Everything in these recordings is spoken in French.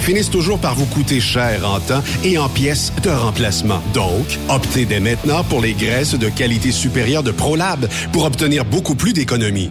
finissent toujours par vous coûter cher en temps et en pièces de remplacement. Donc, optez dès maintenant pour les graisses de qualité supérieure de ProLab pour obtenir beaucoup plus d'économies.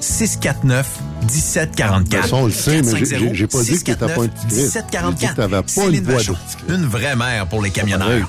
649 1744. De toute façon, on le sait, mais j'ai- pas dit que t'étais pas un petit Christ. 1744. J'ai dit que pas une voix. Une vraie mère pour les camionneurs.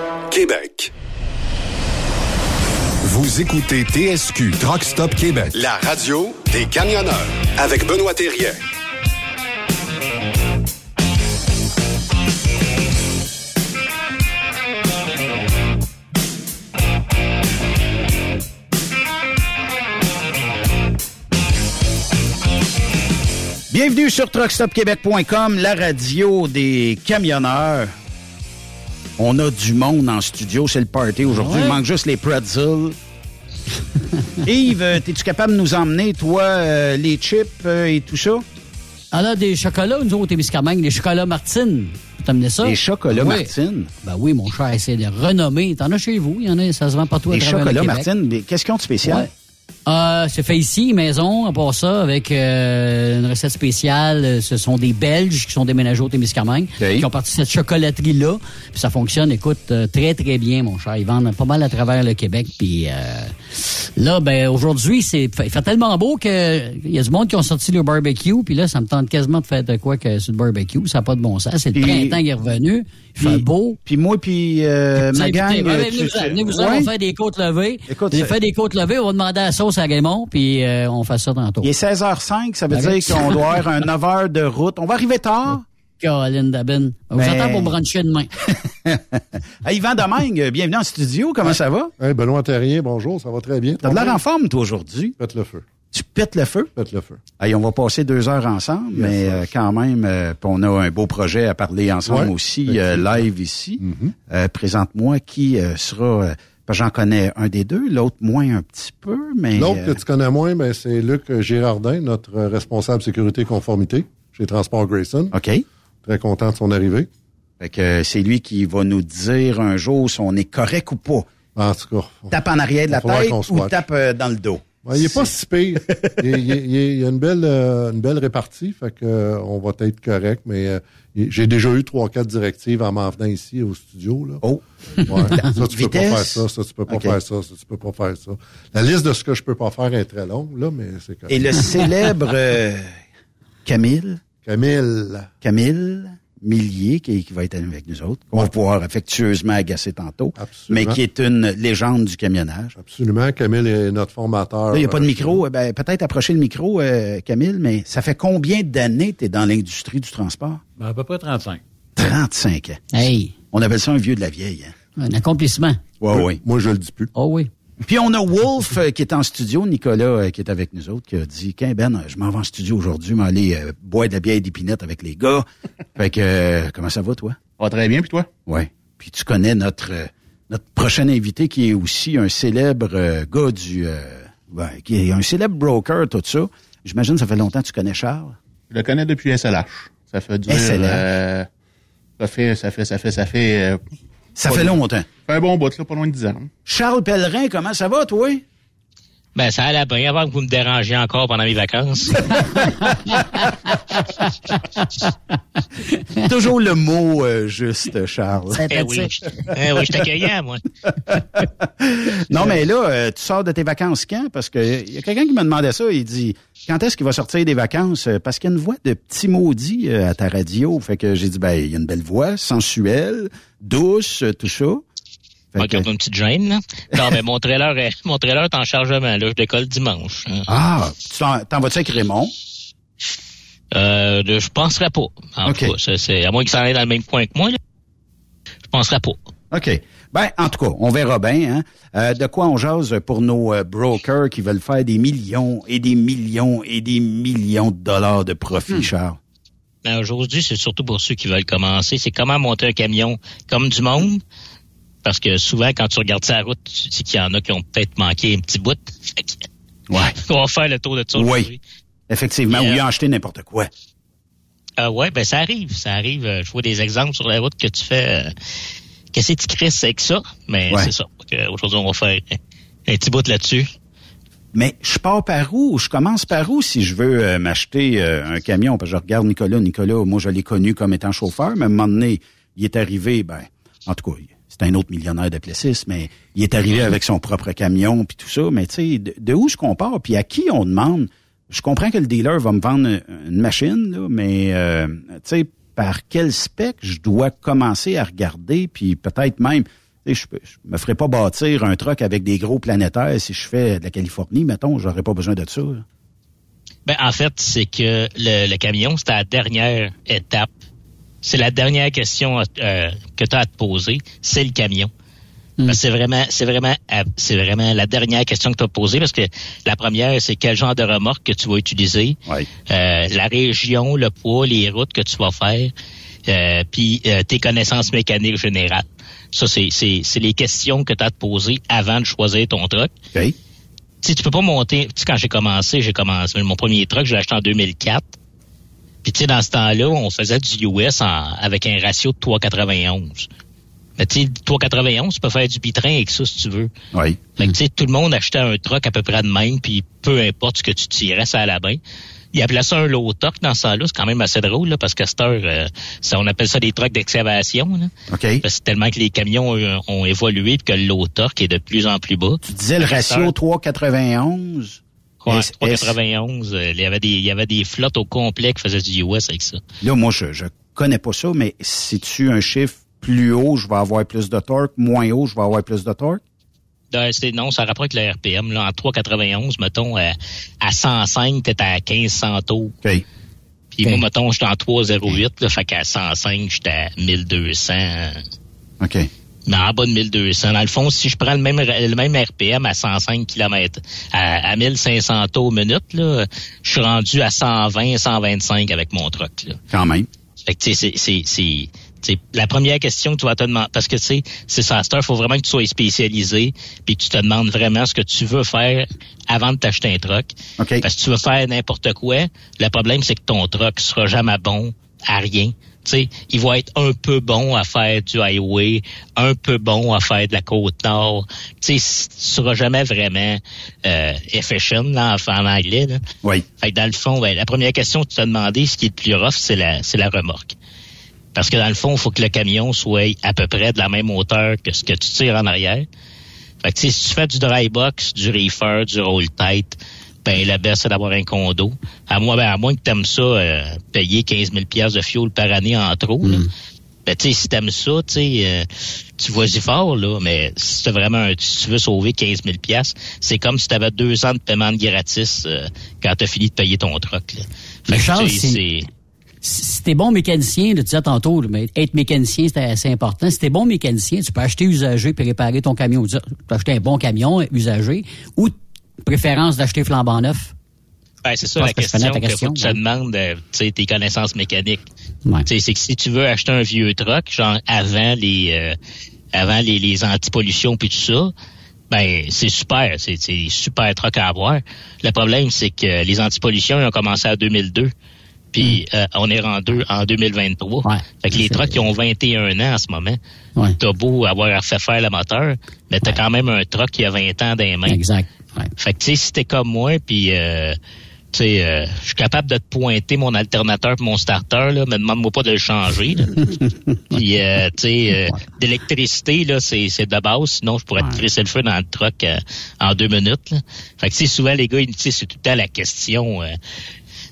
Québec. Vous écoutez TSQ Truck Stop Québec, la radio des camionneurs avec Benoît Thérien. Bienvenue sur truckstopquebec.com, la radio des camionneurs. On a du monde en studio, c'est le party aujourd'hui. Ouais. Il manque juste les pretzels. Yves, euh, es-tu capable de nous emmener, toi, euh, les chips euh, et tout ça? On a des chocolats, nous autres, Témiscamingue, les chocolats Martine. T'as amené ça? Les chocolats Oui. Martine? Ben oui, mon cher, c'est de renommer. T'en as chez vous, il y en a, ça se vend partout à Les travers chocolats. Martine, qu'est-ce qu'ils ont de spécial? Ouais. Euh, c'est fait ici, maison, à part ça, avec euh, une recette spéciale. Ce sont des Belges qui sont déménagés au Témiscamingue, qui ont parti cette chocolaterie-là. Puis ça fonctionne, écoute, euh, très, très bien, mon cher. Ils vendent pas mal à travers le Québec. Puis euh, là, ben aujourd'hui, c'est il fait tellement beau que il y a du monde qui ont sorti le barbecue. Puis là, ça me tente quasiment de faire de quoi que sur le barbecue. Ça n'a pas de bon sens. C'est le Puis- printemps qui est revenu. Il fait beau. Puis moi, puis ma gang... on des côtes levées. Écoute, on c'est- fait des côtes levées, on va demander à sauce à Raymond, puis euh, on fait ça tantôt. Il est 16h05, ça veut Avec- dire qu'on doit avoir un 9 heures de route. On va arriver tard. Caroline Dabin. On vous Ben- attend pour bruncher demain. Hey, Yvan Domingue, bienvenue en studio. Comment ça va? Hey, Benoît Terrien, bonjour, ça va très bien. T'as de l'air en forme, toi, aujourd'hui. Pète le feu. Tu pètes le feu? Pète le feu. Hey, on va passer deux heures ensemble, Yes, mais euh, quand même, euh, puis on a un beau projet à parler ensemble Ouais, aussi, euh, live ici. Euh, Présente-moi qui euh, sera... euh, J'en connais un des deux, l'autre moins un petit peu, mais... L'autre euh, que tu connais moins, ben, c'est Luc Girardin, notre euh, responsable sécurité et conformité chez Transport Grayson. OK. Très content de son arrivée. Fait que euh, c'est lui qui va nous dire un jour si on est correct ou pas. En tout cas, Tape en arrière de la tête ou tape euh, dans le dos. Ben, il est pas si pire. il, il- il- il y a une belle, euh, une belle répartie, fait que euh, on va être correct, mais euh, j'ai déjà eu trois, quatre directives en m'en venant ici au studio. Là. Oh! Ouais. Ça, tu peux pas faire ça, ça, tu peux pas faire ça, ça, tu peux pas faire ça. La liste de ce que je peux pas faire est très longue, là, mais c'est correct. Et le célèbre euh, Camille, Camille. Camille Millier, qui, qui va être avec nous autres, qu'on va pouvoir affectueusement agacer tantôt, Absolument. mais qui est une légende du camionnage. Absolument. Camille est notre formateur. Il n'y a pas de euh, micro. Ben, peut-être approcher le micro, euh, Camille, mais ça fait combien d'années que tu es dans l'industrie du transport? Ben, à peu près 35. 35 ans. Hey, On appelle ça un vieux de la vieille. Hein? un accomplissement. Ouais, oui. Moi, je le dis plus. Oh oui. Puis on a Wolf euh, qui est en studio, Nicolas euh, qui est avec nous autres, qui a dit Qu'un Ben, euh, je m'en vais en studio aujourd'hui, mais aller boire de la bière d'épinette avec les gars. fait que comment ça va, toi? Va très bien, puis toi? Ouais. Puis tu connais notre notre prochain invité qui est aussi un célèbre gars du qui est un célèbre broker, tout ça. J'imagine ça fait longtemps que tu connais Charles. Je le connais depuis SLH. Ça fait du SLH. euh, ça fait, ça fait, ça fait, ça fait. Ça fait longtemps. Fait un bon bout, là, pas loin de 10 ans. Charles Pellerin, comment ça va, toi? Ben, ça allait bien avant que vous me dérangiez encore pendant mes vacances. Toujours le mot euh, juste, Charles. eh oui, je- eh oui, je moi. Non, mais là, euh, tu sors de tes vacances quand? Parce que il y a quelqu'un qui me demandait ça. Il dit, quand est-ce qu'il va sortir des vacances? Euh, Parce qu'il y a une voix de petit maudit euh, à ta radio. Fait que j'ai dit, ben, il y a une belle voix, sensuelle, douce, euh, tout ça. Fait Ok, que- une petite gêne, là. Non, mais mon trailer est, mon trailer est en chargement, là. Je décolle dimanche. hein. ah, tu t'en, vas-tu avec Raymond? Euh, je penserais pas. En Ok. tout cas, c'est, à moins qu'il s'en aille dans le même coin que moi, là. Je penserais pas. OK. Ben, en tout cas, on verra bien. Hein? Euh, de quoi on jase pour nos euh, brokers qui veulent faire des millions et des millions et des millions de dollars de profit, Charles? Mais aujourd'hui, c'est surtout pour ceux qui veulent commencer. C'est comment monter un camion comme du monde. Parce que souvent, quand tu regardes sa route, tu dis qu'il y en a qui ont peut-être manqué un petit bout. Ouais. On va faire le tour de ça. Oui. Effectivement, ou euh, y a acheté n'importe quoi. Euh, ouais, ben ça arrive, ça arrive. Euh, Je vois des exemples sur la route que tu fais. euh, qu'est-ce que tu crisses avec ça? Mais Ouais. c'est ça. Euh, Aujourd'hui, on va faire un petit bout là-dessus. Mais je pars par où? Je commence par où si je veux euh, m'acheter euh, un camion? Parce que je regarde Nicolas. Nicolas, moi, je l'ai connu comme étant chauffeur, mais à un moment donné, il est arrivé, ben, en tout cas, c'est un autre millionnaire de Plessis, mais il est arrivé avec son propre camion puis tout ça. Mais tu sais, de, où compare? Puis à qui on demande? Je comprends que le dealer va me vendre une, machine, là, mais euh, tu sais, par quel spec je dois commencer à regarder, puis peut-être même, je, je me ferai pas bâtir un truck avec des gros planétaires si je fais de la Californie, mettons, j'aurais pas besoin de ça. Ben, en fait, c'est que le, le camion, c'est la dernière étape. C'est la dernière question euh, que tu as à te poser, c'est le camion. Que C'est vraiment, c'est vraiment, c'est vraiment la dernière question que tu as posée parce que la première, c'est quel genre de remorque que tu vas utiliser, euh, la région, le poids, les routes que tu vas faire, euh, puis euh, tes connaissances mécaniques générales. Ça, c'est, c'est, c'est les questions que tu as à te poser avant de choisir ton truck. Tu sais, tu peux pas monter. Tu sais, quand j'ai commencé, j'ai commencé. Mon premier truck, je l'ai acheté en 2004. Puis tu sais, dans ce temps-là, on faisait du US en- avec un ratio de 3,91. Mais tu sais, 3,91, tu peux faire du bitrin avec ça si tu veux. Oui. Fait que tu sais, tout le monde achetait un truck à peu près de même, puis peu importe ce que tu tirais, ça allait bien. Il appelait ça un low torque dans ce temps-là. C'est quand même assez drôle, là, parce qu'à cette heure, euh, ça, on appelle ça des trucks d'excavation. là. OK. Parce que c'est tellement que les camions euh, ont évolué puis que le low torque est de plus en plus bas. Tu disais le ratio 391. Ouais, S- 391, euh, il y avait des il y avait des flottes au complet qui faisaient du US avec ça. Là, moi, je, je connais pas ça, mais si tu un chiffre plus haut, je vais avoir plus de torque, moins haut, je vais avoir plus de torque? Euh, c'est- non, ça rapproche le RPM. Là, en 391, mettons, euh, à 105, t'es à 1500 taux. OK. Puis moi, mettons, j'étais en 308, là, fait qu'à 105, j'étais à 1200. OK. Mais en bas de 1200. Dans le fond, si je prends le même, le même RPM à 105 km, à, à 1500 taux minute, là, je suis rendu à 120, 125 avec mon truck. Là. Quand même. Fait que, c'est, la première question que tu vas te demander, parce que, tu sais, c'est ça, il faut vraiment que tu sois spécialisé, puis que tu te demandes vraiment ce que tu veux faire avant de t'acheter un truck. Parce que tu veux faire n'importe quoi, le problème, c'est que ton truck sera jamais bon à rien. Sais, il va être un peu bon à faire du highway, un peu bon à faire de la côte nord. Tu sais, tu seras jamais vraiment euh, efficient là, en, anglais. Là. Oui. Fait que dans le fond, ben, la première question que tu t'as demandé, ce qui est le plus rough, c'est la, c'est la remorque. Parce que dans le fond, il faut que le camion soit à peu près de la même hauteur que ce que tu tires en arrière. Fait que si tu fais du dry box, du reefer, du roll tight, ben le best c'est d'avoir un condo. À moins, ben, à moins que tu aimes ça, euh, payer 15 000 pièces de fuel par année en trop. là. Ben, tu sais, si t'aimes ça, tu sais, euh, tu vas-y fort, là, mais si t'as vraiment un- si tu veux sauver 15 000 pièces, c'est comme si t'avais deux ans de paiement de gratis euh, quand t'as fini de payer ton truck, là. Fait que, Charles, c'est- si si t'es bon mécanicien, là, tu disais tantôt, là, mais être mécanicien, c'est assez important. Si t'es bon mécanicien, tu peux acheter usagé puis réparer ton camion. Tu peux acheter un bon camion usagé ou préférence d'acheter flambant neuf? Ben, c'est ça la que question que question, faut que tu ouais. te demandes, euh, tes connaissances mécaniques. Ouais. C'est que si tu veux acheter un vieux truck, genre avant les euh, avant les, les antipollutions puis tout ça, ben c'est super, c'est super truck à avoir. Le problème c'est que les antipollutions ils ont commencé en 2002. Puis euh, on est rendu en 2023. fait que les trucks qui ont 21 ans en ce moment, t'as beau avoir fait faire le moteur, mais t'as quand même un truck qui a 20 ans dans les mains. Exact. Fait que tu sais, si t'es comme moi, puis euh, tu sais, euh, je suis capable de te pointer mon alternateur pis mon starter, là, mais demande-moi pas de le changer. là. Puis, euh, tu sais, euh, d'électricité, là, c'est, c'est de base. Sinon, je pourrais te crisser le feu dans le truck euh, en deux minutes. Là. Fait que, tu sais, souvent, les gars, ils- tu sais, c'est tout le temps la question euh,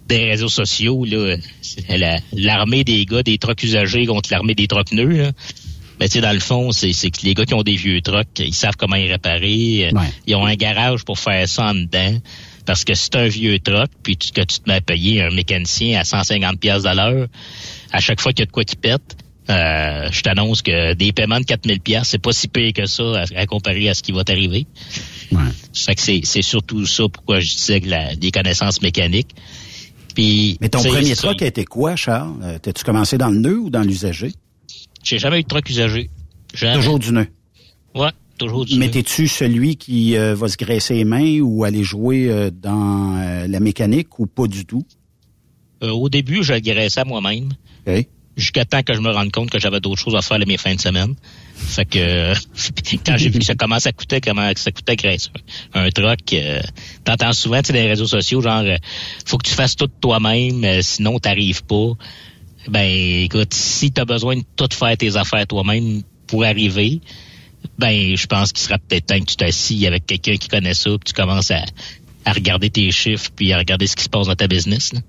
des réseaux sociaux. Là, la- l'armée des gars des trucks usagés contre l'armée des trucks neufs. Là. Mais tu sais, dans le fond, c'est, c'est que les gars qui ont des vieux trucks, ils savent comment les réparer. Euh, Ils ont un garage pour faire ça en dedans. Parce que t'as un vieux truck, puis tu- que tu te mets à payer un mécanicien à 150 pièces de l'heure, à chaque fois qu'il y a de quoi qui pète, euh, je t'annonce que des paiements de 4000 pièces, c'est pas si pire que ça à, à comparer à ce qui va t'arriver. Fait que c'est, c'est surtout ça pourquoi je disais que la, des connaissances mécaniques. Puis, Mais ton premier c'est truck a été quoi, Charles? Euh, T'as-tu commencé dans le nœud ou dans l'usager? J'ai jamais eu de truck usagé. Jamais. Toujours du nœud. Ouais, toujours du Mais nœud. t'es-tu celui qui euh, va se graisser les mains ou aller jouer euh, dans euh, la mécanique ou pas du tout? Au début, je le graissais moi-même. Jusqu'à temps que je me rende compte que j'avais d'autres choses à faire les mes fins de semaine. Fait que quand j'ai vu que ça commence à coûter, comment ça coûtait graisse. Un truck, t'entends souvent tu sais, les réseaux sociaux, genre faut que tu fasses tout toi-même, sinon t'arrives pas. Ben écoute, si t'as besoin de tout faire tes affaires toi-même pour arriver, ben je pense qu'il sera peut-être temps que tu t'assis avec quelqu'un qui connaît ça, que tu commences à, à regarder tes chiffres puis à regarder ce qui se passe dans ta business. Là.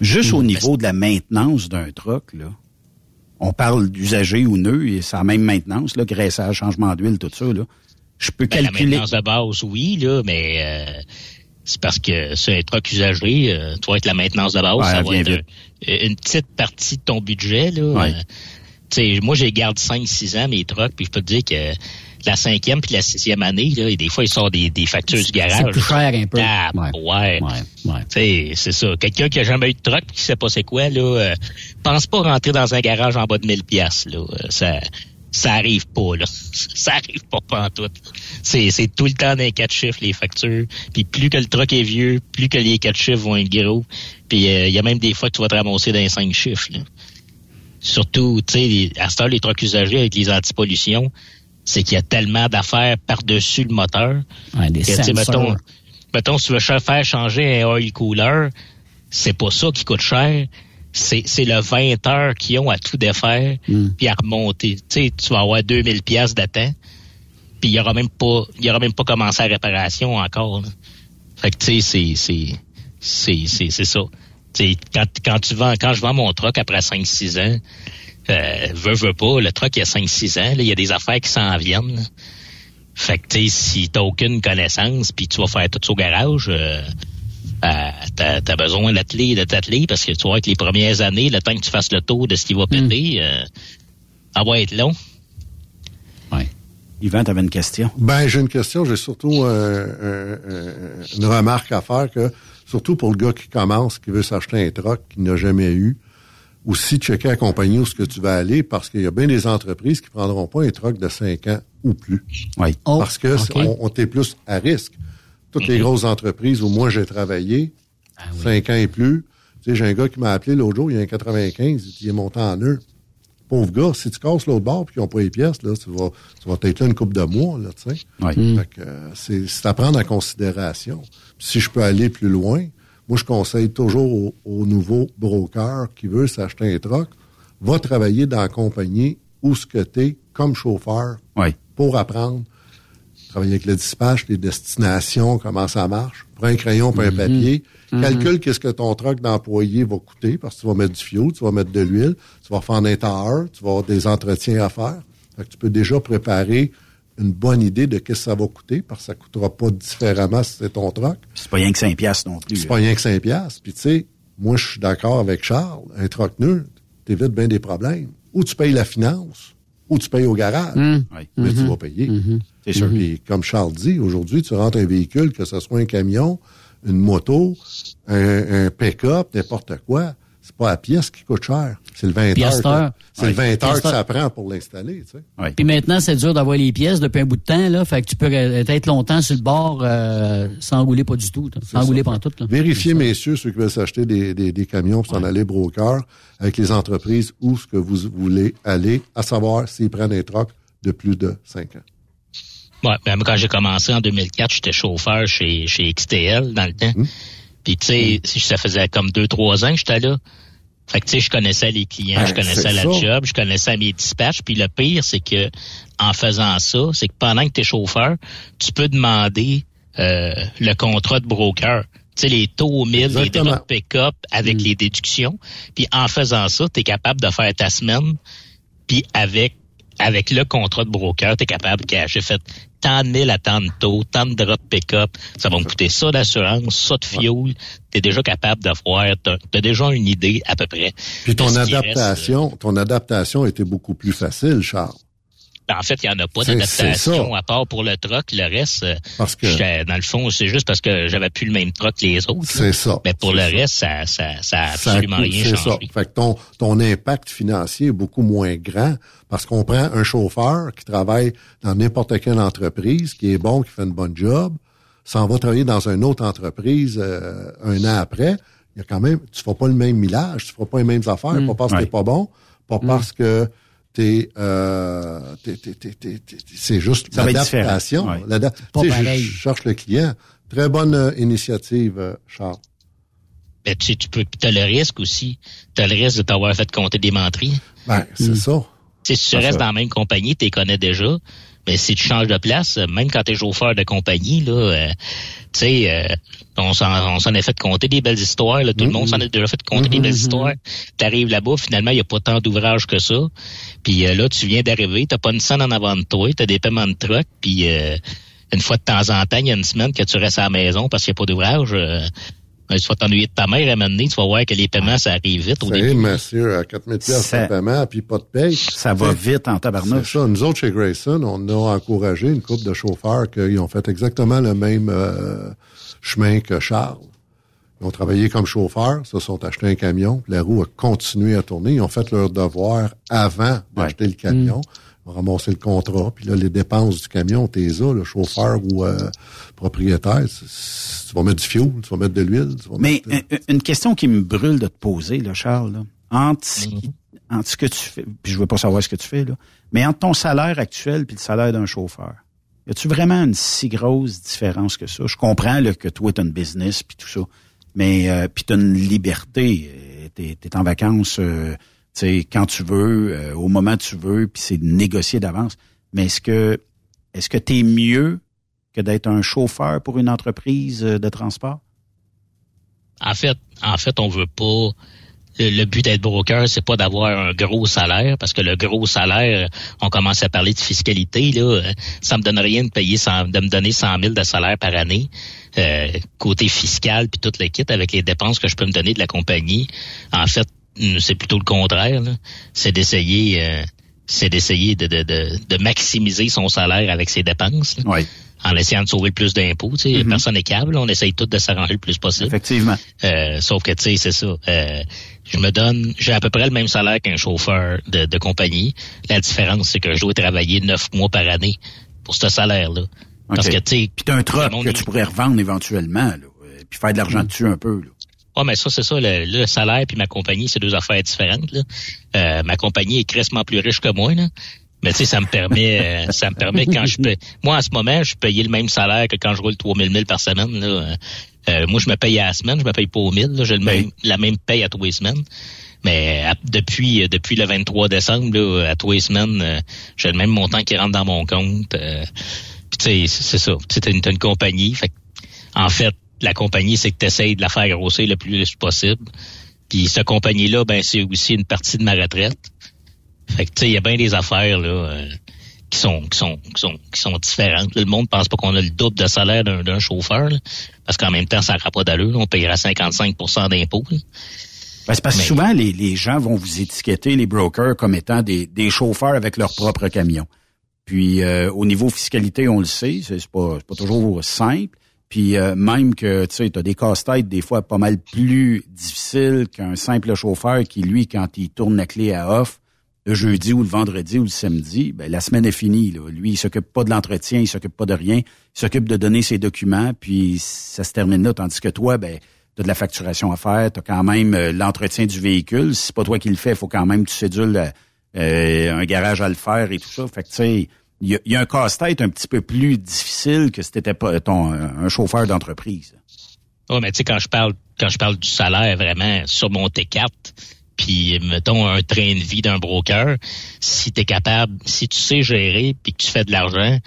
Juste au niveau de la maintenance d'un truck, là, on parle d'usager ou nœud, et c'est la même maintenance, là, graissage, changement d'huile, tout ça, là. Je peux Ben, la calculer. maintenance de base, oui, là, mais euh, c'est parce que c'est un truck usagé, euh, tu vas être la maintenance de base, Ouais, ça va être un- une petite partie de ton budget. Là, Ouais. Euh, moi, j'ai garde 5-6 ans mes trucks, puis je peux te dire que la cinquième puis la sixième année, là, et des fois, ils sortent des, des factures du garage. C'est plus cher un peu. Ah, ouais. Tu sais, c'est ça. Quelqu'un qui a jamais eu de truck qui sait pas c'est quoi, là, euh, pense pas rentrer dans un garage en bas de 1000 pièces là. Euh, Ça, ça arrive pas, là. Ça arrive pas pantoute. C'est, c'est tout le temps dans les quatre chiffres, les factures. Puis plus que le truck est vieux, plus que les quatre chiffres vont être gros. Puis euh, il y a même des fois que tu vas te ramasser dans les cinq chiffres, là. Surtout, tu sais, à cette heure, les trucks usagés avec les antipollutions, c'est qu'il y a tellement d'affaires par-dessus le moteur. Ouais, des que, mettons, mettons, si tu veux faire changer un oil cooler, c'est pas ça qui coûte cher. C'est, c'est le 20 heures qu'ils ont à tout défaire puis à remonter. Tu sais, tu vas avoir 2000 pièces d'attente puis il y aura même pas, il y aura même pas commencé la réparation encore. là. Fait que tu sais, c'est, c'est, c'est, c'est, c'est ça. Tu sais, quand, quand tu vends, quand je vends mon truck après 5-6 ans, euh, veux, veux pas, le truck il y a 5-6 ans, là, il y a des affaires qui s'en viennent. là. Fait que, tu sais, si t'as aucune connaissance, puis tu vas faire tout ça au garage, euh, euh, t'as as besoin d'atteler, de t'atteler, parce que tu vois que les premières années, le temps que tu fasses le tour de ce qui va péter, euh, ça va être long. Yvan, tu avais une question? Ben, j'ai une question. J'ai surtout euh, un- un- une remarque à faire que, surtout pour le gars qui commence, qui veut s'acheter un truck, qu'il n'a jamais eu, aussi checker la compagnie où ce que tu vas aller, parce qu'il y a bien des entreprises qui prendront pas un truck de 5 ans ou plus. Oui. parce que ok. c'est- on, on t'est plus à risque. Toutes les grosses entreprises où moi j'ai travaillé, 5 ans et plus, tu sais, j'ai un gars qui m'a appelé l'autre jour, il y a un 95, il est monté en nœud. Pauvre gars, si tu casses l'autre bord et qu'ils n'ont pas les pièces, là, tu vas, tu vas être là une coupe de mois, là, tu sais. Oui. Fait que, euh, c'est, c'est à prendre en considération. Puis si je peux aller plus loin, moi, je conseille toujours au, au nouveau broker qui veut s'acheter un truck, va travailler dans la compagnie où ce que t'es comme chauffeur pour apprendre. Travailler avec le dispatch, les destinations, comment ça marche. Prends un crayon puis un papier. Mhm. Calcule qu'est-ce que ton truck d'employé va coûter parce que tu vas mettre du fioul, tu vas mettre de l'huile, tu vas faire un heure, tu vas avoir des entretiens à faire. Fait que tu peux déjà préparer une bonne idée de qu'est-ce que ça va coûter parce que ça coûtera pas différemment si c'est ton truck. C'est pas rien que 5 piastres non plus. C'est pas rien que 5 piastres. Puis tu sais, moi je suis d'accord avec Charles, un truck nul, t'évites bien des problèmes. Ou tu payes la finance, ou tu payes au garage. Oui. Mais tu Mhm. vas payer. C'est sûr. Puis comme Charles dit, aujourd'hui, tu rentres un véhicule, que ce soit un camion, une moto, un, un pick-up, n'importe quoi, pas la pièce qui coûte cher. C'est le 20 Pièce heures. C'est le Ouais. 20 heures que ça prend pour l'installer, tu sais. Puis maintenant, c'est dur d'avoir les pièces depuis un bout de temps, là. Fait que tu peux être longtemps sur le bord euh, sans rouler pas du tout. Sans rouler pas en tout. Là. Vérifiez, messieurs, ceux qui veulent s'acheter des, des, des camions pour s'en aller broker avec les entreprises où ce que vous voulez aller, à savoir s'ils prennent un truck de plus de 5 ans. Ouais, même quand j'ai commencé en 2004, j'étais chauffeur chez, chez XTL dans le temps. Hum. Puis tu sais, si ça faisait comme deux, trois ans que j'étais là. Fait que tu sais, je connaissais les clients, Ben, je connaissais la ça. job, je connaissais mes dispatchs. Puis le pire, c'est que en faisant ça, c'est que pendant que tu es chauffeur, tu peux demander euh, le contrat de broker. Tu sais, les taux au mille, les droits de pick-up avec les déductions. Puis en faisant ça, tu es capable de faire ta semaine. Puis avec avec le contrat de broker, tu es capable de j'ai fait tant de mille à tant de taux, tant de drop pick-up, ça va me coûter ça d'assurance, ça de fuel. Tu es déjà capable de voir, tu as, déjà une idée à peu près. Puis ton reste. adaptation, ton adaptation était beaucoup plus facile, Charles. Ben, en fait, il n'y en a pas d'adaptation à part pour le truck. Le reste, euh, Parce que- dans le fond, c'est juste parce que j'avais plus le même truck que les autres. C'est ça. Mais pour le ça. reste, ça, ça, ça a Ça absolument coûte- rien c'est changé. ça. Fait que ton, ton impact financier est beaucoup moins grand parce qu'on prend un chauffeur qui travaille dans n'importe quelle entreprise, qui est bon, qui fait une bonne job, s'en va travailler dans une autre entreprise euh, un an après. Il y a quand même, tu feras pas le même millage, tu feras pas les mêmes affaires, Mm. pas parce que Ouais. t'es pas bon, pas Mm. parce que t'es, euh, t'es- t'es- t'es- t'es- t'es- c'est juste Ça va être l'adaptation. différent, ouais. L'ada- Pas tu sais, je- cherche le client. Très bonne euh, initiative, euh, Charles. Ben, tu, tu peux, t'as le risque aussi. T'as le risque de t'avoir fait compter des menteries. Ben, c'est ça. Tu sais, si tu restes ça. dans la même compagnie, tu les connais déjà. Mais si tu changes de place, euh, même quand tu es chauffeur de compagnie, là, euh, tu sais, euh, on s'en on s'en est fait compter des belles histoires. Là, tout le monde s'en a déjà fait compter des belles histoires. Tu arrives là-bas, finalement, il n'y a pas tant d'ouvrages que ça. Puis euh, là, tu viens d'arriver, t'as pas une scène en avant de toi, tu as des paiements de truck, puis euh, une fois de temps en temps, il y a une semaine que tu restes à la maison parce qu'il n'y a pas d'ouvrage. Ben, tu vas t'ennuyer de ta mère à un moment donné, tu vas voir que les paiements, ça arrive vite au début. monsieur, à 4000 pièces Ça- de paiement, puis pas de paye. Ça va vite en C'est tabarnouche. ça. Nous autres, chez Grayson, on a encouragé une couple de chauffeurs qui ont fait exactement le même euh, chemin que Charles. Ils ont travaillé comme chauffeurs, se sont achetés un camion, puis la roue a continué à tourner. Ils ont fait leur devoir avant d'acheter le camion. Ils ont ramassé le contrat, puis là, les dépenses du camion, t'es là, le chauffeur ou euh, propriétaire. c'est- c'est- Tu vas mettre du fuel, tu vas mettre de l'huile. tu vas Mais mettre, euh, une question qui me brûle de te poser, là, Charles, là, entre, ce qui- entre ce que tu fais, puis je veux pas savoir ce que tu fais, là, mais entre ton salaire actuel puis le salaire d'un chauffeur, y a-tu vraiment une si grosse différence que ça? Je comprends là, que toi, tu une business puis tout ça, mais euh, puis tu une liberté. euh, T'es es en vacances euh, tu sais, quand tu veux, euh, au moment tu veux, puis c'est négocié d'avance. Mais est-ce que est-ce que tu es mieux que d'être un chauffeur pour une entreprise euh, de transport? En fait, en fait, on veut pas. Le, but d'être broker, c'est pas d'avoir un gros salaire, parce que le gros salaire, on commence à parler de fiscalité là. Ça me donne rien de payer, 100 de me donner 100 000 de salaire par année, euh, côté fiscal puis tout le kit avec les dépenses que je peux me donner de la compagnie. En fait, c'est plutôt le contraire. C'est d'essayer, euh, c'est d'essayer de, de, de, de maximiser son salaire avec ses dépenses. là Oui. en essayant de sauver le plus d'impôts. Tu sais, Personne n'est câble. On essaye tout de s'arranger le plus possible. Effectivement. Euh, sauf que, tu sais, c'est ça. Euh, je me donne, j'ai à peu près le même salaire qu'un chauffeur de, de compagnie. La différence, c'est que je dois travailler neuf mois par année pour ce salaire-là. Parce que, tu sais... Puis t'as un truck que tu pourrais revendre éventuellement, là, euh, puis faire de l'argent dessus un peu. Là. Ouais, mais ça, c'est ça. Le, le salaire puis ma compagnie, c'est deux affaires différentes. Là. Euh, ma compagnie est crissement plus riche que moi. Là. Mais tu sais, ça me permet, euh, ça me permet quand je paye. Moi, en ce moment, je payais le même salaire que quand je roule 3000 000 par semaine. Là. Euh, euh, moi, je me paye à la semaine, je me paye pas au 1000. là. J'ai le même, la même paye à tous les semaines. Mais à- depuis euh, depuis le 23 décembre, là, à tous les semaines, euh, j'ai le même montant qui rentre dans mon compte. Euh, puis tu sais, c'est ça. Tu sais, t'as une, une compagnie. Fait que, en fait, la compagnie, c'est que tu essayes de la faire grossir le plus possible. Puis cette compagnie-là, ben c'est aussi une partie de ma retraite. Fait que tu sais, il y a bien des affaires là euh, qui sont qui sont qui sont qui sont différentes. Là, le monde pense pas qu'on a le double de salaire d'un d'un chauffeur, là, parce qu'en même temps, ça n'aura pas d'allure. On payera 55% d'impôts. Ben, c'est parce que souvent, les, les gens vont vous étiqueter, les brokers, comme étant des, des chauffeurs avec leur propre camion. Puis euh, au niveau fiscalité, on le sait, c'est c'est pas, c'est pas toujours simple. Puis euh, même que tu sais, as des casse-têtes des fois pas mal plus difficiles qu'un simple chauffeur qui, lui, quand il tourne la clé à off, le jeudi ou le vendredi ou le samedi, ben, la semaine est finie. Lui, il s'occupe pas de l'entretien, il s'occupe pas de rien, il s'occupe de donner ses documents, puis ça se termine là. Tandis que toi, ben, tu as de la facturation à faire, tu as quand même euh, l'entretien du véhicule. Si c'est pas toi qui le fais, faut quand même que tu cédules euh, euh, un garage à le faire et tout ça. Fait que tu sais, il y a, il y a un casse-tête un petit peu plus difficile que si t'étais pas ton, un chauffeur d'entreprise. Ouais, mais tu sais, quand je parle quand je parle du salaire vraiment sur mon T4, puis mettons un train de vie d'un broker, si tu es capable, si tu sais gérer puis que tu fais de l'argent,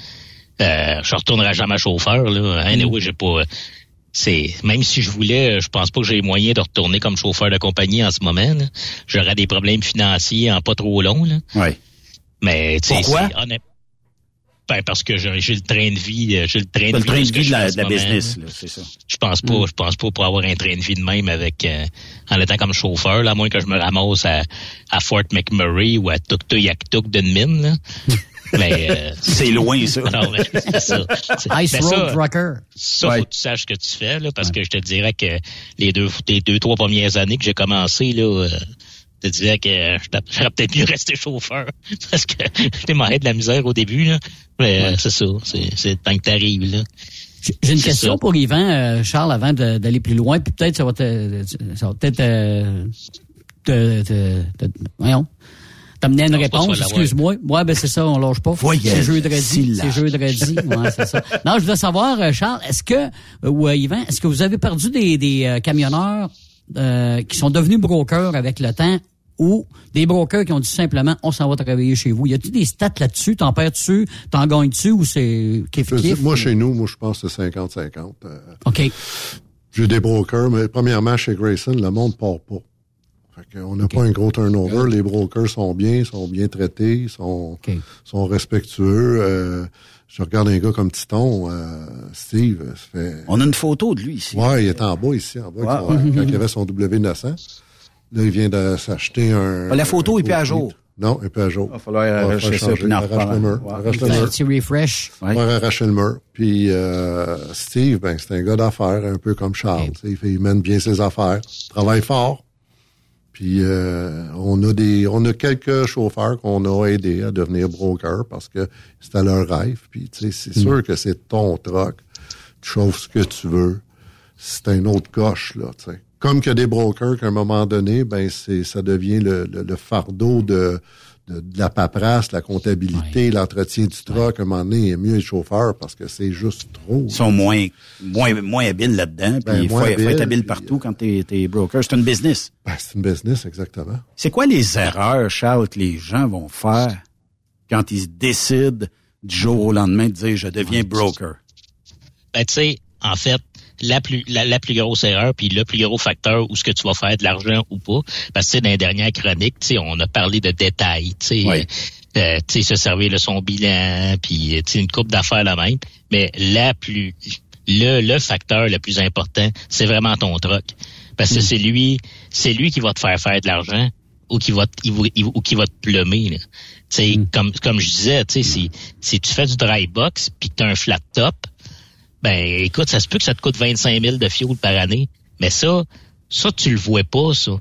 euh, je retournerai jamais chauffeur là. Anyway, j'ai pas c'est même si je voulais, je pense pas que j'ai les moyens de retourner comme chauffeur de compagnie en ce moment. J'aurais des problèmes financiers en pas trop long là. Ouais. Mais tu sais, honnête- Ben, parce que j'ai j'ai le train de vie, euh, j'ai le train T'as de le train de vie de la, de la business, c'est ça. Je pense pas, Mm. je pense pas pour avoir un train de vie de même avec euh, en étant comme chauffeur, là, à moins que je me ramasse à, à Fort McMurray ou à Tuktoyaktuk d'une mine. Là. Mais euh, C'est loin, ça. Non, mais c'est ça. C'est- Ice mais Road ça. Ça, Ouais. faut que tu saches ce que tu fais, là, parce que je te dirais que les deux, les deux, trois premières années que j'ai commencé, là, euh, te dirais que j'aurais peut-être mieux resté chauffeur, parce que j'étais marré de la misère au début, là. Mais euh, c'est ça, c'est, c'est le temps que t'arrives, là. J'ai une question ça. pour Yvan, euh, Charles, avant de- d'aller plus loin, puis peut-être ça va te, ça va peut-être euh, te, te- te- voyons, T'amenais une réponse, excuse-moi. Ouais, ben c'est ça, on lâche pas. C'est jeudi. C'est jeudi. Ouais, c'est ça. Non, je voulais savoir, euh, Charles, est-ce que, euh, ou euh, Yvan, est-ce que vous avez perdu des, des euh, camionneurs euh, qui sont devenus brokers avec le temps ou des brokers qui ont dit simplement, on s'en va travailler chez vous? Y a-t-il des stats là-dessus? T'en perds-tu? T'en gagnes-tu? Ou c'est kiff kiff? moi, chez nous, moi, je pense que c'est 50-50. Euh, OK. J'ai des brokers, mais premièrement, chez Grayson, le monde part pas. Fait qu'on n'a pas un gros turnover. Les brokers sont bien, sont bien traités, sont, sont respectueux. Euh, je regarde un gars comme Titon, euh, Steve, ça fait... On a une photo de lui ici. Ouais, il est en bas ici, en bas, Ouais, quand ouais. il avait son W900. Là, il vient de s'acheter un... Ah, la photo un est plus à jour. Non, elle est plus à jour. Il va falloir arracher ça, puis Arrache le mur. Ouais. Arrache le Un mur. petit refresh. On va arracher le mur. Puis euh, Steve, ben c'est un gars d'affaires, un peu comme Charles. tu sais, Il, fait- il mène bien ses affaires, travaille fort. Puis euh, on a des, on a quelques chauffeurs qu'on a aidés à devenir broker parce que c'était leur rêve. Puis tu sais, c'est sûr que c'est ton truck. Tu chauffes ce que tu veux. C'est un autre coche là. tu sais. Comme que des brokers qu'à un moment donné, ben c'est, ça devient le, le- le fardeau de de, de la paperasse, la comptabilité, l'entretien du truck, à un moment donné, il est mieux être chauffeur parce que c'est juste trop. Ils sont moins, moins, moins habiles là-dedans. Puis Ben, il faut, moins faut être habiles, habile puis, partout quand t'es es broker. C'est une business. Ben, c'est une business, exactement. C'est quoi les erreurs, Charles, que les gens vont faire quand ils décident du jour au lendemain de dire je deviens broker? Ben, tu sais, en fait, la plus, la, la plus grosse erreur, puis le plus gros facteur où ce que tu vas faire de l'argent ou pas, parce que dans les dernières chroniques, tu sais, on a parlé de détails, tu sais, Oui. euh, tu sais, se servir de son bilan, puis euh, tu sais, une coupe d'affaires la même, mais la plus, le, le facteur le plus important, c'est vraiment ton truck, parce que c'est lui, c'est lui qui va te faire faire de l'argent ou qui va te- ou qui va te plumer. Là. Tu sais, comme comme je disais, tu sais, si si tu fais du dry box puis que tu as un flat top, ben écoute, ça se peut que ça te coûte 25 000 de fuel par année, mais ça, ça tu le vois pas, ça.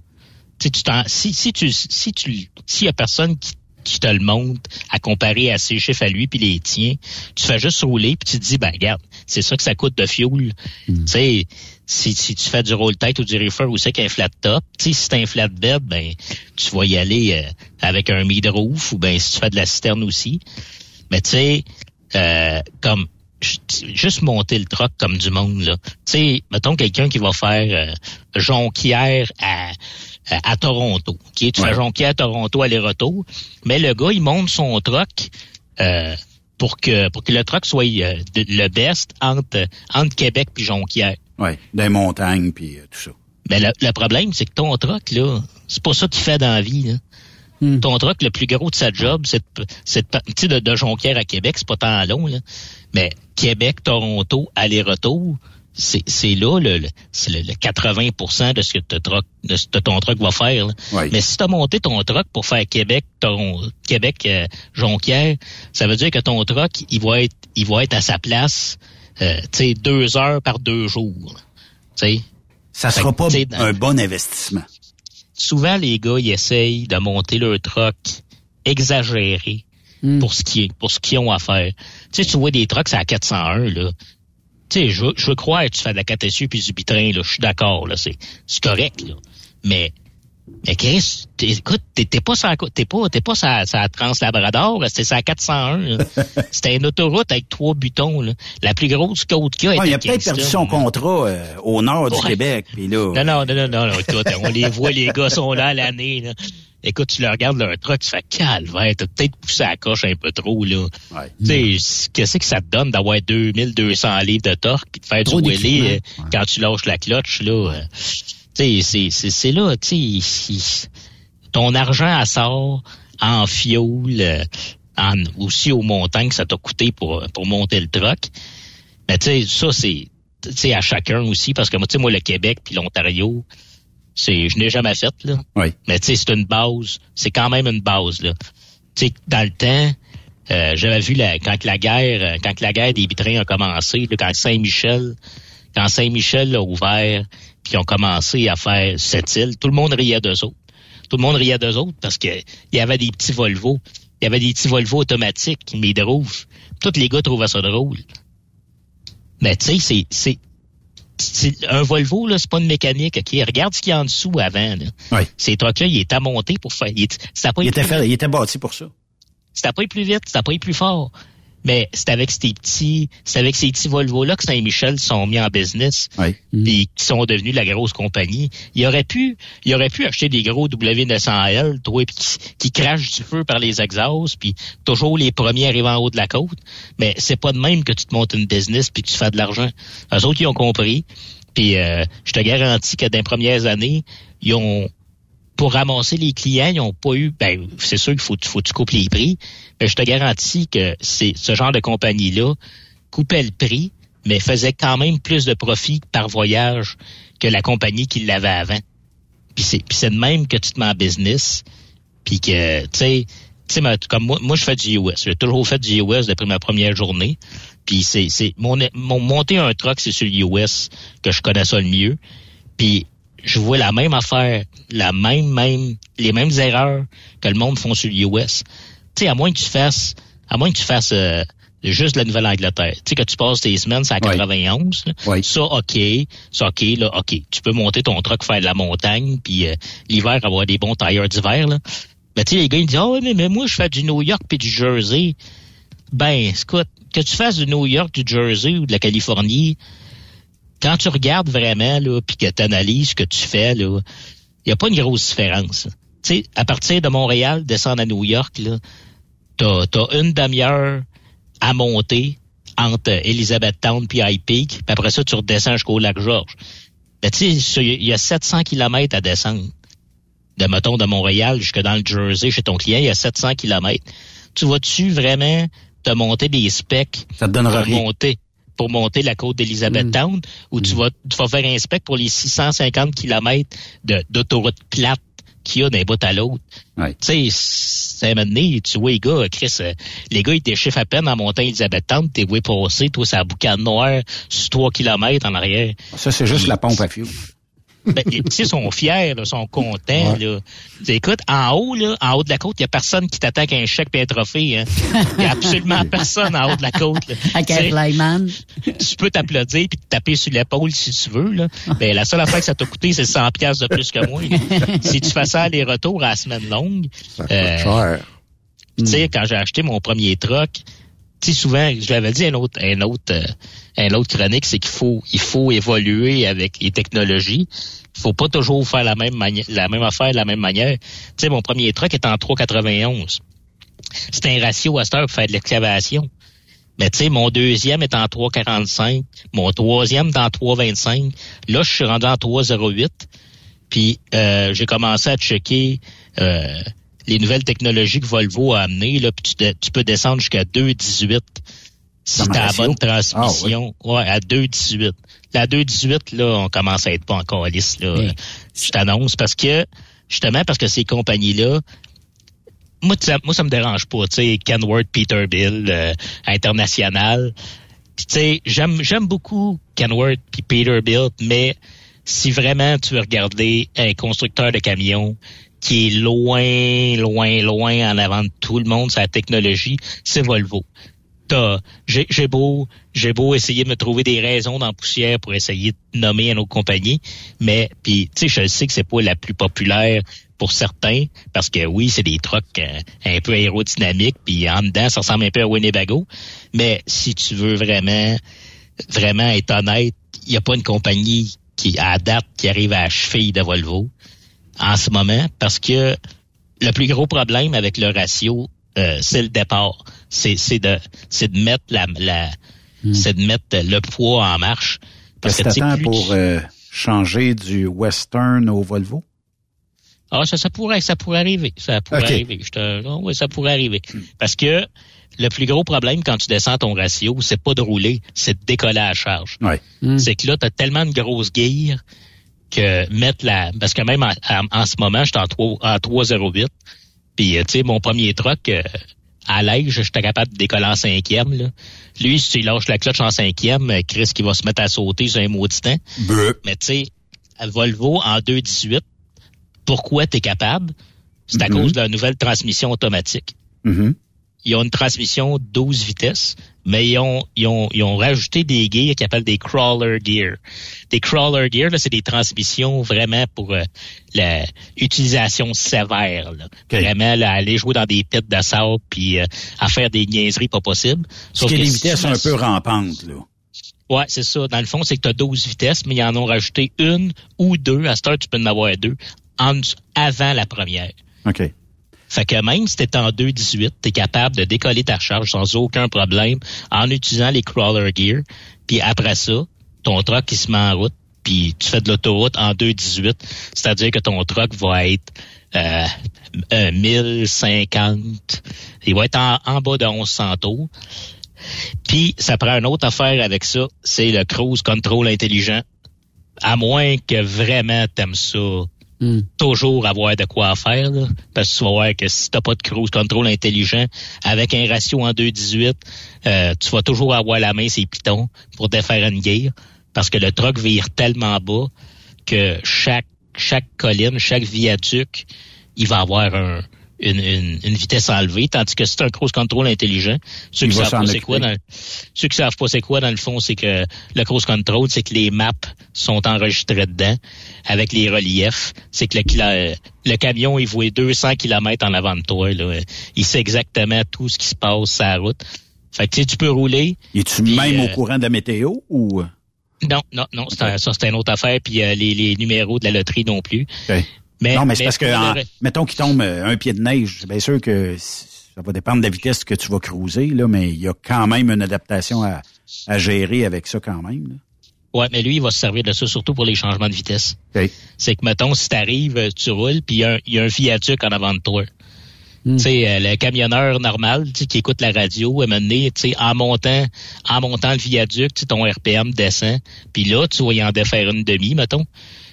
Tu sais, tu t'en, si si tu si tu s'il y a personne qui qui te le montre à comparer à ses chiffres à lui puis les tiens, tu fais juste rouler puis tu te dis ben regarde, c'est ça que ça coûte de fuel. Tu sais, si, si tu fais du roll tête ou du reefer ou c'est qu'un flat top, tu sais si c'est un flat bed, ben tu vas y aller euh, avec un mid roof ou ben si tu fais de la citerne aussi. Mais tu sais, euh, comme juste monter le troc comme du monde là. Tu sais, mettons quelqu'un qui va faire euh, Jonquière à à, à Toronto. Qui tu fais Jonquière à Toronto aller-retour, mais le gars il monte son troc euh, pour que pour que le troc soit euh, de- le best entre entre Québec puis Jonquière. Oui, des montagnes puis euh, tout ça. Mais le, le problème, c'est que ton truck, là, c'est pas ça qu'il fait dans la vie. Là. Ton truck, le plus gros de sa job, c'est de, de, de Jonquière à Québec, c'est pas tant long, là. Mais Québec, Toronto, aller-retour, c'est, c'est là le, le- c'est le, le 80 de ce que te de ce ton truck va faire. Oui. Mais si tu as monté ton truck pour faire Québec, Toronto, Québec, euh, Jonquière, ça veut dire que ton truck, il va être, il va être à sa place, euh, tu sais, deux heures par deux jours. Tu sais. Ça sera pas un bon investissement. souvent les gars ils essayent de monter leur truck exagéré pour ce qui est pour ce qu'ils ont à faire. Tu sais tu vois des trucks à 401 là. Tu sais je je veux croire que tu fais de la 4 SU puis du bitrin là, je suis d'accord là, c'est correct là. Mais mais Chris, écoute, t'es pas sur t'es pas t'es pas sur sur la Trans-Labrador, c'était sur la 401. là. C'était une autoroute avec trois butons là. La plus grosse côte qu'il y a. Était il a peut-être perdu son contrat euh, au nord du Ouais. Québec. Puis là, Non, non, non, non, non, non, écoute, on les voit, les gars sont là à l'année, là. Écoute, tu leur regardes leur truck, tu fais calvaire, t'as peut-être poussé à la coche un peu trop, là. Tu sais, c- qu'est-ce que ça te donne d'avoir 2200 livres de torque puis de faire Trop du wheelie euh, quand tu lâches la clutch, là. C'est, là, tu ton argent à sort en fioul, euh, en, aussi aux montagnes que ça t'a coûté pour, pour monter le truck. Mais tu sais, ça, c'est sais, à chacun aussi, parce que moi, moi, le Québec puis l'Ontario, c'est, je n'ai jamais fait, là. Oui. Mais tu sais, c'est une base. C'est quand même une base, là. Tu sais, dans le temps, euh, j'avais vu la, quand que la guerre, quand que la guerre des vitrins a commencé, là, quand Saint-Michel, quand Saint-Michel l'a ouvert, ils ont commencé à faire cette île, tout le monde riait d'eux autres. Tout le monde riait d'eux autres parce que il y avait des petits Volvo. Il y avait des petits Volvo automatiques, mais de roof. Tous les gars trouvaient ça drôle. Mais tu sais, c'est, un Volvo, là, c'est pas une mécanique. Regarde ce qu'il y a en dessous avant. Là. Oui. Ces trucks-là, il à monter pour faire. Il, a pas Il était, fait, il était bâti pour ça. c'était pas plus vite, c'était pas plus fort. Mais c'est avec ces petits, c'est avec ces petits Volvo-là que Saint-Michel sont mis en business. Oui. Puis qui sont devenus la grosse compagnie. Il aurait pu, il aurait pu acheter des gros W900L, toi, qui, qui crachent du feu par les exhausts, puis toujours les premiers arrivant en haut de la côte. Mais c'est pas de même que tu te montes une business puis que tu fais de l'argent. Eux autres, ils ont compris. Puis euh, je te garantis que dans les premières années, ils ont pour ramasser les clients, ils n'ont pas eu, ben, c'est sûr qu'il faut, faut que tu coupes les prix, mais je te garantis que c'est ce genre de compagnie-là coupait le prix, mais faisait quand même plus de profit par voyage que la compagnie qui l'avait avant. Puis c'est, c'est de même que tu te mets en business, puis que, tu sais, tu sais, comme moi, moi, je fais du US. J'ai toujours fait du US depuis ma première journée. Puis c'est, c'est mon, mon monter un truck, c'est sur le US que je connais ça le mieux. Puis je vois la même affaire, la même, même, les mêmes erreurs que le monde font sur le US. Tu sais, à moins que tu fasses, à moins que tu fasses euh, juste la Nouvelle-Angleterre. Tu sais, que tu passes tes semaines, c'est à 91. là. Ça, OK. Ça, OK, là, OK. Tu peux monter ton truck, faire de la montagne, puis euh, l'hiver, avoir des bons tailleurs d'hiver, là. Mais tu sais, les gars, ils disent, oh, mais, mais moi, je fais du New York puis du Jersey. Ben, écoute, que tu fasses du New York, du Jersey ou de la Californie, quand tu regardes vraiment, là, puis que tu analyses ce que tu fais, il n'y a pas une grosse différence. Tu sais, à partir de Montréal, descendre à New York, t'as, t'as une demi-heure à monter entre Elizabethtown puis High Peak, puis après ça, tu redescends jusqu'au lac Georges. Mais tu sais, il y a 700 kilomètres à descendre. De, mettons, de Montréal jusque dans le Jersey, chez ton client, il y a 700 kilomètres. Tu vas-tu vraiment te monter des specs Ça te donnera rien. monter, pour monter la côte d'Elizabethtown, ou tu vas, tu vas faire un spec pour les 650 kilomètres de, d'autoroute plate qu'il y a d'un bout à l'autre. Tu sais, c'est un moment donné, tu vois les gars, Chris, euh, les gars, ils déchiffrent à peine en montant Elizabethtown, t'es voué passer, toi, c'est la boucane noire, sur 3 kilomètres en arrière. Ça, c'est juste la pompe à fioul. Ben, les petits sont fiers, là, sont contents. Là. Tu- Écoute, en haut, là, en haut de la côte, il n'y a personne qui t'attaque un chèque et un trophée. Il n'y a absolument personne en haut de la côte. là. Tu peux t'applaudir puis te taper sur l'épaule si tu veux. Là. Mais la seule affaire que ça t'a coûté, c'est 100 pièces de plus que moi. si tu fais ça aller-retour à la semaine longue, Ça coûte euh, cher. tu sais, quand j'ai acheté mon premier truck, tu sais, souvent, je l'avais dit un autre, un autre, euh, un autre chronique, c'est qu'il faut, il faut évoluer avec les technologies. Il faut pas toujours faire la même la même affaire de la même manière. Tu sais, mon premier truck est en 3,91. C'était un ratio à cette heure pour faire de l'excavation. Mais tu sais, mon deuxième est en 3,45. Mon troisième est en 3,25. Là, je suis rendu en 3,08. Puis euh, j'ai commencé à checker euh, les nouvelles technologies que Volvo a amenées. Là, puis tu, de- tu peux descendre jusqu'à 2,18 si Comme t'as la bonne transmission. Ouais, à 2,18. La 2,18, là, on commence à être pas encore lisse, là. Oui. Je t'annonce parce que, justement, parce que ces compagnies-là, moi, tu moi, ça me dérange pas, tu sais, Kenworth, Peterbilt, euh, international. Tu sais, j'aime, j'aime beaucoup Kenworth puis Peterbilt, mais si vraiment tu veux regarder un constructeur de camions qui est loin, loin, loin en avant de tout le monde la technologie, c'est Volvo. J'ai beau, j'ai beau essayer de me trouver des raisons dans la poussière pour essayer de nommer une autre compagnie, mais puis tu sais, je sais que c'est pas la plus populaire pour certains, parce que oui, c'est des trucks euh, un peu aérodynamiques, puis en dedans, ça ressemble un peu à Winnebago. Mais si tu veux vraiment, vraiment être honnête, il n'y a pas une compagnie qui, à date, qui arrive à la cheville de Volvo en ce moment, parce que le plus gros problème avec le ratio, euh, c'est le départ. C'est, c'est de, c'est de mettre la, la c'est de mettre le poids en marche. Parce que que, t'attends plus pour euh, changer du Western au Volvo? Ah, ça, ça pourrait, ça pourrait arriver. Ça pourrait arriver. Je te, non, oui, ça pourrait arriver. Parce que le plus gros problème quand tu descends ton ratio, c'est pas de rouler, c'est de décoller à la charge. Ouais. C'est que là, tu as tellement de grosses guilles que mettre la. Parce que même en, en- en ce moment, j'étais en 3 en 3,08. Puis, euh, tu sais, mon premier truck, euh, à l'aise, j'étais capable de décoller en cinquième. Là. Lui, si tu lâches la clutch en cinquième, euh, Chris qui va se mettre à sauter sur un maudit temps. Mais tu sais, Volvo en 2,18, pourquoi tu es capable? C'est à Mhm. cause de la nouvelle transmission automatique. Mhm. Ils ont une transmission 12 vitesses, mais ils ont, ils ont, ils ont rajouté des gears qu'ils appellent des crawler gear. Des crawler gear, là, c'est des transmissions vraiment pour euh, l'utilisation sévère. Là. Vraiment, là, aller jouer dans des pits de sable puis euh, à faire des niaiseries pas possibles. Ce qui est des vitesses un peu rampantes, là. Ouais, c'est ça. Dans le fond, c'est que tu as 12 vitesses, mais ils en ont rajouté une ou deux. À cette heure, tu peux en avoir deux en, avant la première. OK. Fait que même si t'es en 2.18, t'es capable de décoller ta charge sans aucun problème en utilisant les crawler gear. Puis après ça, ton truck qui se met en route, puis tu fais de l'autoroute en 2.18, c'est-à-dire que ton truck va être euh, 1050, il va être en, en bas de 1100 tours. Puis ça prend une autre affaire avec ça, c'est le cruise control intelligent. À moins que vraiment t'aimes ça, toujours avoir de quoi faire. Là, parce que tu vas voir que si t'as pas de cruise control intelligent, avec un ratio en 2.18, euh, tu vas toujours avoir la main, c'est pitons, pour défaire une guerre. Parce que le truck vire tellement bas que chaque chaque colline, chaque viaduc, il va avoir un, une, une, une, vitesse enlevée, tandis que c'est un cruise control intelligent. Ceux qui savent pas c'est quoi, dans, ceux qui savent pas c'est quoi dans le fond, c'est que le cruise control, c'est que les maps sont enregistrées dedans avec les reliefs. C'est que le, le camion, il voit 200 km en avant de toi. Là. Il sait exactement tout ce qui se passe sur la route. Fait que tu, sais, tu peux rouler. Es-tu même euh, au courant de la météo ou? Non, non, non, c'est un, ça c'est une autre affaire. Puis euh, les, les numéros de la loterie non plus. Okay. Mais, non, mais c'est parce que, en, mettons qu'il tombe un pied de neige, bien sûr que ça va dépendre de la vitesse que tu vas cruiser, là, mais il y a quand même une adaptation à, à gérer avec ça quand même. Là. Ouais, mais lui, il va se servir de ça surtout pour les changements de vitesse. Okay. C'est que, mettons, si t'arrives, tu roules, puis il y, y, a un viaduc en avant de toi. Mm. Tu sais, euh, le camionneur normal, tu qui écoute la radio, à un moment donné, en montant, en montant le viaduc, ton RPM descend, puis là, tu vas y en défaire une demi, mettons.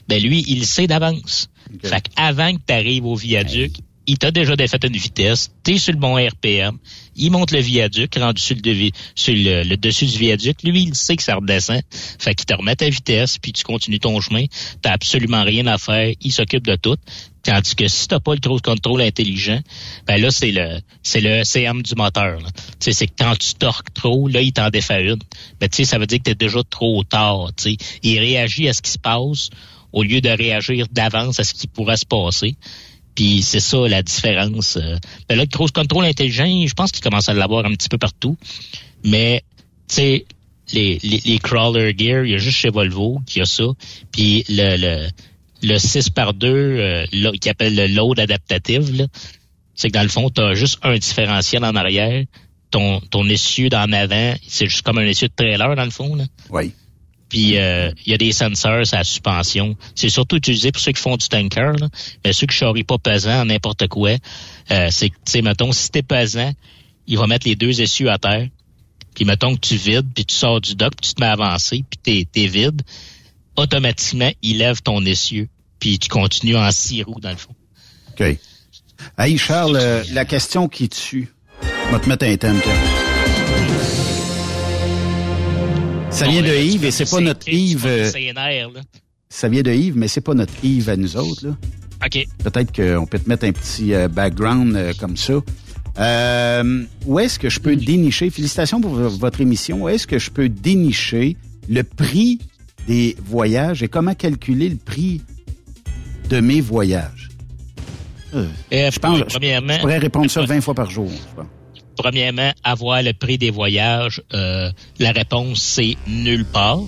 Ben lui, il sait d'avance. Okay. Fait qu'avant que tu arrives au viaduc, hey. il t'a déjà défait une vitesse, t'es sur le bon RPM, il monte le viaduc, rendu sur le, sur le, le dessus du viaduc, lui, il sait que ça redescend. Fait qu'il te remet ta vitesse, puis tu continues ton chemin. T'as absolument rien à faire, il s'occupe de tout. Tandis que si t'as pas le cruise control intelligent, ben là, c'est le c'est le CM du moteur. Tu sais, c'est que quand tu torques trop, là, il t'en défait une. Ben, tu sais, ça veut dire que t'es déjà trop tard. Tu sais. Il réagit à ce qui se passe au lieu de réagir d'avance à ce qui pourrait se passer. Puis c'est ça la différence. Ben là, le cruise control intelligent, je pense qu'il commence à l'avoir un petit peu partout. Mais, tu sais, les, crawler gear, il y a juste chez Volvo qui a ça. Puis le, le, le 6 par 2 euh, qui appelle le load adaptative, c'est que dans le fond, tu as juste un différentiel en arrière. Ton, essieu d'en avant, c'est juste comme un essieu de trailer, dans le fond. Oui. Puis il euh, y a des sensors à suspension. C'est surtout utilisé pour ceux qui font du tanker, là. mais ceux qui charrient pas pesant, n'importe quoi. Euh, c'est tu sais, mettons, si t'es pesant, il va mettre les deux essieux à terre. Puis mettons que tu vides, puis tu sors du dock, puis tu te mets à avancer, puis t'es, t'es vide. Automatiquement, il lève ton essieu, puis tu continues en six roues, dans le fond. OK. Hey, Charles, euh, la question qui tue. Je vais te mettre un thème, Ça vient de Yves et c'est pas notre Yves. Euh, ça vient de Yves, mais c'est pas notre Yves à nous autres. Là. OK. Peut-être qu'on peut te mettre un petit euh, background euh, comme ça. Euh, où est-ce que je peux dénicher, félicitations pour votre émission, où est-ce que je peux dénicher le prix des voyages et comment calculer le prix de mes voyages? Euh, je pense que je pourrais répondre ça 20 fois par jour. Je pense premièrement, avoir le prix des voyages, euh, la réponse c'est nulle part.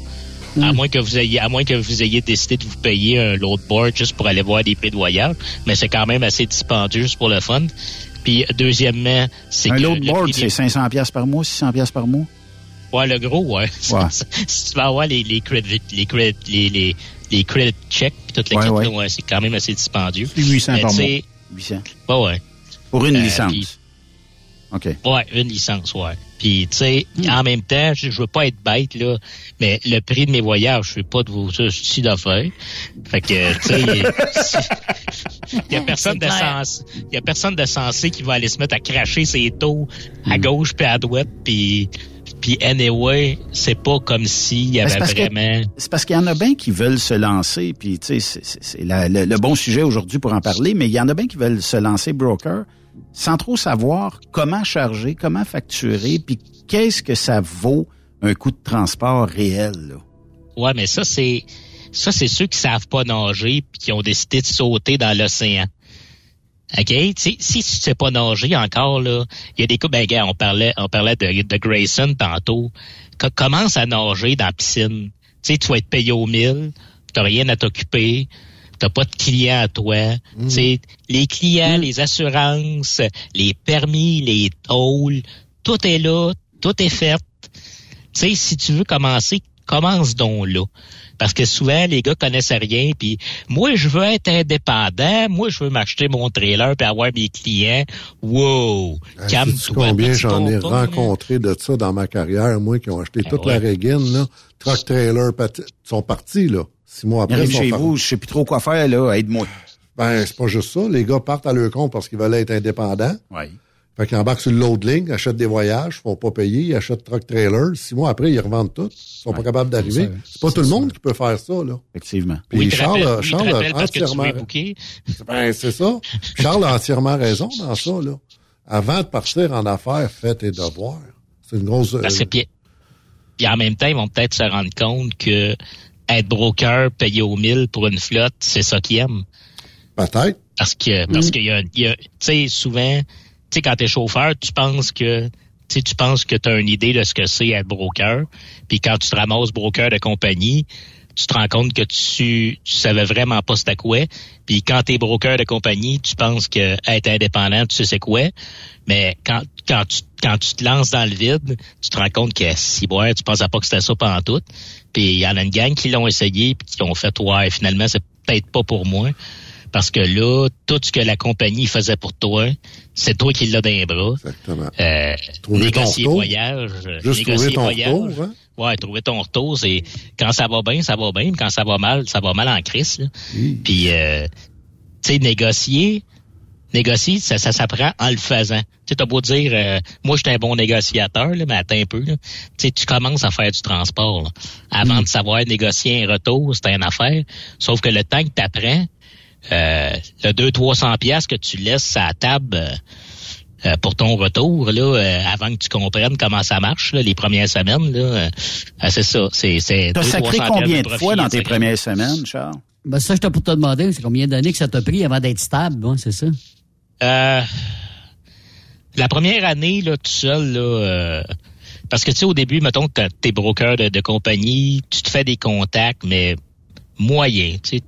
À moins que vous ayez, à moins que vous ayez décidé de vous payer un load board juste pour aller voir des prix de voyage, mais c'est quand même assez dispendieux juste pour le fun. Puis deuxièmement, c'est un load board, c'est 500 pièces par mois, 600 pièces par mois? Ouais, le gros, ouais. ouais. si tu vas avoir les les credit, les credit, les les, les credit checks puis toutes les ouais, ouais. ouais c'est quand même assez dispendieux. 800 mais par mois. 800. Ouais, ouais. Pour une Euh, licence. OK. Ouais, une licence, ouais. Puis, tu sais, en même temps, je, je veux pas être bête, là, mais le prix de mes voyages, je fais pas de vos soucis d'affaires. Fait que, tu sais, il y a personne de C'est clair. sens, il y a personne de sensé qui va aller se mettre à cracher ses taux à gauche puis à droite puis Puis anyway, c'est pas comme s'il y Ben, c'est avait vraiment... C'est parce qu'il y en a bien qui veulent se lancer, puis tu sais, c'est- le bon sujet aujourd'hui pour en parler, mais il y en a bien qui veulent se lancer broker sans trop savoir comment charger, comment facturer, puis qu'est-ce que ça vaut un coût de transport réel. Là. Ouais, mais ça, c'est ça, c'est ceux qui savent pas nager puis qui ont décidé de sauter dans l'océan. OK? Tu si tu sais pas nager encore, là, il y a des cas, ben, on parlait, de, de Grayson tantôt. Co- commence à nager dans la piscine. Tu sais, tu vas être payé au mille, t'as rien à t'occuper, t'as pas de clients à toi. Sais, les clients, les assurances, les permis, les tolls, tout est là, tout est fait. Tu sais, si tu veux commencer, commence donc là. Parce que souvent, les gars connaissent rien, puis moi, je veux être indépendant, moi, je veux m'acheter mon trailer puis avoir mes clients. Wow! Sais-tu Calme-toi. combien j'en ai là. rencontré de ça dans ma carrière, moi, qui ont acheté toute la Ben régine, là, truck trailer, sont partis, là. Six mois après, ils chez vous, je sais plus trop quoi faire, là, aide-moi. Ben, c'est pas juste ça. Les gars partent à leur compte parce qu'ils veulent être indépendants. Oui. Fait qu'ils embarquent sur le load link, achètent des voyages, font pas payer, ils achètent truck trailer. Six mois après, ils revendent tout. Ils sont pas capables d'arriver. C'est pas tout le monde qui peut faire ça, là. Effectivement. Puis Oui, te Charles, rappelle- a- oui, te Charles rappelle a parce que tu entièrement, ben, c'est ça. Charles a entièrement raison dans ça, là. Avant de partir en affaires, faites tes devoirs. C'est une grosse, euh, Parce que puis, puis en même temps, ils vont peut-être se rendre compte que être broker, payé au mille pour une flotte, c'est ça qu'ils aiment. peut-être. Parce que parce qu'il y a, il y a- tu sais souvent, tu sais quand t'es chauffeur, tu penses que tu sais, tu penses que tu as une idée de ce que c'est être broker, puis quand tu te ramasses broker de compagnie, tu te rends compte que tu, tu savais vraiment pas c'était quoi. Puis quand tu es broker de compagnie, tu penses que être indépendant, tu sais c'est quoi. Mais quand, quand, tu, quand tu te lances dans le vide, tu te rends compte que si boire, tu pensais pas que c'était ça pendant tout. Puis il y en a une gang qui l'ont essayé puis qui ont fait ouais, finalement c'est peut-être pas pour moi. Parce que là, tout ce que la compagnie faisait pour toi, c'est toi qui l'as dans les bras. Exactement. Euh, Trouver négocier voyage. Juste négocier trouver ton voyage. retour, hein? Ouais, trouver ton retour, c'est quand ça va bien, ça va bien, mais quand ça va mal, ça va mal en crise. Puis, euh, tu sais, négocier, négocier, ça, ça s'apprend en le faisant. Tu sais, t'as beau dire, euh, moi, je suis un bon négociateur, là, mais attends un peu. là. Tu sais, tu commences à faire du transport. là. Avant de savoir négocier un retour, c'est une affaire. Sauf que le temps que tu apprends, euh, le 200-300 pièces que tu laisses à la table euh, pour ton retour, là, euh, avant que tu comprennes comment ça marche, là, les premières semaines, là, euh, euh, c'est ça. C'est, c'est T'as 200-300 sacré piastres combien de profit, fois dans tes c'est- premières semaines, Charles? Ben, ça, j'étais pour te demander, c'est combien d'années que ça t'a pris avant d'être stable, hein, c'est ça? Euh, la première année, là, tout seul, là, euh, parce que tu sais, au début, mettons que t'es broker de, de compagnie, tu te fais des contacts, mais moyens, tu sais,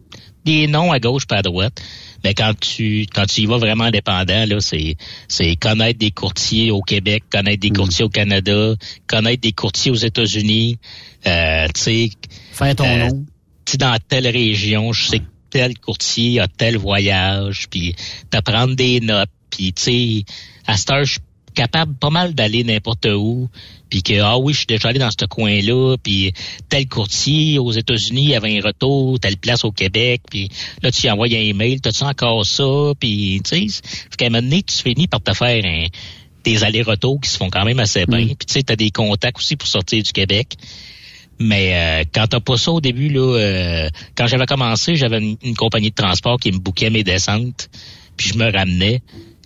des noms à gauche pas à droite. Mais quand tu quand tu y vas vraiment indépendant, là, c'est c'est connaître des courtiers au Québec, connaître des courtiers au Canada, connaître des courtiers aux États-Unis, euh, tu sais. Faire ton euh, nom. dans telle région, je sais que tel courtier a tel voyage, puis t'apprendre des notes, puis tu sais, à cette heure, je suis capable pas mal d'aller n'importe où, puis que, ah oui, je suis déjà allé dans ce coin-là, puis tel courtier aux États-Unis il y avait un retour, telle place au Québec, puis là, tu envoies un email, t'as-tu encore ça, puis tu sais, fait qu'à un moment donné, tu finis par te faire un- des allers-retours qui se font quand même assez bien, puis tu sais, t'as des contacts aussi pour sortir du Québec. Mais euh, quand t'as pas ça au début, là, euh, quand j'avais commencé, j'avais une, une compagnie de transport qui me bouquait mes descentes, puis je me ramenais.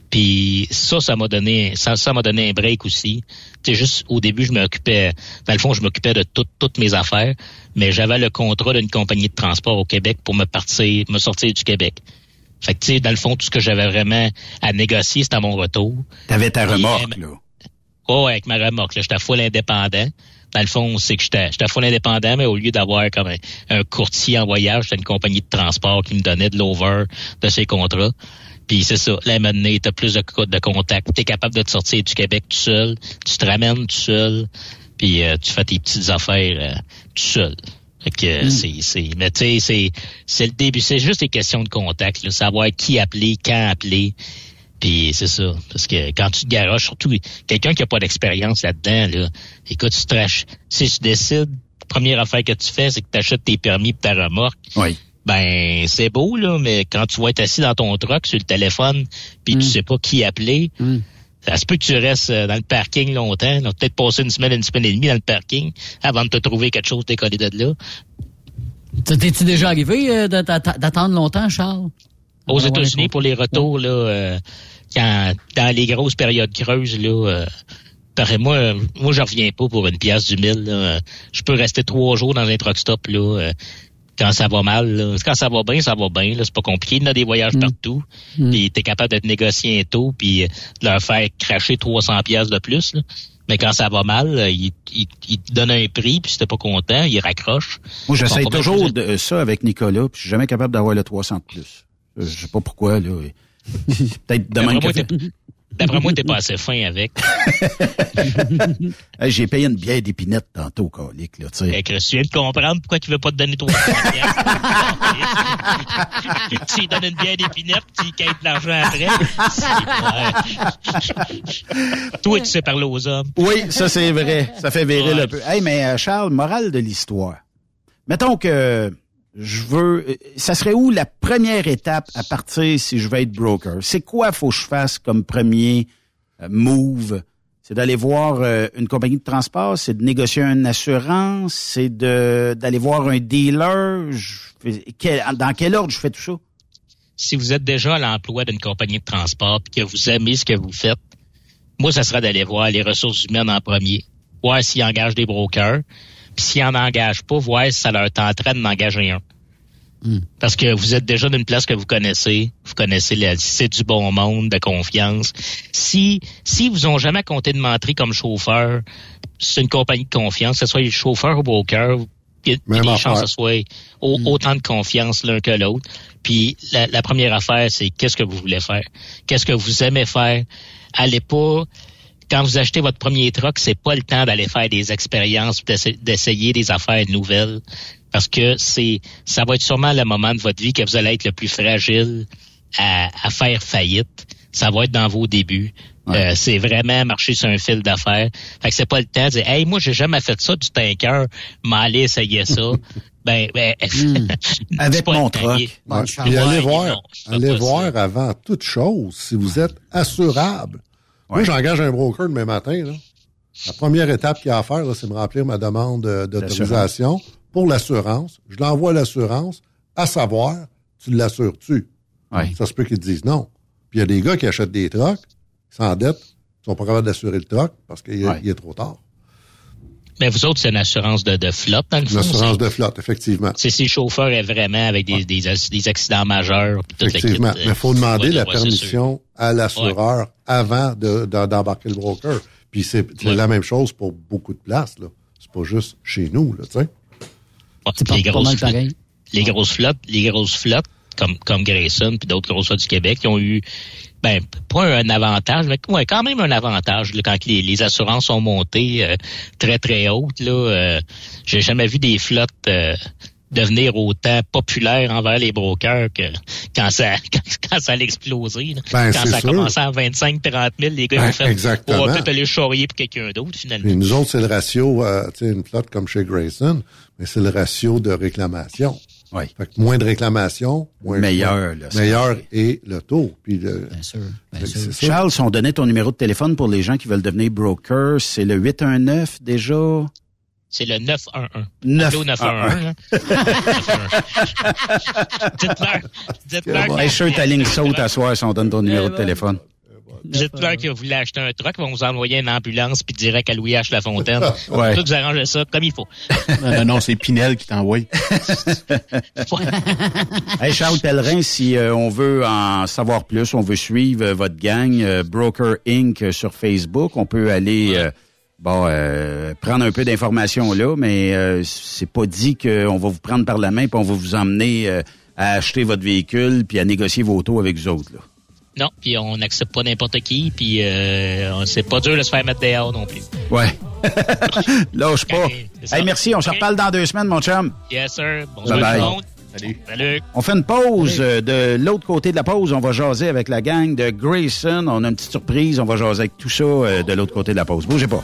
Puis ça, ça m'a donné, ça, ça m'a donné un break aussi. Tu sais, juste au début, je m'occupais, dans le fond, je m'occupais de toutes toutes mes affaires, mais j'avais le contrat d'une compagnie de transport au Québec pour me partir, me sortir du Québec. Fait que tu sais, dans le fond, tout ce que j'avais vraiment à négocier, c'était à mon retour. T'avais ta remorque, euh, là. Oh, avec ma remorque, là, j'étais full indépendant. Dans le fond, c'est que j'étais j'étais full indépendant, mais au lieu d'avoir comme un, un courtier en voyage, c'était une compagnie de transport qui me donnait de l'over de ses contrats. Puis c'est ça, là, maintenant, t'as plus de, de contacts. T'es capable de te sortir du Québec tout seul. Tu te ramènes tout seul. Puis euh, tu fais tes petites affaires euh, tout seul. Fait que euh, c'est, c'est, mais tu sais, c'est, c'est le début. C'est juste des questions de contact, là, savoir qui appeler, quand appeler. Puis c'est ça. Parce que quand tu te garoches, surtout quelqu'un qui a pas d'expérience là-dedans, là, écoute, tu te Si tu décides, première affaire que tu fais, c'est que tu achètes tes permis pour ta remorque. Oui. Ben, c'est beau, là, mais quand tu vas être assis dans ton truck sur le téléphone, puis tu sais pas qui appeler, Ça se peut que tu restes euh, dans le parking longtemps, là, peut-être passer une semaine, une semaine et demie dans le parking avant de te trouver quelque chose décollé de là. T'es-tu déjà arrivé euh, d'attendre longtemps, Charles? Aux États-Unis, pour les retours, là, euh, quand, dans les grosses périodes creuses, là, euh, pareil, moi, euh, moi, je reviens pas pour une pièce du mille. là. Je peux rester trois jours dans un truck stop là, euh, quand ça va mal. là. Quand ça va bien, ça va bien. là. C'est pas compliqué. Il y en a des voyages partout. Mm. Puis t'es capable de te négocier un taux puis euh, de leur faire cracher 300 pièces de plus. là. Mais quand ça va mal, euh, ils il, il te donnent un prix, puis si t'es pas content, ils raccrochent. Moi, j'essaie toujours de ça avec Nicolas, puis je suis jamais capable d'avoir le 300 de plus. Je sais pas pourquoi, là. Peut-être demain D'après moi, t'es- D'après moi, t'es pas assez fin avec. Hey, J'ai payé une bière d'épinette tantôt, calique, là, tu sais. Fait que tu viens de comprendre pourquoi il veut pas te donner 300 piastres. tu lui donnes une bière d'épinette, tu lui quêtes de l'argent après. Toi, tu sais parler aux hommes. Oui, ça c'est vrai. Ça fait virer un peu. Hey, mais euh, Charles, morale de l'histoire. Mettons que je veux. Ça serait où la première étape à partir si je veux être broker? C'est quoi faut que je fasse comme premier euh, move? C'est d'aller voir euh, une compagnie de transport, c'est de négocier une assurance, c'est d'aller voir un dealer. Je dans quel ordre je fais tout ça? Si vous êtes déjà à l'emploi d'une compagnie de transport et que vous aimez ce que vous faites, moi, ça serait d'aller voir les ressources humaines en premier. Voir s'ils engagent des brokers. Puis s'ils en engagent pas, voir si ça leur tenterait d'en engager un. Parce que vous êtes déjà d'une place que vous connaissez, vous connaissez le, c'est du bon monde, de confiance. Si si vous ont jamais compté de menterie comme chauffeur, c'est une compagnie de confiance, que ce soit chauffeur ou broker, il y a, des chances que ce soit au- autant de confiance l'un que l'autre. Puis la, la première affaire, c'est qu'est-ce que vous voulez faire, qu'est-ce que vous aimez faire? Allez pas quand vous achetez votre premier truck, c'est pas le temps d'aller faire des expériences, d'essa- d'essayer des affaires nouvelles, parce que c'est, ça va être sûrement le moment de votre vie que vous allez être le plus fragile à, à faire faillite. Ça va être dans vos débuts. Euh, c'est vraiment marcher sur un fil d'affaires. Fait que c'est pas le temps de dire, hey, moi, j'ai jamais fait ça du tanker, m'aller essayer ça. ben, ben, c'est Avec mon truck. Il- Ouais, Ouais, allez non, voir, allez voir avant toute chose si vous êtes assurable. Moi, j'engage un broker demain matin. Là. La première étape qu'il y a à faire, c'est me remplir ma demande euh, d'autorisation pour l'assurance. Je l'envoie à l'assurance, à savoir, tu l'assures-tu? Ça se peut qu'ils te disent non. Puis il y a des gars qui achètent des trucks, s'endettent, ils sont pas capables d'assurer le truck parce qu'il est- il est trop tard. Mais vous autres, c'est une assurance de, de flotte, dans le Une fond. assurance de flotte, effectivement. C'est si le chauffeur est vraiment avec des, des, des accidents majeurs. puis Effectivement. euh, Mais il faut demander la permission à l'assureur avant de- de- d'embarquer le broker. Puis c'est Ouais. la même chose pour beaucoup de places. là. C'est pas juste chez nous, là, tu sais. Ouais, C'est pas- les pas grosses mal flottes, les grosses flottes, les grosses flottes comme comme Grayson puis d'autres grosses flottes du Québec, qui ont eu ben pas un avantage, mais ouais, quand même un avantage là, quand les, les assurances sont montées euh, très très hautes là. euh, J'ai jamais vu des flottes euh, devenir autant populaires envers les brokers que quand ça quand, quand ça allait exploser. là. Ben, quand c'est ça a sûr. commencé à 25-30 000, les gars Ben, ont fait exactement. on va peut-être aller charrier pour quelqu'un d'autre finalement. Puis nous autres, c'est le ratio, euh, tu sais, une flotte comme chez Grayson, mais c'est le ratio de réclamation. Oui. Fait que moins de réclamation, moins Meilleur, là, ça. meilleur est le taux. Puis le, Bien sûr. Bien sûr. Charles, si on donnait ton numéro de téléphone pour les gens qui veulent devenir broker, c'est le 819 déjà? C'est le 911. Neuf- Appelez au 911. hein. 911. Dites-leur. Dites-leur Hey, que- sûr, ta ligne saute à soir si on donne ton numéro de téléphone. Dites-leur que vous voulez acheter un truck, ils vont vous envoyer une ambulance puis direct à Louis H. Lafontaine. Ouais. Tout vous arrangez ça comme il faut. Non, non, non, c'est Pinel qui t'envoie. Hey Charles Pellerin, si euh, on veut en savoir plus, on veut suivre euh, votre gang euh, Broker Inc. euh, sur Facebook, on peut aller euh, bon euh, prendre un peu d'informations là, mais euh, c'est pas dit qu'on va vous prendre par la main puis on va vous emmener euh, à acheter votre véhicule puis à négocier vos taux avec vous autres. Là. Non, puis on n'accepte pas n'importe qui, puis euh, c'est pas dur de se faire mettre dehors non plus. Ouais. Lâche pas. Hey, merci, on se reparle dans deux semaines, mon chum. Yes, sir. Bonsoir Bye bye. tout le monde. Salut. Salut. On fait une pause. Euh, De l'autre côté de la pause, on va jaser avec la gang de Grayson. On a une petite surprise. On va jaser avec tout ça euh, de l'autre côté de la pause. Bougez pas.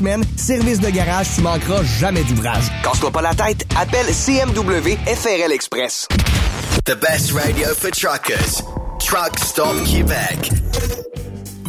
semaines. Service de garage, tu manqueras jamais d'ouvrage. Casse-toi pas la tête, appelle CMW FRL Express. The best radio for truckers. Truck Stop Québec.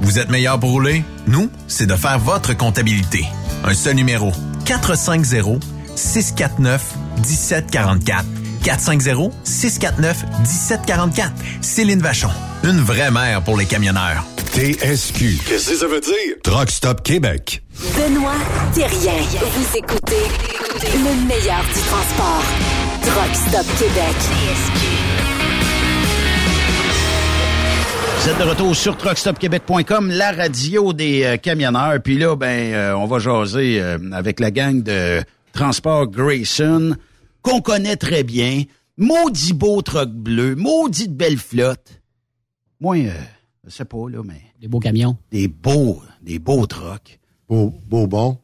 Vous êtes meilleur pour rouler? Nous, c'est de faire votre comptabilité. Un seul numéro. 450 649 1744. 450-649-1744. Céline Vachon. Une vraie mère pour les camionneurs. TSQ. Qu'est-ce que ça veut dire? Truck Stop Québec. Benoît Thérien. Vous écoutez le meilleur du transport. Truck Stop Québec. Vous êtes de retour sur truckstopquebec.com, la radio des euh, camionneurs. Puis là, ben, euh, on va jaser euh, avec la gang de Transport Grayson, qu'on connaît très bien. Maudit beau truck bleu, maudite belle flotte. Moi, euh, je sais pas, là, mais... Des beaux camions. Des beaux, des beaux trucks. Beau, beau bon.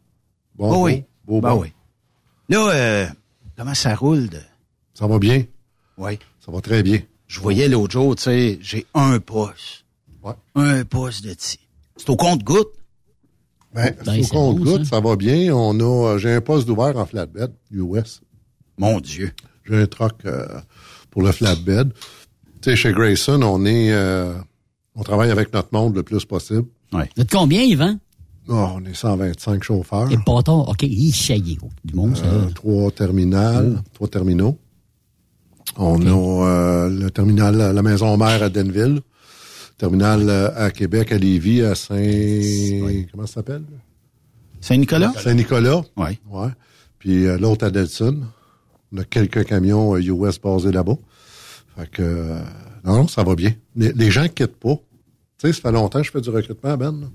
Bon, Oh oui. Beau, Ben bon. oui. Là, euh, comment ça roule? De... Ça va bien? Oui. Ça va très bien. Je voyais l'autre jour, tu sais, j'ai un pouce. Ouais. Un pouce de ti. C'est au compte-goutte. Ben, Ben, au c'est compte bon, goutte, ça. ça va bien. On a, euh, j'ai un poste d'ouvert en flatbed, US. Mon Dieu. J'ai un truck euh, pour le flatbed. Tu sais, chez Grayson, on est, euh, on travaille avec notre monde le plus possible. Ouais. Vous êtes combien, Yvan? Oh, on est 125 chauffeurs. Et bâtard. OK, il chaillait. Du monde, ça. Euh, trois terminales, trois terminaux. On a euh, le terminal, la maison mère à Denville, terminal euh, à Québec, à Lévis, à Saint... Comment ça s'appelle? Saint-Nicolas? Saint-Nicolas. Oui. Ouais. Puis euh, l'autre à Delson. On a quelques camions US basés là-bas. Fait que... non, non, ça va bien. Les, les gens quittent pas. Tu sais, ça fait longtemps que je fais du recrutement, Ben. là.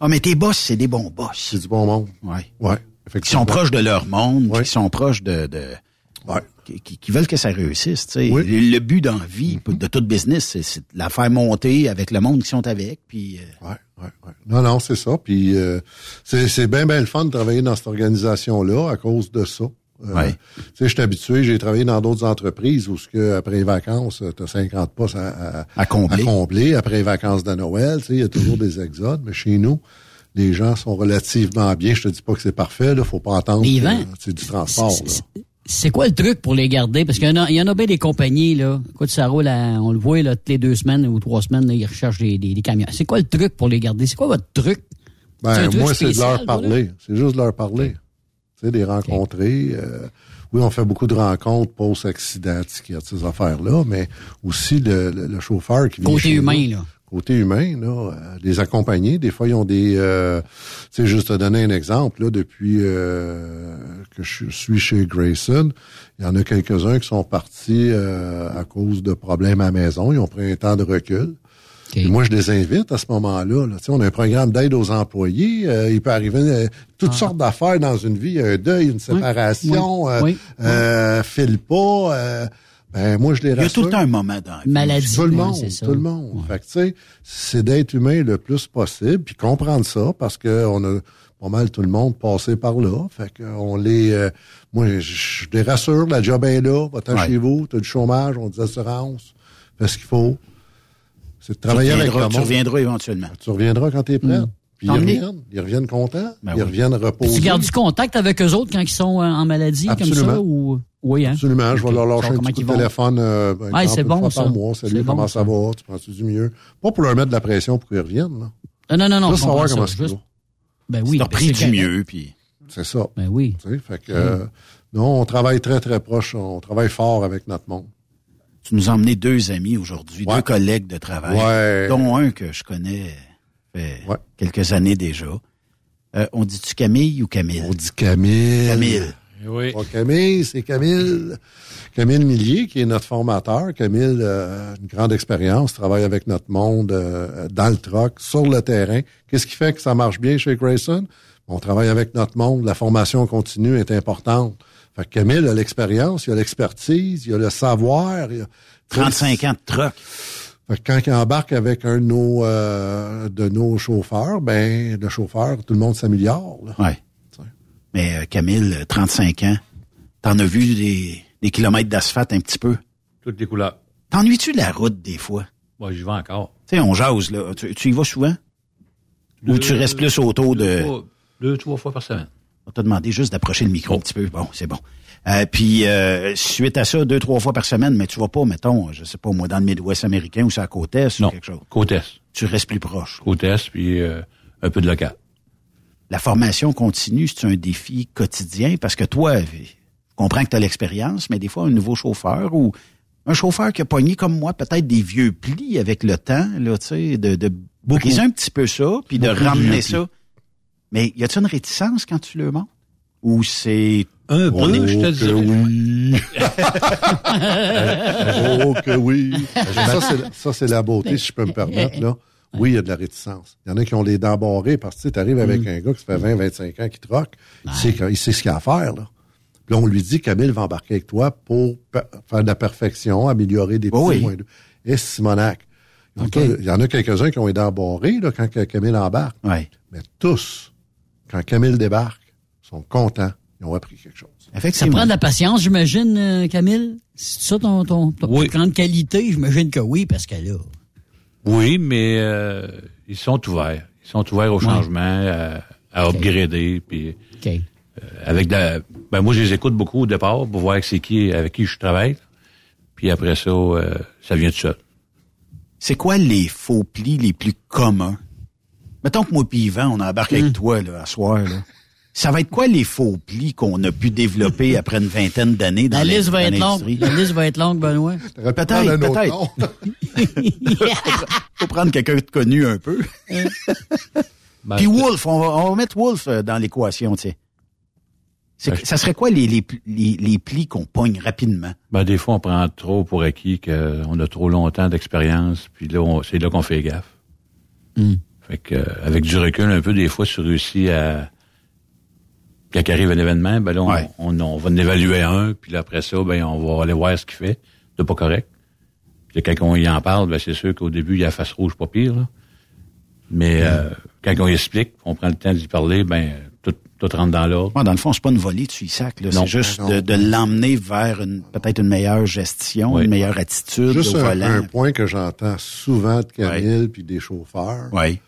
Ah, mais tes boss, c'est des bons boss. C'est du bon monde. Ouais. Ouais. Qui sont proches de leur monde, qui sont proches de... de qui, qui- qui veulent que ça réussisse. tu sais. Le, le but dans la vie Mm-hmm. de toute business, c'est, de la faire monter avec le monde qui sont avec. Puis, euh, Ouais, ouais, ouais. Non, non, c'est ça. Puis euh, c'est, c'est bien, bien le fun de travailler dans cette organisation-là à cause de ça. Euh, Ouais. Tu sais, je suis habitué, j'ai travaillé dans d'autres entreprises où ce que après les vacances, tu as 50 postes à, à, À combler. combler. Après les vacances de Noël, tu sais, il y a toujours des exodes. Mais chez nous, les gens sont relativement bien. Je te dis pas que c'est parfait, là. Faut pas attendre. C'est du transport, là. C'est quoi le truc pour les garder? Parce qu'il y en a, il y en a bien des compagnies, là. Écoute, ça roule, à- on le voit, là, toutes les deux semaines ou trois semaines, là, ils recherchent des, des, des camions. C'est quoi le truc pour les garder? C'est quoi votre truc? Ben, truc moi, c'est de leur parler. C'est juste de leur parler. Tu sais, des rencontrer. euh, oui, on fait beaucoup de rencontres post-accident, ces affaires-là, mais aussi le, le- le chauffeur qui vient Côté humain, nous. là. Côté humain, là, euh, les accompagner. Des fois, ils ont des... euh, tu sais, juste te donner un exemple, là, depuis euh, que je suis chez Grayson, il y en a quelques-uns qui sont partis euh, à cause de problèmes à la maison. Ils ont pris un temps de recul. Et moi, je les invite à ce moment-là. Là. Tu sais, On a un programme d'aide aux employés. Euh, il peut arriver euh, toutes sortes d'affaires dans une vie. Un deuil, une séparation, oui, oui, file pas. Ben, moi, je les il y a rassure. tout le temps un moment dans la vie. Maladie. Tout le monde, c'est ça. tout le monde. Fait que, tu sais, c'est d'être humain le plus possible, puis comprendre ça, parce que on a pas mal tout le monde passé par là. Fait que on les, euh, moi, je, je les rassure, la job est là, va-t'en Ouais. chez vous, t'as du chômage, on a des assurances, fais ce qu'il faut. C'est de travailler tu avec le tu monde. reviendras éventuellement. Tu reviendras quand t'es prêt. Mm. Puis ils reviennent, ils reviennent contents, Ben ils oui. reviennent reposer. Tu gardes du contact avec eux autres quand ils sont euh, en maladie comme ça? Ou... Oui, hein? Absolument, je vais leur lâcher un comment petit coup de téléphone euh, ben, Ouais, exemple, c'est une bon, fois ça. par mois. Salut, C'est bon, comment ça. ça va? Tu prends-tu du mieux? Pas pour leur mettre de la pression pour qu'ils reviennent. Là. Non, non, non, non. Juste savoir comment ça. c'est Juste- va. Ben oui. T'as ben pris du mieux, puis... C'est ça. Ben oui. Tu sais, fait que, euh, non, on travaille très, très proche. On travaille fort avec notre monde. Tu nous as emmené deux amis aujourd'hui, Ouais. deux collègues de travail, Ouais. dont un que je connais fait Ouais. quelques années déjà. Euh, on dit-tu Camille ou Camille? On dit Camille. Camille. Oui. Pas Camille, c'est Camille. Camille Millier, qui est notre formateur. Camille, euh, une grande expérience, travaille avec notre monde euh, dans le troc, sur le terrain. Qu'est-ce qui fait que ça marche bien chez Grayson? On travaille avec notre monde. La formation continue est importante. Fait que Camille a l'expérience, il a l'expertise, il a le savoir. il a- 35 ans de troc. Fait que quand il embarque avec un de nos, euh, de nos chauffeurs, ben le chauffeur, tout le monde s'améliore. Ouais. Mais euh, Camille, euh, 35 ans, t'en as vu des, des kilomètres d'asphalte un petit peu? Toutes les couleurs. T'ennuies-tu de la route des fois? Moi, j'y vais encore. Tu sais, on jase, là. Tu, tu y vas souvent? Ou tu restes plus autour deux, de... trois- Deux, trois fois par semaine. On t'a demandé juste d'approcher le micro un petit peu. Bon, c'est bon. Euh, puis, euh, suite à ça, deux, trois fois par semaine, mais tu vas pas, mettons, je sais pas, moi, dans le Midwest américain ou c'est à côte est ou Non. quelque chose. Côte Est. Tu restes plus proche. Côte Est, puis euh, un peu de local. La formation continue, c'est un défi quotidien parce que toi, je comprends que tu as l'expérience, mais des fois, un nouveau chauffeur ou un chauffeur qui a pogné comme moi peut-être des vieux plis avec le temps, là, tu sais, de, de un petit peu ça, puis de ramener ça. Mais y a-t-il une réticence quand tu le montres? Ou c'est... Un On peu, est- je te que dirais. oui. oh que oui. Ça, c'est, ça, c'est la beauté, si je peux me permettre. Là. Oui, il y a de la réticence. Il y en a qui ont les dents barrées parce que tu arrives avec un gars qui fait 20, 25 ans qui troque. Il, sait, il sait ce qu'il a à faire. Là. Puis là, on lui dit, Camille va embarquer avec toi pour faire de la perfection, améliorer des petits oui. points de... Et Simonac. Il y en a- Il y en a quelques-uns qui ont les dents barrées là, quand Camille embarque. Ouais. Mais tous, quand Camille débarque, sont contents. Ils ont appris quelque chose. Ça prend de la patience, j'imagine, euh, Camille? C'est ça ton, ton, ton Oui. plus grande qualité? J'imagine que oui, parce que là... Oui, mais euh, ils sont ouverts. Ils sont ouverts au Ouais. changement, à, à upgrader, puis OK. euh, avec de la, ben moi je les écoute beaucoup au départ pour voir c'est qui avec qui je travaille. Puis après ça, euh, ça vient tout seul. C'est quoi les faux plis les plus communs? Mettons que moi pis Yvan, on embarque avec toi, là, à soir, là. Ça va être quoi les faux plis qu'on a pu développer après une vingtaine d'années dans La liste va être longue. La liste va être longue, Benoît. Peut-être, peut-être. Faut prendre quelqu'un de connu un peu. Ben, Puis Wolf, on va, on va mettre Wolf euh, dans l'équation, tiens. C'est que- ça serait quoi les, les, les, les plis qu'on pogne rapidement? Ben, des fois, on prend trop pour acquis qu'on a trop longtemps d'expérience, puis là, on- c'est là qu'on fait gaffe. Hmm. Fait que, euh, avec du recul, un peu, des fois, tu réussis à... Quand arrive un événement, ben là, on, Ouais. on, on va en évaluer un, puis là, après ça, ben, on va aller voir ce qu'il fait de pas correct. Puis quand on y en parle, ben, c'est sûr qu'au début, il y a la face rouge pas pire, là. Mais euh, quand on y explique, on prend le temps d'y parler, ben, tout, tout rentre dans l'ordre. Ouais, dans le fond, c'est pas une volée de sac, là. Non. C'est juste Non. de, de l'emmener vers une, peut-être une meilleure gestion, une meilleure attitude Juste au un, volant. un point que j'entends souvent de Camille puis des chauffeurs, Oui.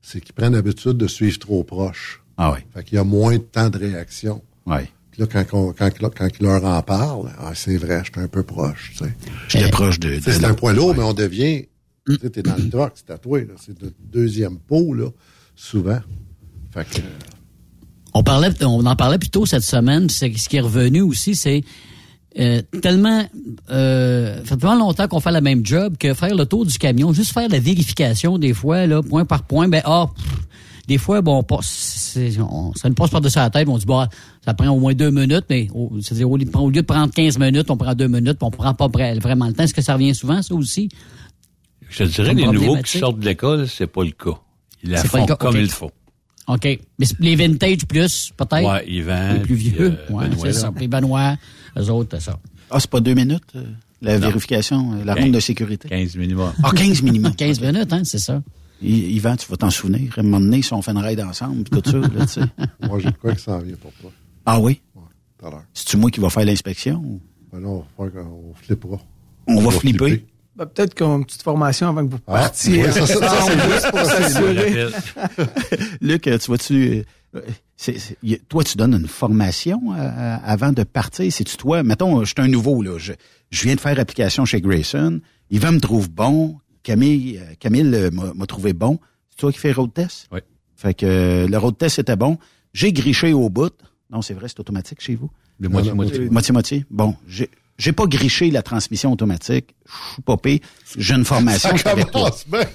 c'est qu'ils prennent l'habitude de suivre trop proche. Ah oui. Fait qu'il y a moins de temps de réaction. Oui. Puis là, quand, on- quand, quand ils leur en parlent, ah, c'est vrai, j'étais un peu proche. tu sais. J'étais proche de... Tu de sais, C'est un point lourd, mais on devient. Tu sais, t'es dans le truck, c'est à toi. là. C'est le deuxième pot, là, souvent. Fait que. On parlait, on en parlait plus tôt cette semaine. C'est ce qui est revenu aussi, c'est euh, tellement, euh, ça fait tellement longtemps qu'on fait la même job que faire le tour du camion, juste faire la vérification des fois, là, point par point, ben ah, pff, des fois, bon, on passe, on- ça nous passe par-dessus la tête, on dit bon, ça prend au moins deux minutes, mais au, c'est-à-dire au lieu, de, au lieu de prendre 15 minutes, on prend deux minutes, puis on prend pas vra- vraiment le temps. Est-ce que ça revient souvent, ça aussi? Je te dirais, les nouveaux qui sortent de l'école, c'est pas le cas. Ils la font comme ok. il faut. OK. Mais les vintage plus, peut-être? Ouais, Yvan, Les plus vieux. euh, ouais, c'est ça. Puis Benoît, eux autres, c'est ça. Ah, c'est pas deux minutes, euh, la vérification, euh, la ronde de sécurité? 15 minimum. Ah, 15 minimum. 15 minutes, hein, c'est ça. Yvan, tu vas t'en souvenir. À un moment donné, si on fait une raid ensemble, puis tout ça, là, tu sais. Moi, j'ai de quoi qui s'en vient pour toi. Ah oui? Tout à l'heure. C'est-tu moi qui va faire l'inspection? ou- Ben là, on va faire qu'on flippera. On va flipper. Ben, Peut-être qu'on a une petite formation avant que vous Ah, partiez. ça, ça, c'est juste pour vrai, ça, c'est s'assurer. Luc, euh, tu vois-tu... euh, c'est- c'est- y- toi, tu donnes une formation euh, avant de partir. C'est-tu toi? Mettons, je suis un nouveau, là. Je, je viens de faire application chez Grayson. Yvan me trouve bon. Camille, euh, Camille euh, m'a trouvé bon. C'est toi qui fais road test? Oui. Fait que euh, le road test était bon. J'ai griché au bout. Non, c'est vrai, c'est automatique chez vous? De moitié-moitié. Moitié-moitié. Bon, j'ai j'ai pas griché la transmission automatique. Je suis pas. J'ai une formation. Ça avec toi. commence bien.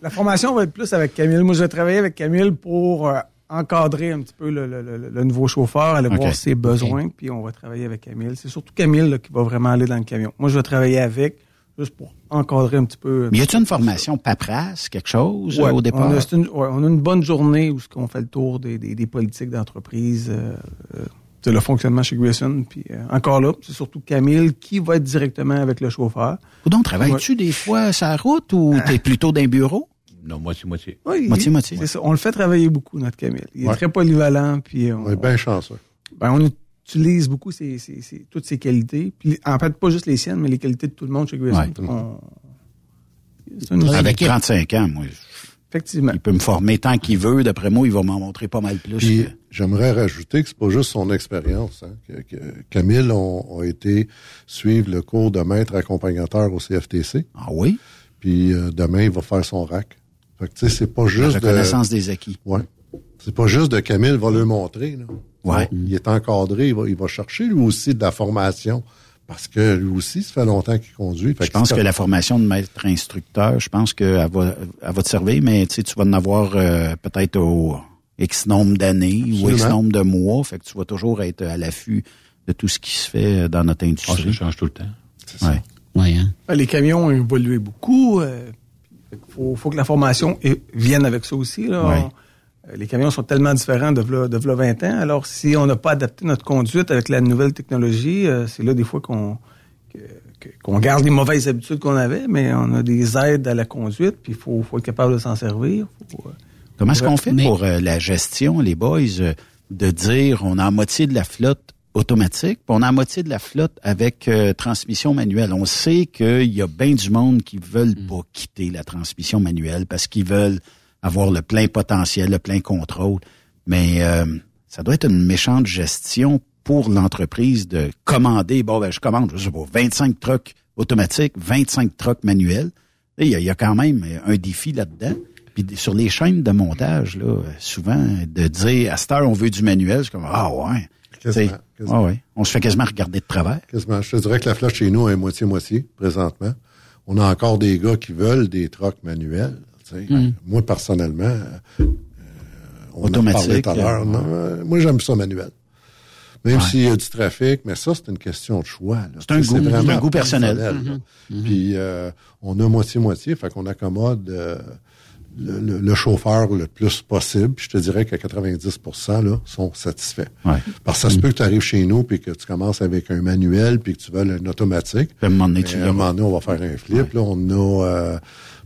La formation va être plus avec Camille. Moi, je vais travailler avec Camille pour euh, encadrer un petit peu le, le- le- le nouveau chauffeur, aller voir ses besoins, puis on va travailler avec Camille. C'est surtout Camille là, qui va vraiment aller dans le camion. Moi, je vais travailler avec, juste pour encadrer un petit peu. Mais y a-tu une formation paperasse, quelque chose, euh, Ouais, au départ? On a, une, ouais, on a une bonne journée où on fait le tour des, des- des politiques d'entreprise, euh, euh, c'est le fonctionnement chez Grayson. Puis euh, encore là, c'est surtout Camille qui va être directement avec le chauffeur. Donc, travailles-tu des fois sur la route ou t'es plutôt d'un bureau? Non, moitié-moitié. Oui, Moitié-moitié. C'est ça. On le fait travailler beaucoup, notre Camille. Il est Ouais. très polyvalent. Puis on, On est bien chanceux. ben, on utilise beaucoup ses, ses- ses- toutes ses qualités. Puis, en fait, pas juste les siennes, mais les qualités de tout le monde chez Grayson. Ouais. On- c'est une- Avec 35 ans, moi, Effectivement. il peut me former tant qu'il veut. D'après moi, il va m'en montrer pas mal plus. Puis, j'aimerais rajouter que c'est pas juste son expérience. Hein, que, que Camille ont, été suivre le cours de maître accompagnateur au CFTC. Ah oui? Puis euh, demain, il va faire son RAC. Fait que, tu sais, c'est pas La juste reconnaissance de... des acquis. Ouais. C'est pas juste de Camille va le montrer. Là. Ouais. Il est encadré, il va, il va chercher lui aussi de la formation. Parce que lui aussi, ça fait longtemps qu'il conduit. Fait Je pense que la formation de maître instructeur, je pense qu'elle va, elle va te servir, mais tu sais, tu vas en avoir euh, peut-être au X nombre d'années ou X nombre de mois. Fait que tu vas toujours être à l'affût de tout ce qui se fait dans notre Ah, ça industrie. change tout le temps. Ouais. Ouais, hein? Ben, Les camions ont évolué beaucoup. euh, faut, faut que la formation vienne avec ça aussi. Là. On- les camions sont tellement différents de v'là, de v'là 20 ans. Alors, si on n'a pas adapté notre conduite avec la nouvelle technologie, euh, c'est là des fois qu'on que- que- qu'on garde les mauvaises habitudes qu'on avait, mais on a des aides à la conduite, puis il faut, faut être capable de s'en servir. Faut, euh, Comment est-ce qu'on fait Mais- pour euh, la gestion, les boys, de dire on a la moitié de la flotte automatique, puis on a la moitié de la flotte avec euh, transmission manuelle. On sait qu'il y a bien du monde qui veulent pas quitter la transmission manuelle parce qu'ils veulent avoir le plein potentiel, le plein contrôle. Mais euh, ça doit être une méchante gestion pour l'entreprise de commander, bon, ben, je commande, je sais pas, 25 trucks automatiques, 25 trucks manuels. Il y, y a quand même un défi là-dedans. Puis sur les chaînes de montage, là, souvent, de dire à cette heure, on veut du manuel, c'est comme Ah ouais. Quasiment, T'sais, quasiment. ah ouais. On se fait quasiment regarder de travers. Quasiment. Je te dirais que la flotte chez nous est moitié-moitié, présentement. On a encore des gars qui veulent des trocs manuels. tu sais. Mm. Moi, personnellement, euh, on en parlait Automatique, tout à l'heure. euh, euh, moi, j'aime ça manuel. Même Ouais. s'il y a du trafic, mais ça, c'est une question de choix. C'est un un goût personnel. là. Mhm. Puis, euh, on a moitié-moitié, fait qu'on accommode euh, le, le- le chauffeur le plus possible. Puis je te dirais qu'à 90 là, sont satisfaits. Ouais. Parce que ça se peut que tu arrives chez nous puis que tu commences avec un manuel puis que tu veux un automatique. à un moment donné, tu à un moment donné, on va faire un flip. Là, on a euh,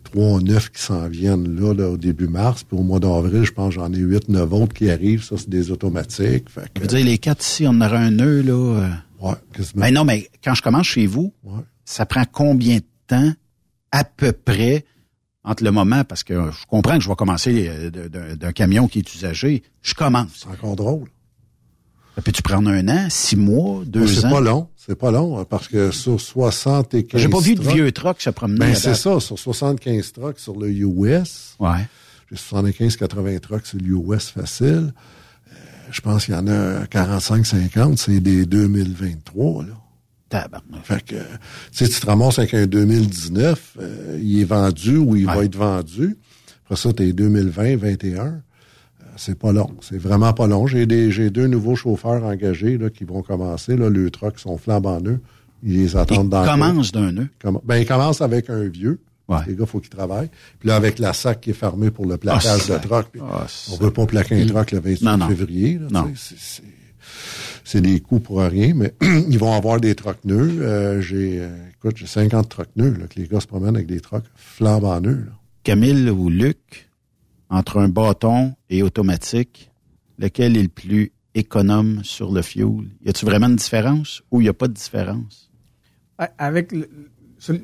trois neuf qui s'en viennent là, là, au début mars. Puis au mois d'avril, je pense j'en ai huit, neuf autres qui arrivent. Ça, c'est des automatiques. Fait Je que, veux dire, les quatre ici, on aurait un nœud, là. euh. ouais. Mais non, mais quand je commence chez vous, Ouais. ça prend combien de temps, à peu près, entre le moment, parce que je comprends que je vais commencer euh, d'un camion qui est usagé, je commence. C'est encore drôle. Ça peut-tu prendre un an, six mois, deux C'est ans? pas long. C'est pas long, hein, parce que sur 75 J'ai pas vu de vieux trucks se promener. Ben, c'est ça. Sur 75 trucks sur le US, Ouais. j'ai 75-80 trucks sur le US facile. Euh, je pense qu'il y en a 45-50, c'est des 2023, là. Tabarnak. Fait que, tu te ramasses avec un 2019, euh, il est vendu ou il va être vendu. Après ça, t'es 2020, 21. Euh, c'est pas long. C'est vraiment pas long. J'ai des, j'ai deux nouveaux chauffeurs engagés, là, qui vont commencer, là. Le truck sont flambant neufs. Ils les attendent Ils dans le coin. commencent d'un nœud. Ben, il commence avec un vieux. Ouais. Les gars, faut qu'ils travaillent. Puis là, avec la SAC qui est fermée pour le plaquage Ah, de puis Ah, on veut pas plaquer un troc le 28 Non, non. février. là, Non. C'est des coûts pour rien, mais ils vont avoir des trocs nœuds. Euh, j'ai, euh, écoute, j'ai 50 trocs nœuds, là, que les gars se promènent avec des trocs flambant nœuds. là. Camille ou Luc, entre un bâton et automatique, lequel est le plus économe sur le fuel? Y a-tu vraiment une différence ou y a pas de différence? Avec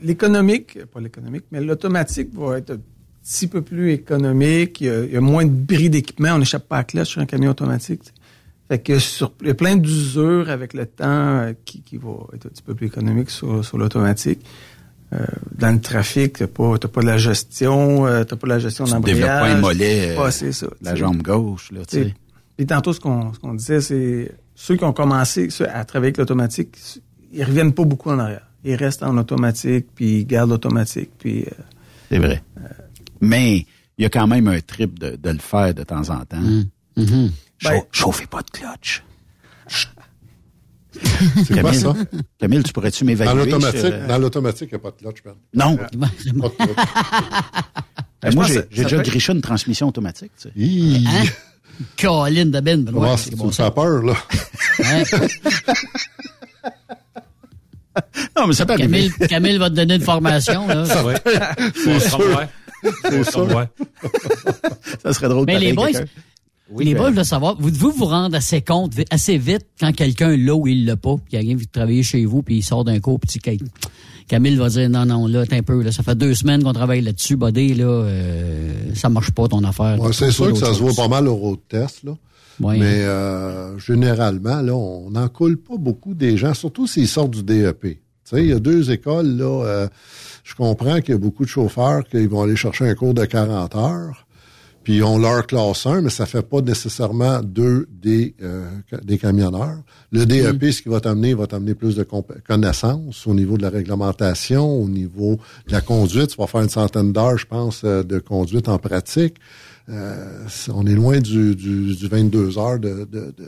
l'économique, pas l'économique, mais l'automatique va être un petit peu plus économique. Il y a, il y a moins de bris d'équipement. On n'échappe pas à la cloche sur un camion automatique. tu sais. Fait que sur, il y a plein d'usures avec le temps euh, qui, qui va être un petit peu plus économique sur, sur l'automatique. Euh, dans le trafic, t'as pas, t'as pas de la gestion, euh, t'as pas de la gestion Tu d'embrayage. développes pas un mollet, euh, Ouais, c'est ça. la tu jambe gauche, là, tu sais. Puis tantôt, ce qu'on ce qu'on disait, c'est ceux qui ont commencé ceux à travailler avec l'automatique, ils reviennent pas beaucoup en arrière. Ils restent en automatique, puis ils gardent l'automatique, puis... euh, C'est vrai. Mais il y a quand même un trip de, de le faire de temps en temps. Mm-hmm. Chau- Ben- chauffez pas de clutch. C'est quoi Camille, ça? Camille, tu pourrais-tu m'évaluer? Dans l'automatique, sur, dans l'automatique, il n'y a pas de clutch, man. Non. Pas de clutch. Ben, moi, j'ai ça déjà griché une transmission automatique. tu sais. Hi. Hein? Caroline de Ben. Comment ça, tu me fais peur, là? Hein? Non, mais ça peut arriver. Camille, Camille va te donner une formation. Là. C'est sûr. C'est sûr. Ça serait drôle de Mais les boys. Oui, les ben- boys, je veux savoir, vous devez vous rendre assez compte assez vite quand quelqu'un l'a ou il l'a pas, puis il arrive travailler chez vous, puis il sort d'un cours, puis tu- Ca- Camille va dire non, non, là, t'es un peu, là, ça fait deux semaines qu'on travaille là-dessus, buddy, là, euh, ça marche pas ton affaire. Ouais, c'est sûr que ça se voit pas mal au road test, là. Ouais. Mais euh, généralement, là, on n'en coule pas beaucoup des gens, surtout s'ils sortent du DEP. Tu sais, il y a deux écoles, là. euh, je comprends qu'il y a beaucoup de chauffeurs qui vont aller chercher un cours de 40 heures, puis ils ont leur classe 1, mais ça fait pas nécessairement deux des, euh, des camionneurs. Le DEP, ce qui va t'amener, va t'amener plus de connaissances au niveau de la réglementation, au niveau de la conduite. Tu vas faire une centaine d'heures, je pense, euh, de conduite en pratique. Euh, on est loin du, du, du 22 heures de, de, de,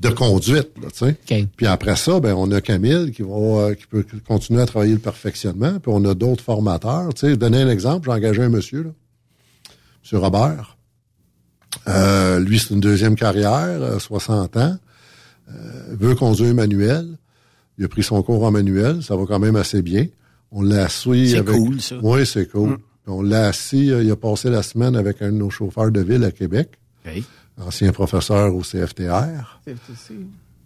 de conduite, là, tu sais. Puis après ça, ben on a Camille qui va euh, qui peut continuer à travailler le perfectionnement. Puis on a d'autres formateurs. Tu sais, donner un exemple, j'ai engagé un monsieur, là, monsieur Robert. Euh, lui, c'est une deuxième carrière, euh, 60 ans. Euh, veut conduire manuel. Il a pris son cours en manuel, ça va quand même assez bien. On l'a assis C'est avec... cool, ça. Oui, c'est cool. Puis On l'a assis, euh, il a passé la semaine avec un de nos chauffeurs de ville à Québec, ancien professeur au CFTR. CFTC.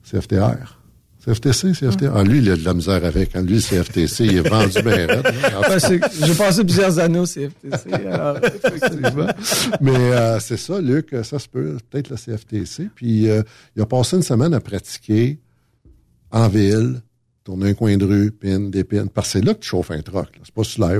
CFTR. CFTC, CFTR. Ah, lui, il a de la misère avec. hein. Lui, le CFTC, il est vendu bien Ouais, J'ai passé plusieurs années au CFTC. Alors, effectivement. Mais euh, c'est ça, Luc, ça se peut, peut-être le CFTC. Puis euh, il a passé une semaine à pratiquer en ville, tourner un coin de rue, pin, des pins. Parce que c'est là que tu chauffes un truck. C'est pas sur là,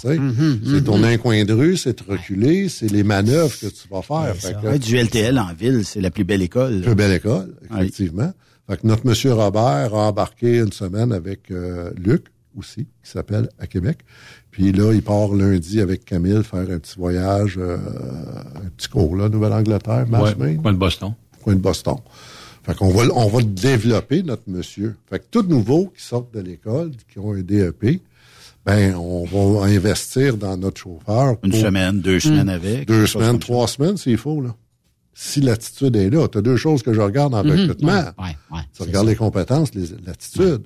tu sais. Mhm, C'est tourner un coin de rue, c'est te reculer, c'est les manœuvres que tu vas faire. Fait que- du LTL en ville, c'est la plus belle école. Plus belle école, effectivement. Fait que notre monsieur Robert a embarqué une semaine avec euh, Luc aussi, qui s'appelle à Québec. Puis là, il part lundi avec Camille faire un petit voyage, euh, un petit cours là, Nouvelle-Angleterre, Ouais, coin de Boston. Coin de Boston. Fait qu'on va, on va le développer, notre monsieur. Fait que tout nouveau qui sortent de l'école, qui ont un DEP, ben, on va investir dans notre chauffeur. Une semaine, deux semaines avec. Deux semaines, trois semaines, s'il faut, là. Si l'attitude est là, tu as deux choses que je regarde en Mhm. recrutement. Ouais, ouais, ouais, tu regardes ça. les compétences, les- l'attitude.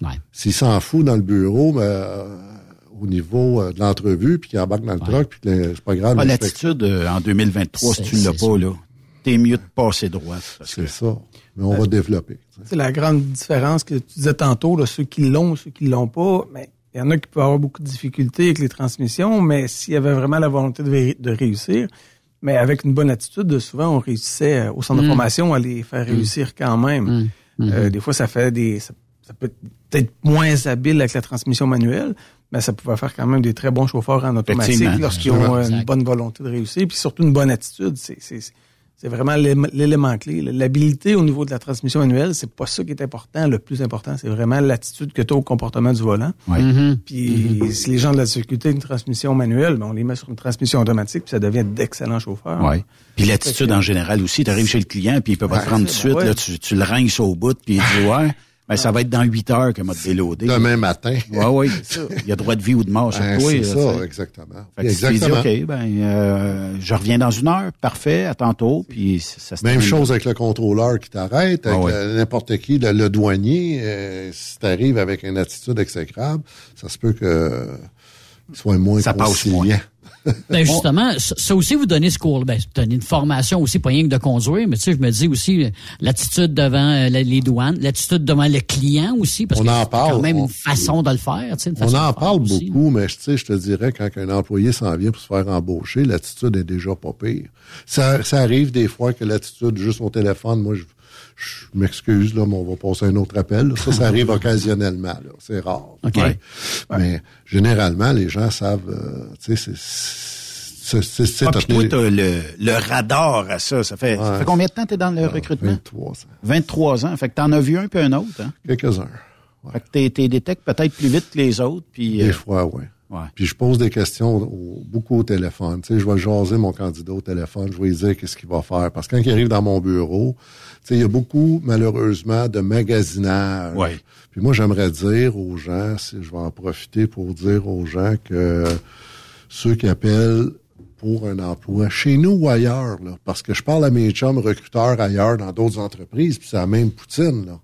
Ouais. S'il s'en fout dans le bureau, mais, euh, au niveau euh, de l'entrevue, puis qu'il embarque dans le truck, puis que c'est pas grave. Ah, L'attitude euh, en 2023, si C'est- tu l'as c'est pas, là, t'es mieux de passer droit. C'est ça. Mais on va développer. C'est la grande différence que tu disais tantôt, là, ceux qui l'ont, ceux qui l'ont pas. Mais il y en a qui peuvent avoir beaucoup de difficultés avec les transmissions, mais s'il y avait vraiment la volonté de réussir, mais avec une bonne attitude, souvent on réussissait euh, au centre de Mm. formation à les faire réussir quand même. Mm. Euh, des fois, ça fait des, ça, ça peut être peut-être moins habile avec la transmission manuelle, mais ça pouvait faire quand même des très bons chauffeurs en automatique lorsqu'ils ont Exact. une bonne volonté de réussir, puis surtout une bonne attitude. C'est, c'est, c'est vraiment l'élé- l'élément clé. L'habilité au niveau de la transmission manuelle, c'est pas ça qui est important. Le plus important, c'est vraiment l'attitude que tu as au comportement du volant. Ouais. Mhm. Puis si les gens de la difficulté une transmission manuelle, ben, on les met sur une transmission automatique, puis ça devient d'excellents chauffeurs. Ouais. Puis l'attitude en général aussi, tu arrives chez le client, puis il peut pas te prendre tout de c'est- suite, ouais. là, tu, tu le au bout, puis il dit ouais, ben ça va être dans 8 heures que m'a déloadé. Demain matin. Ouais, ouais. Il y a droit de vie ou de mort sur Ben, toi. c'est ça, exactement. Fait que tu Exactement. dis, OK, ben, euh, je reviens dans une heure, parfait, à tantôt, puis ça se Même chose avec le contrôleur qui t'arrête, avec Ah ouais. euh, n'importe qui, le, le douanier. euh, si tu arrives avec une attitude exécrable, ça se peut que soit moins Ça passe conciliant. Ben justement, ça aussi vous donnez ce cours, ben vous donnez une formation aussi, pas rien que de conduire, mais tu sais, je me dis aussi l'attitude devant euh, les douanes, l'attitude devant le client aussi, parce On que c'est quand même on- une façon de le faire, tu sais, une On façon en parle aussi. beaucoup, mais tu sais, je te dirais, quand un employé s'en vient pour se faire embaucher, l'attitude est déjà pas pire. Ça, ça arrive des fois que l'attitude, juste au téléphone, moi, je, je m'excuse, là, mais on va passer un autre appel. là. Ça, ça arrive occasionnellement, là. C'est rare. OK. Ouais. Mais généralement, les gens savent, euh, tu sais, c'est- c'est... c'est- c'est- Ah, puis toi, t'as le, le radar à ça. Ça fait, ça fait combien de temps t'es dans le recrutement? 23 ans. 23 ans. Fait que t'en as vu un peu un autre, hein? Quelques-uns. Fait que t'es, t'es détectes peut-être plus vite que les autres, puis... Des euh, fois, oui. Ouais. Puis je pose des questions au- beaucoup au téléphone. Tu sais, je vais jaser mon candidat au téléphone, je vais lui dire qu'est-ce qu'il va faire. Parce que quand il arrive dans mon bureau, tu sais, il y a beaucoup, malheureusement, de magasinage. Ouais. Puis moi, j'aimerais dire aux gens, si je vais en profiter pour dire aux gens que ceux qui appellent pour un emploi, chez nous ou ailleurs, là, parce que je parle à mes chums recruteurs ailleurs dans d'autres entreprises, puis c'est la même poutine, là.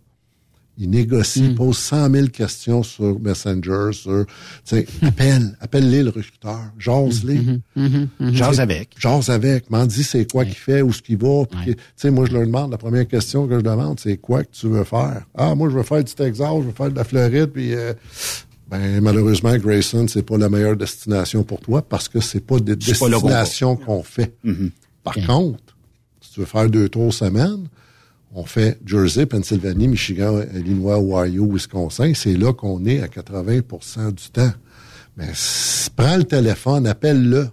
Ils négocient, Hmm. ils posent 100 000 questions sur Messenger, sur, tu appelle, appelle-les le recruteur, jase-les. Mhm, Jase avec. Jase avec, m'en dis c'est quoi qu'il fait, où ce qu'il va. Tu sais, moi, je leur demande, la première question que je demande, c'est quoi que tu veux faire? Ah, moi, je veux faire du Texas, je veux faire de la Floride, puis... euh, ben, malheureusement, Grayson, c'est pas la meilleure destination pour toi parce que c'est pas des destinations qu'on fait. Par contre, si tu veux faire deux tours semaine, on fait Jersey, Pennsylvanie, Michigan, Illinois, Ohio, Wisconsin. C'est là qu'on est à 80% du temps. Mais prends le téléphone, appelle-le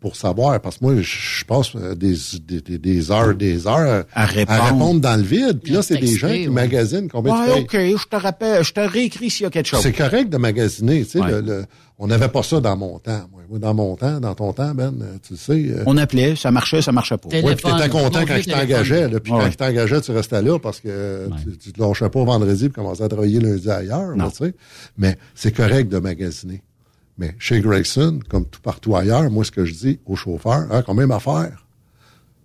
pour savoir. Parce que moi, je, passe euh, des, des, des- heures, des heures À répondre. dans le vide. Puis là, c'est des gens qui ouais. magasinent combien tu Ouais, payes. OK, je te rappelle, je te réécris s'il y a quelque chose. C'est correct de magasiner. Tu sais, Ouais. le- le- on n'avait pas ça dans mon temps. Moi, dans mon temps, dans ton temps, Ben, euh, tu le sais. euh, On appelait, ça marchait, ça marchait pas. Ouais, puis t'étais content quand je t'engageais, là, puis Ouais. quand je t'engageais, tu restais là parce que tu, tu te lâchais pas vendredi pour commencer à travailler lundi ailleurs, là, tu sais. Mais c'est correct de magasiner. Mais chez Grayson, comme tout partout ailleurs, moi, ce que je dis aux chauffeurs, hein, combien à faire?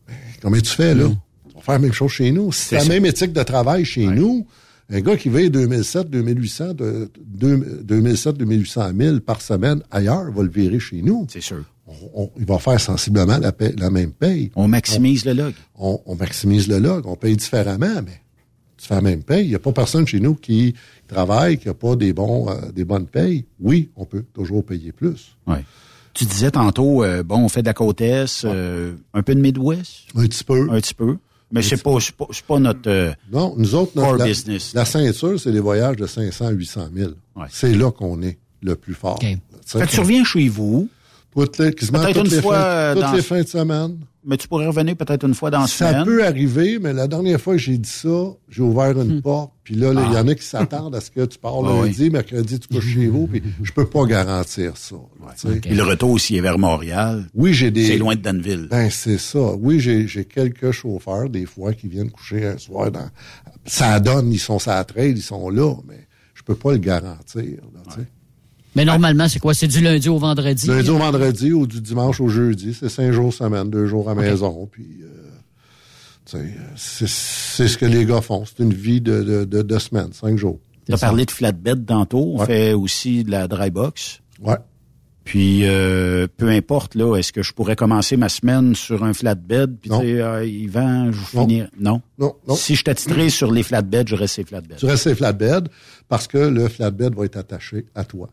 Ben, combien tu fais, là? Tu vas faire la même chose chez nous. C'est la ça. même éthique de travail chez nous, un gars qui veut 2700, 2800, de, de- 2700, 2800 000 par semaine ailleurs va le virer chez nous. C'est sûr. On- on- il va faire sensiblement la, même paye. On maximise le log. On, maximise le log, on paye différemment, mais tu fais la même paye. Il n'y a pas personne chez nous qui travaille, qui n'a pas des bons, euh, des bonnes payes. Oui, on peut toujours payer plus. Ouais. Tu disais tantôt, euh, bon, on fait de la côte Est, euh, un peu de Midwest? Un petit peu. Un petit peu. Mais c'est pas, c'est pas, pas notre euh, Non, nous autres, core notre, la, business. la ceinture, c'est les voyages de 500 à 800 000. C'est là qu'on est le plus fort. Fait que tu reviens chez vous. Toutes les, quasiment Peut-être toutes une les fois, fins, euh, toutes dans- les fins de semaine. Mais tu pourrais revenir peut-être une fois dans la Ça semaine. peut arriver, mais la dernière fois que j'ai dit ça, j'ai ouvert une porte, puis là, il y en a qui s'attendent à ce que tu pars Ah lundi, mercredi, tu couches chez vous, puis je peux pas garantir ça. là. Puis le retour aussi est vers Montréal. Oui, j'ai des. C'est loin de Danville. Ben, c'est ça. Oui, j'ai quelques chauffeurs, des fois, qui viennent coucher un soir dans. Ça donne, ils sont à la trail, ils sont là, mais je peux pas le garantir. là. Mais normalement, c'est quoi? C'est du lundi au vendredi? Lundi au vendredi ou du dimanche au jeudi, c'est cinq jours semaine, deux jours à maison, puis. euh, tu sais, c'est c'est ce que les gars font. C'est une vie de, de, de, de semaine, cinq jours. Tu as parlé de flatbed tantôt. On Ouais. fait aussi de la dry box. Ouais. Puis, euh, peu importe, là, est-ce que je pourrais commencer ma semaine sur un flatbed, puis Non. dire, ah, Yvan, je vais Non. finir. Non. Non, non. Si je t'attitré sur les flatbeds, je reste ces flatbeds. Tu restes sur flatbed parce que le flatbed va être attaché à toi.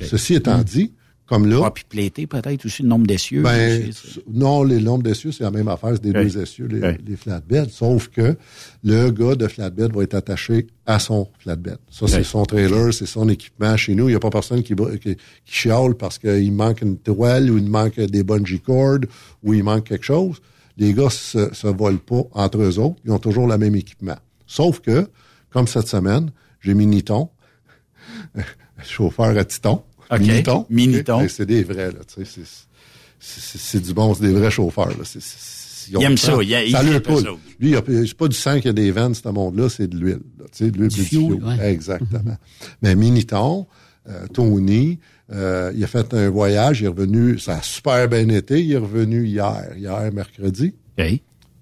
Ceci étant dit, comme là. Ah, puis peut-être aussi le nombre d'essieux. Ben, non, les nombres d'essieux, c'est la même affaire, c'est des deux essieux, les, flatbeds, sauf que le gars de flatbed va être attaché à son flatbed. Ça, c'est son trailer, c'est son équipement. Chez nous, il n'y a pas personne qui, qui, qui chiale parce qu'il manque une toile ou il manque des bungee cords ou il manque quelque chose. Les gars se, se volent pas entre eux autres. Ils ont toujours le même équipement. Sauf que, comme cette semaine, j'ai mis Niton, chauffeur à Titon. Miniton. Miniton. C'est des vrais, là. Tu sais, c'est- du bon, c'est des vrais chauffeurs, là. Ils Il aime ça, il a- ça. Lui, il y a- c'est pas du sang qui a des veines, ce monde-là, c'est de l'huile. là. Tu sais, de l'huile Du plus fioul, fioul. ouais. Exactement. Mais Miniton, euh, Tony, euh, il a fait un voyage, il est revenu, ça a super bien été, il est revenu hier, hier, mercredi.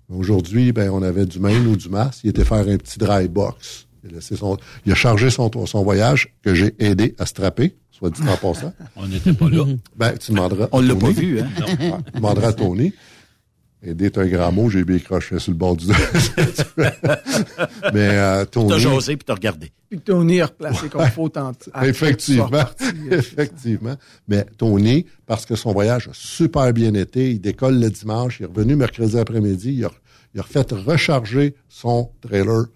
Aujourd'hui, ben, on avait du Maine ou du Mas. Il était faire un petit dry box. Il a, laissé son- il a chargé son, son voyage que j'ai aidé à strapper, soit dit en passant. On n'était pas là. Ben, tu demanderas. On l'a pas vu, hein? Ouais, tu demanderas à Tony. Aider est un grand mot, j'ai bien croché sur le bord du Mais euh, Tony. T'as jasé puis t'as regardé. Puis Tony est replacé comme faut tenter. Effectivement, effectivement. Mais Tony, parce que son voyage a super bien été, il décolle le dimanche, il est revenu mercredi après-midi, il a, il a refait recharger son trailer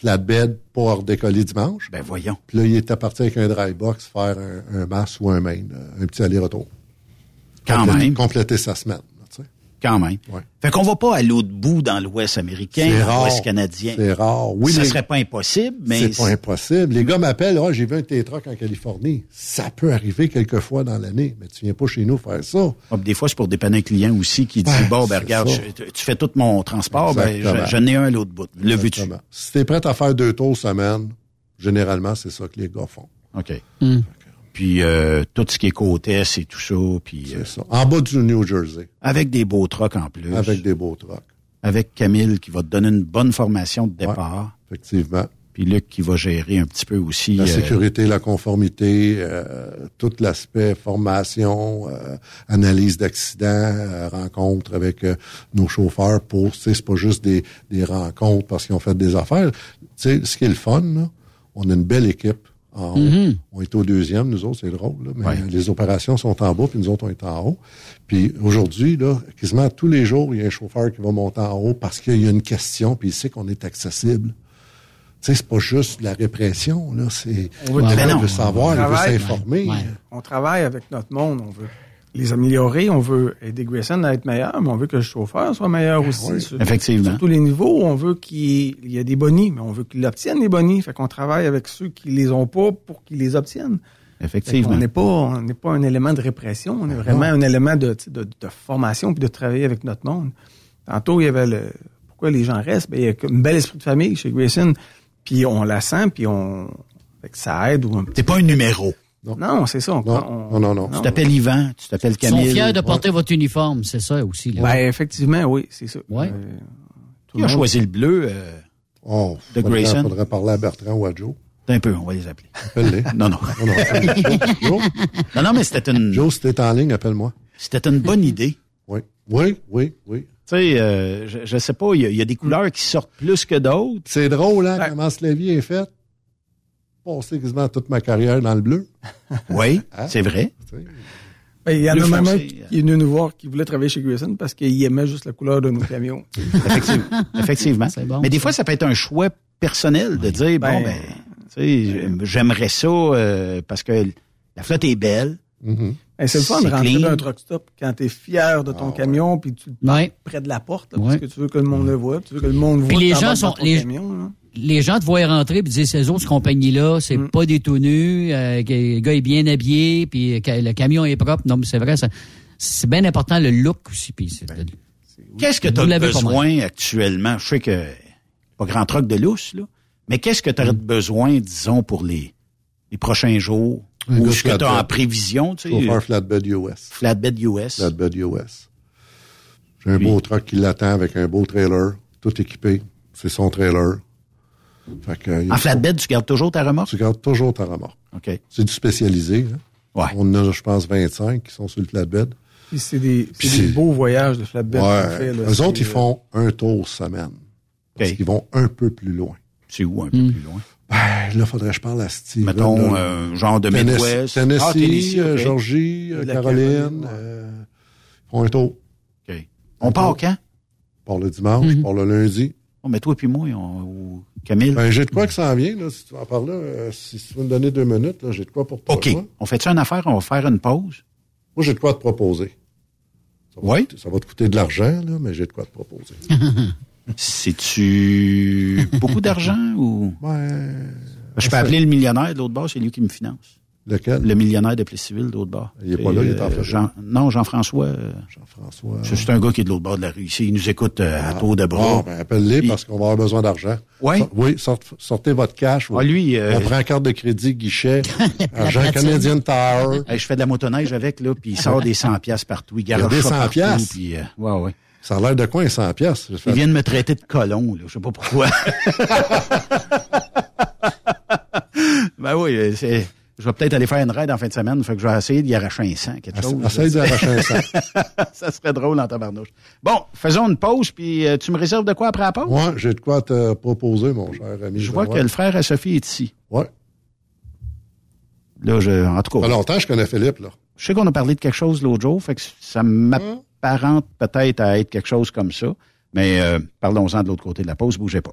flatbed pour décoller dimanche. Ben voyons. Puis là, il était parti avec un dry box faire un, un mass ou un main, euh, un petit aller-retour. Quand même. Compléter sa semaine. Quand même. Ouais. Fait qu'on va pas à l'autre bout dans l'Ouest américain, dans l'Ouest canadien. C'est rare. Oui, ça les- serait pas impossible, mais C'est pas impossible. Les gars m'appellent, Ah, j'ai vu un T-Truck en Californie. Ça peut arriver quelques fois dans l'année, mais tu viens pas chez nous faire ça. Ah, des fois, c'est pour dépanner un client aussi qui dit Ouais, Bon, ben regarde, je- tu fais tout mon transport, ben, Exactement. je- j'en ai un à l'autre bout. Le veux-tu? Si t'es prêt à faire deux tours semaine, généralement, c'est ça que les gars font. OK. Puis euh, tout ce qui est côte est et tout ça, puis euh, C'est ça. En bas du New Jersey, avec des beaux trucks en plus. avec des beaux trucks. Avec Camille qui va te donner une bonne formation de départ. Effectivement. Puis Luc qui va gérer un petit peu aussi. La euh, sécurité, la conformité, tout l'aspect formation, analyse d'accidents, rencontres avec nos chauffeurs pour, tu sais, c'est pas juste des, des rencontres parce qu'ils ont fait des affaires. Tu sais, ce qui est le fun, là, on a une belle équipe en haut. Mhm. On est au deuxième, nous autres, c'est drôle, là, mais Ouais. les opérations sont en bas, puis nous autres, on est en haut. Puis aujourd'hui, là, quasiment tous les jours, il y a un chauffeur qui va monter en haut parce qu'il y a une question, puis il sait qu'on est accessible. Tu sais, c'est pas juste de la répression, là, c'est On veut non, savoir, on il veut s'informer. ouais. On travaille avec notre monde, on veut les améliorer, on veut aider Grayson à être meilleur, mais on veut que le chauffeur soit meilleur aussi. oui. Sur, Effectivement. sur tous les niveaux, on veut qu'il il y ait des bonnies, mais on veut qu'il obtienne les bonnies. Fait qu'on travaille avec ceux qui les ont pas pour qu'ils les obtiennent. Effectivement. qu'on n'est pas, on n'est pas un élément de répression, on est vraiment un élément de, tu sais, de, de formation puis de travailler avec notre monde. Tantôt, il y avait le, pourquoi les gens restent? Ben, il y a comme un bel esprit de famille chez Grayson, puis on la sent, puis on, fait que ça aide ou un T'es pas un numéro. Non, c'est ça. on- Non, on- non, non, non. Tu t'appelles Yvan, tu t'appelles Ils sont Camille. fiers de porter votre uniforme, c'est ça aussi. Là. Ben, effectivement, oui, c'est ça. Ouais. Euh, tout Qui a choisi le bleu? Euh, Oh, De faudrait, Grayson. faudrait parler à Bertrand ou à Joe. un peu, on va les appeler. Appelle-les. Non, non. Non, non, Joe, Non, non, mais c'était une, Joe, si t'es en ligne, appelle-moi. c'était une bonne idée. Oui, oui, oui, oui. Tu sais, euh, je, je sais pas, il y, a- il y a des couleurs qui sortent plus que d'autres. C'est drôle, hein, Ouais. comment ce levier est fait. Passé quasiment toute ma carrière dans le bleu. Oui, Hein? c'est vrai. Ben, il y en a même un qui est venu nous voir qui voulait travailler chez Grayson parce qu'il aimait juste la couleur de nos camions. Effectivement. Effectivement. bon, Mais des fois, ça peut être un choix personnel de dire, bon, Ben, ben, sais, j'aimerais ça euh, parce que la flotte est belle. Ben, c'est le fun de rentrer clean. dans un truck stop quand tu es fier de ton camion puis tu le Ouais. près de la porte là, Ouais. parce que tu veux que le monde le voit, tu veux que le monde voit Puis les gens sont- dans ton les- camion, là. Les gens te voient rentrer et disent ces autres compagnies-là, c'est pas des tout nus, euh, que le gars est bien habillé, puis que le camion est propre. Non, mais c'est vrai, ça- c'est bien important le look aussi. Puis c'est- Qu'est-ce que Vous tu as besoin actuellement? Je sais que pas grand troc de lousse, là. Mais qu'est-ce que tu as besoin, disons, pour les, les prochains jours? Un Ou ce que tu as en prévision, tu sais? Chauffeur flatbed US. Flatbed US. Flatbed US. J'ai un beau truck qui l'attend avec un beau trailer, tout équipé. C'est son trailer. Fait que, il En flatbed, tu gardes toujours ta remorque? Tu gardes toujours ta remorque. OK. C'est du spécialisé. hein. On en a, je pense, 25 qui sont sur le flatbed. Puis c'est des, beaux voyages de flatbed qu'on Ouais. fait. Là, Eux autres, ils euh, font un tour semaine. Parce qu'ils vont un peu plus loin. C'est où un peu Hmm. plus loin? Ben, là, faudrait que je parle à Steve. Mettons, là. euh, genre de Tennessee- Midwest. Tennessee, Ah, Tennessee, euh. Georgie, euh, Caroline. Caroline, ouais. euh, ils font un tour. OK. On part quand? Je pars le dimanche, je pars le lundi. Oh, mais toi puis moi, on, Camille? Ben, j'ai de quoi que ça en vient, là, si tu en euh, si tu veux me donner deux minutes, là, j'ai de quoi pour toi. OK. On fait ça une affaire? On va faire une pause? Moi, j'ai de quoi te proposer. Ça va Oui. te- Ça va te coûter de l'argent, là, mais j'ai de quoi te proposer. C'est-tu beaucoup d'argent ou? Ben, Je peux appeler le millionnaire de l'autre bord, c'est lui qui me finance. Lequel? Le millionnaire de Plessisville de l'autre bord. Il est pas là, il est en Euh, Floride. Jean, Non, Jean-François. euh, Jean-François. C'est c'est un gars qui est de l'autre bord de la rue ici. Il nous écoute euh, à tour de bras. Bon, ben, appelle-les parce qu'on va avoir besoin d'argent. Ouais. So- oui, sort- sortez votre cash. Ah, lui, euh, On prend carte de crédit, guichet, argent. Canadian Tower. Hey, je fais de la motoneige avec, là, puis il sort des 100 piastres partout. Il garoche des ça 100 partout, piastres? puis, euh, ouais, ouais. Ça a l'air de quoi, un 100 piastres? Il vient de me traiter de colon, là. Je sais pas pourquoi. ben oui, c'est... Je vais peut-être aller faire une raid en fin de semaine, fait que je vais essayer d'y arracher un sang, quelque chose. Essaye d'arracher un sang. ça serait drôle en tabarnouche. Bon, faisons une pause, puis euh, tu me réserves de quoi après la pause? Moi, j'ai de quoi te proposer, mon cher ami. Je vois que le frère à Sophie est ici. Ouais. Là, je, en tout Ça cas, fait longtemps que je connais Philippe, là. je sais qu'on a parlé de quelque chose l'autre jour, fait que ça m'apparente peut-être à être quelque chose comme ça. Mais euh, parlons-en de l'autre côté de la pause, bougez pas.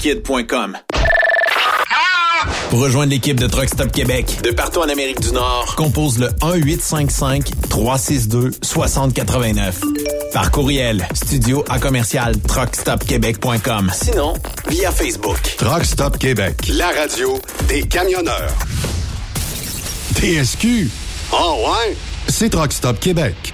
Pour rejoindre l'équipe de Truck Stop Québec, De partout en Amérique du Nord, compose le 1-855-362-6089. Par courriel, studio à commercial truckstopquebec.com. sinon via Facebook. Truck Stop Québec, la radio des camionneurs. TSQ. Oh ouais, c'est Truck Stop Québec.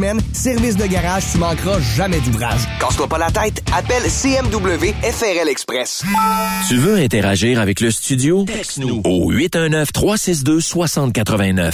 Service de garage, tu manqueras jamais d'ouvrage. Casse-toi pas la tête. Appelle CMW FRL Express. Tu veux interagir avec le studio? Texte-nous au 819-362-6089.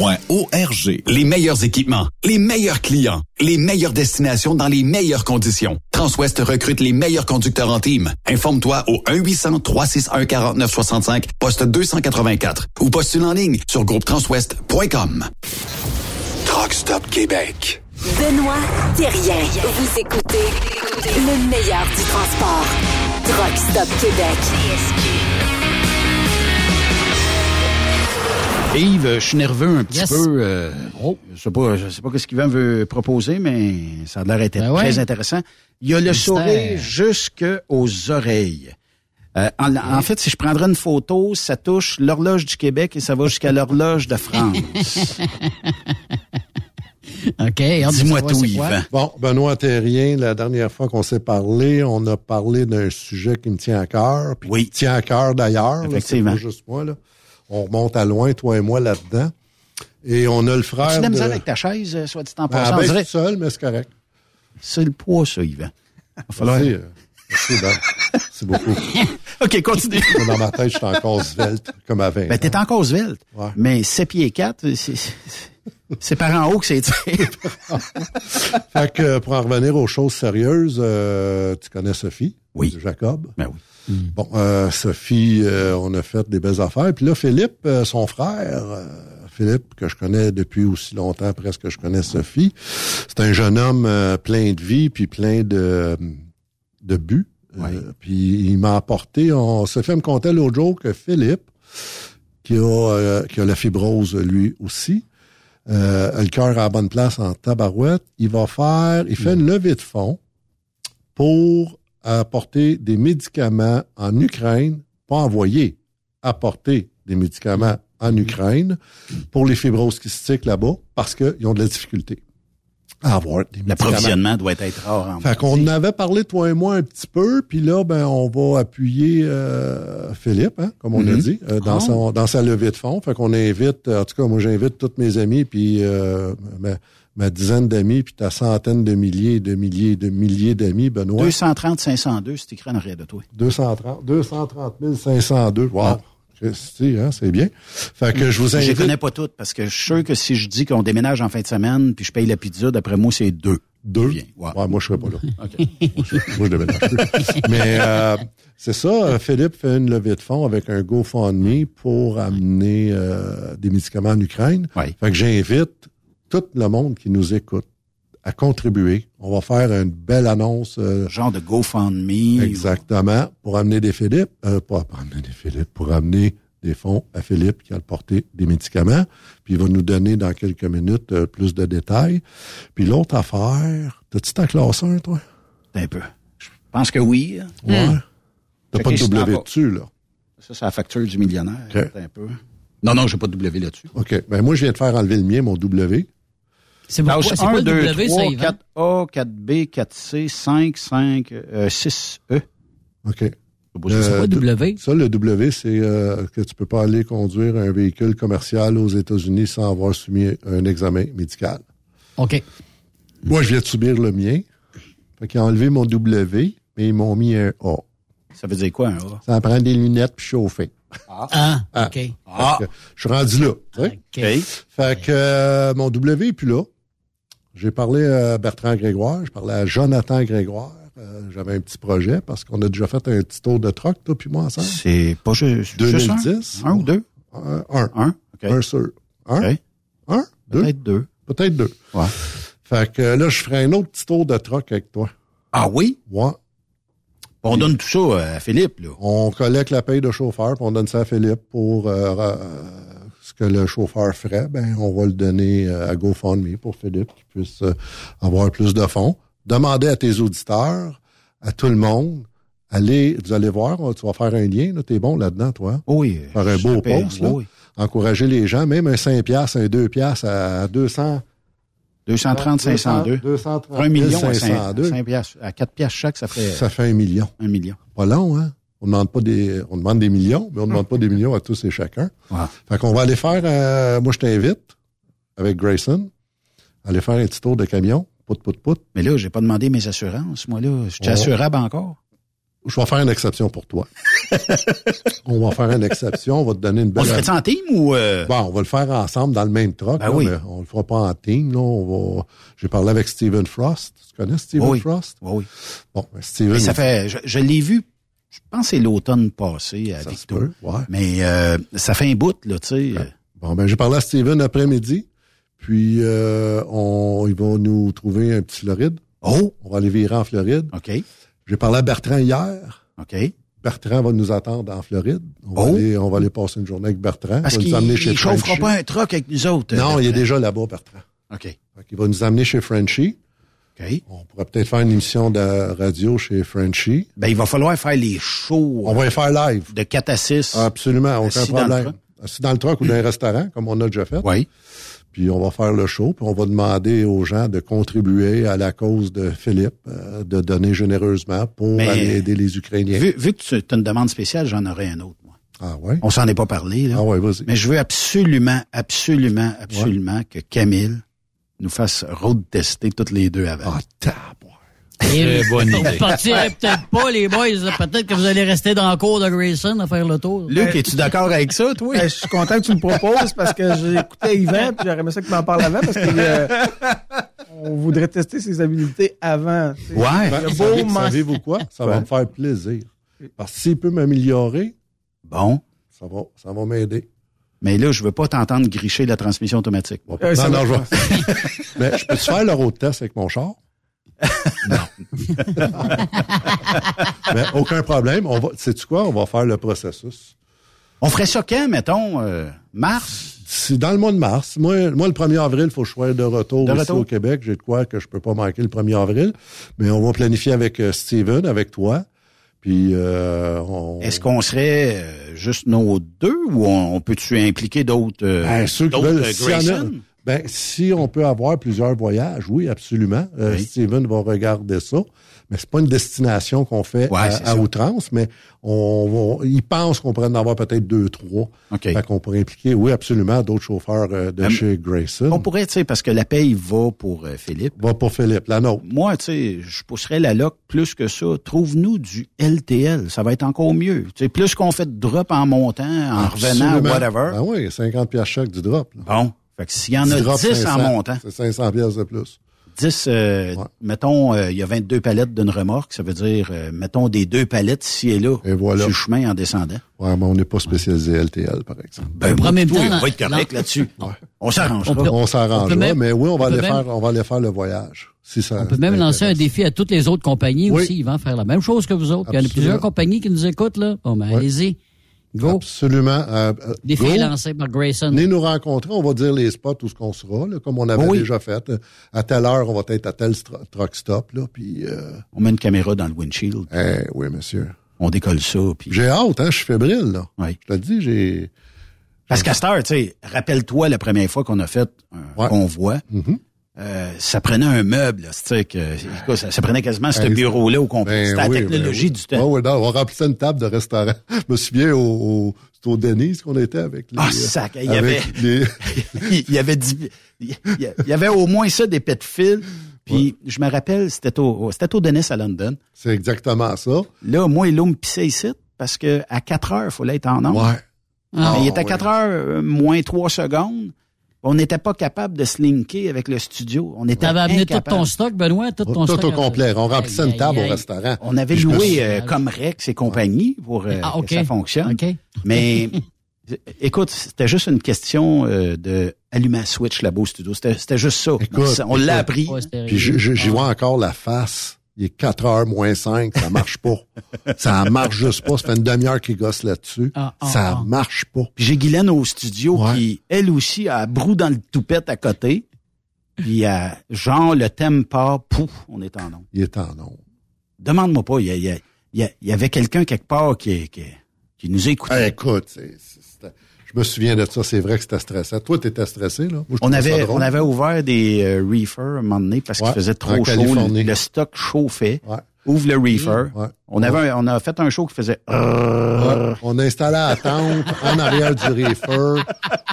arpq.org. Les meilleurs équipements, les meilleurs clients, les meilleures destinations dans les meilleures conditions. Transwest recrute les meilleurs conducteurs en team. Informe-toi au 1-800-361-4965, poste 284 ou postule en ligne sur groupetranswest.com. Truck Stop Québec. Benoît Thérien. Vous écoutez le meilleur du transport. Truck Stop Québec. Yves, je suis nerveux un petit Yes. peu. euh, Je sais pas, je sais pas ce qu'Yvan veut proposer, mais ça a l'air d'être Ben ouais. très intéressant. Il y a le Mystère. sourire jusqu'aux oreilles. Euh, en, en fait, si je prendrais une photo, ça touche l'horloge du Québec et ça va jusqu'à l'horloge de France. OK. Dis-moi tout, Yvan. Bon, Benoît Terrien, la dernière fois qu'on s'est parlé, on a parlé d'un sujet qui me tient à cœur, puis qui me tient à cœur d'ailleurs. là, Effectivement. C'est pas juste moi, là. On remonte à loin, toi et moi, là-dedans. Et on a le frère. As-tu de la misère de- avec ta chaise, euh, soit dit en Ah, passant? ben, dirait- suis seul, mais c'est correct. C'est le poids, ça, Yvan. Il va falloir... Merci, euh, merci, Ben. C'est beaucoup. OK, continue. Dans ma tête, je suis encore svelte, comme à 20 Ben, t'es encore svelte. Ouais. Mais 7 pieds 4, c'est, par en haut que c'est. Fait que, pour en revenir aux choses sérieuses, euh, tu connais Sophie? Oui. Jacob? Ben oui. Bon, euh, Sophie, euh, on a fait des belles affaires. Puis là, Philippe, euh, son frère, Philippe, que je connais depuis aussi longtemps presque que je connais Sophie, c'est un jeune homme plein de vie, puis plein de, de buts. Puis il m'a apporté, on, Sophie me contait l'autre jour que Philippe, qui a, qui a la fibrose lui aussi, a le cœur à la bonne place en tabarouette, il va faire, il fait une levée de fonds pour apporter des médicaments en Ukraine, pas envoyer, apporter des médicaments en Ukraine pour les fibroses kystiques là-bas parce qu'ils ont de la difficulté à avoir des médicaments. L'approvisionnement doit être rare en Fait qu'on avait parlé, toi et moi, un petit peu, puis là, ben, on va appuyer euh, Philippe, hein, comme on a Mhm. dit, euh, dans, Ah. son, dans sa levée de fonds. Fait qu'on invite, en tout cas, moi, j'invite tous mes amis, puis euh, ma, ma dizaine d'amis, puis ta centaine de milliers, de milliers, de milliers d'amis, Benoît. 230 502, c'est écrit en arrière de toi. 230, 230 502. Wow. Hein, c'est bien. Fait que je vous Je les invite. connais pas toutes parce que je suis sûr que si je dis qu'on déménage en fin de semaine puis je paye la pizza, d'après moi, c'est deux. Deux? Ouais. Ouais, moi, je serais pas là. moi, je, moi, je déménage plus. Mais euh, c'est ça, Philippe fait une levée de fonds avec un GoFundMe pour amener euh, des médicaments en Ukraine. Fait que j'invite tout le monde qui nous écoute à contribuer. On va faire une belle annonce. euh, Genre de GoFundMe. Exactement. Pour amener des Philippe, euh, pas pour amener des Philippe, pour amener des fonds à Philippe qui a porté des médicaments. Puis il va nous donner dans quelques minutes euh, plus de détails. Puis l'autre affaire, t'as-tu ta classe 1, toi? Un peu. Je pense que oui. Ouais. T'as Fait pas de W dessus, là. Ça, c'est la facture du millionnaire. OK. Un peu. Non, non, j'ai pas de W là-dessus. OK. Ben moi, je viens de faire enlever le mien, mon W. C'est c'est quoi 1, le 2, W, 3, ça, Yvan? 4A, 4B, 4C, 5, 5, euh, 6E. OK. C'est quoi, Euh, W? Ça, le W, c'est euh, que tu peux pas aller conduire un véhicule commercial aux États-Unis sans avoir soumis un examen médical. OK. Moi, je viens de subir le mien. Fait qu'ils ont enlevé mon W, mais ils m'ont mis un A. Ça veut dire quoi, un A? Ça prend des lunettes puis chauffer. Ah, Ah. OK. Parce que Je suis rendu là. sais. Fait que euh, mon W est plus là. J'ai parlé à Bertrand Grégoire, je parlais à Jonathan Grégoire. Euh, J'avais un petit projet parce qu'on a déjà fait un petit tour de troc, toi puis moi ensemble. C'est pas juste, juste un? 2010. Un ou deux? Un. Un. Un? OK. Un sur. Un? OK. Un? Deux? Peut-être deux. Peut-être deux. Ouais. Fait que là, je ferai un autre petit tour de troc avec toi. Ah oui? Ouais. On donne tout ça à Philippe, là. On collecte la paye de chauffeur, puis on donne ça à Philippe pour euh, euh, ce que le chauffeur ferait. Ben, on va le donner euh, à GoFundMe pour Philippe qui puisse euh, avoir plus de fonds. Demandez à tes auditeurs, à tout le monde, allez, vous allez voir, tu vas faire un lien, là, t'es bon là-dedans, toi. Oui. Faire un beau post, là. oui. Encourager les gens, même un 5 piastres, un 2 piastres à 200. 230, 502. 230 1 million à 5, 502. 5 piastres. À 4 piastres chaque, ça ferait Ça fait un million. un million. Pas long, hein? On demande pas des, on demande des millions, mais on demande pas des millions à tous et chacun. Ouais. Fait qu'on va aller faire, euh, moi je t'invite, avec Grayson, aller faire un petit tour de camion, pout, pout, pout. Mais là, j'ai pas demandé mes assurances, moi, là. Je suis assurable encore. Je vais faire une exception pour toi. on va faire une exception, on va te donner une On belle... le ferait en team ou... euh, Bon, on va le faire ensemble dans le même truck. Ben là, oui. mais on le fera pas en team. Là, on va... J'ai parlé avec Steven Frost. Tu connais Steven Oui. Frost? Oui, oui. Bon, ben, Steven... Mais ça fait... Je, je l'ai vu, je pense que c'est l'automne passé à Ça se Victo. peut, ouais. Mais euh, ça fait un bout, là, tu sais. Bon, ben j'ai parlé à Steven après-midi. Puis euh, on, il va nous trouver un petit Floride. Oh! On va aller virer en Floride. OK. J'ai parlé à Bertrand hier. OK. Bertrand va nous attendre en Floride. On va, Oh! aller, on va aller passer une journée avec Bertrand. Parce Il va nous amener ne chez chauffera Frenchie. pas un truck avec nous autres. Non, il est déjà là-bas, Bertrand. OK. Qu'il va nous amener chez Frenchie. On pourrait peut-être faire une émission de radio chez Frenchie. Ben, il va falloir faire les shows On va les faire live. de 4 à 6. Absolument, aucun Assis dans problème. Assis dans le truck ou dans un restaurant, comme on a déjà fait. Oui. Puis on va faire le show, puis on va demander aux gens de contribuer à la cause de Philippe, euh, de donner généreusement pour Mais- aller aider les Ukrainiens. Vu, vu que tu as une demande spéciale, j'en aurais un autre, moi. Ah ouais? On s'en est pas parlé, là. Ah ouais, vas-y. Mais je veux absolument, absolument, absolument que Camille nous fasse road tester toutes les deux avant. Ah, Et bonne vous idée. partirez peut-être pas, les boys. Peut-être que vous allez rester dans le cours de Grayson à faire le tour. Luc, es-tu d'accord avec ça, toi? Ben, je suis content que tu me proposes parce que j'ai écouté Yvan puis j'aurais aimé ça que tu m'en parles avant parce que euh, on voudrait tester ses habilités avant. Ouais. Ben, beau savez- Savez-vous quoi? Ça va me faire plaisir. Parce que s'il peut m'améliorer, Bon. ça va, ça va m'aider. Mais là, je veux pas t'entendre gricher la transmission automatique. Bon, Euh, non, non, je vais- Mais je peux-tu faire le road test avec mon char? Non. Mais aucun problème. On va, sais-tu quoi? On va faire le processus. On ferait ça quand, mettons, euh, mars? C'est dans le mois de mars. Moi, moi le 1er avril, il faut que je sois de retour De ici retour? au Québec. J'ai de quoi que je peux pas manquer le 1er avril. Mais on va planifier avec euh, Steven, avec toi. Puis, euh, on... Est-ce qu'on serait juste nos deux ou on, peut-tu impliquer d'autres euh, Ben, ceux qui veulent, euh, ben, si on peut avoir plusieurs voyages, oui, absolument. Euh, Oui. Steven va regarder ça. Mais c'est pas une destination qu'on fait Ouais, à, outrance, mais on, va- il pense qu'on pourrait en avoir peut-être deux, trois. OK. Fait qu'on pourrait impliquer, oui, absolument, d'autres chauffeurs euh, de Hum. chez Grayson. On pourrait, tu sais, parce que la paye va pour euh, Philippe. Va pour Philippe, la nôtre. Moi, tu sais, je pousserais la loc plus que ça. Trouve-nous du LTL. Ça va être encore mieux. Tu sais, plus qu'on fait de drop en montant, en revenant, Absolument. whatever. Ben oui, 50 pièces chaque du drop. là. Bon. Fait que s'il y en a Du drop 10 en 500, montant, C'est 500 pièces de plus. 10, euh, Ouais. mettons, euh, il y a 22 palettes d'une remorque. Ça veut dire, euh, mettons, des deux palettes ici et là. Et voilà. Sur le chemin en descendant. Ouais, mais on n'est pas spécialisé LTL, par exemple. Ben, En même toi, temps, on va être correct là-dessus. On s'arrangera. On peut- On On même- mais oui, on va aller même- faire, on va aller faire le voyage. Si ça, On peut même lancer un défi à toutes les autres compagnies Oui. aussi. Ils vont faire la même chose que vous autres. Il y en a plusieurs compagnies qui nous écoutent, là. Bon, ben, allez-y. Go. Absolument. Euh, euh, Défi go. lancé par Grayson. Venez nous rencontrer, on va dire les spots où ce qu'on sera, là, comme on avait Oui. déjà fait. À telle heure, on va être à tel truck stop, là, puis euh, On met une caméra dans le windshield. eh, oui, monsieur. On décolle ça. Puis... J'ai hâte, hein, je suis fébrile, là. Oui. Je te le dis, j'ai. Parce qu'à cette heure, tu sais, rappelle-toi la première fois qu'on a fait un Ouais. convoi. Mhm. Euh, ça prenait un meuble, là, que, écoute, ça, ça prenait quasiment ce Ben, bureau-là au complet. Ben C'était la oui, technologie ben oui. du temps. Ouais, ouais, non, on remplissait une table de restaurant. Je me souviens au, au, c'était au Denise qu'on était avec les. Ah, sac, il y avec les- il y avait dix- il y avait au moins ça des pets de fil. Puis je me rappelle, c'était au c'était au Dennis à London. C'est exactement ça. Là, moi et l'homme me pissait ici parce que à 4 heures, il fallait être en nombre. Ouais. Ah, il était à oui. 4 heures euh, moins 3 secondes. On n'était pas capable de se linker avec le studio. On était T'avais amené tout ton stock, Benoît, tout ton Tout stock. au complet. On remplissait une table aïe, au restaurant. On avait Puis loué suis- euh, comme Rex et compagnie pour euh, Ah, que ça fonctionne. Mais écoute, c'était juste une question euh, de allumer la switch là-bas au studio. C'était c'était juste ça. Écoute, on l'a appris. Puis j'y vois encore la face. Il est 4 heures moins 5, ça marche pas. ça marche juste pas. Ça fait une demi-heure qu'il gosse là-dessus. Ah, ah, ça ah. marche pas. Puis j'ai Guylaine au studio Ouais. qui, elle aussi, a brou dans le toupette à côté. Puis euh, genre, le thème part, pouf, on est en nom. Il est en nombre. Demande-moi pas, il y, a- il y, a- il y a- avait quelqu'un quelque part qui, qui, qui nous écoutait. Écoute, c'est- je me souviens de ça. C'est vrai que c'était stressant. Toi, t'étais stressé, là? Moi, On avait, on avait ouvert des euh, reefers un moment donné parce Ouais, qu'il faisait en trop chaud. Californie. Le, le stock chauffait. Ouais. Ouvre le reefer. Ouais. On avait, un- on a fait un show qui faisait. On a installé la tente en arrière du reefer.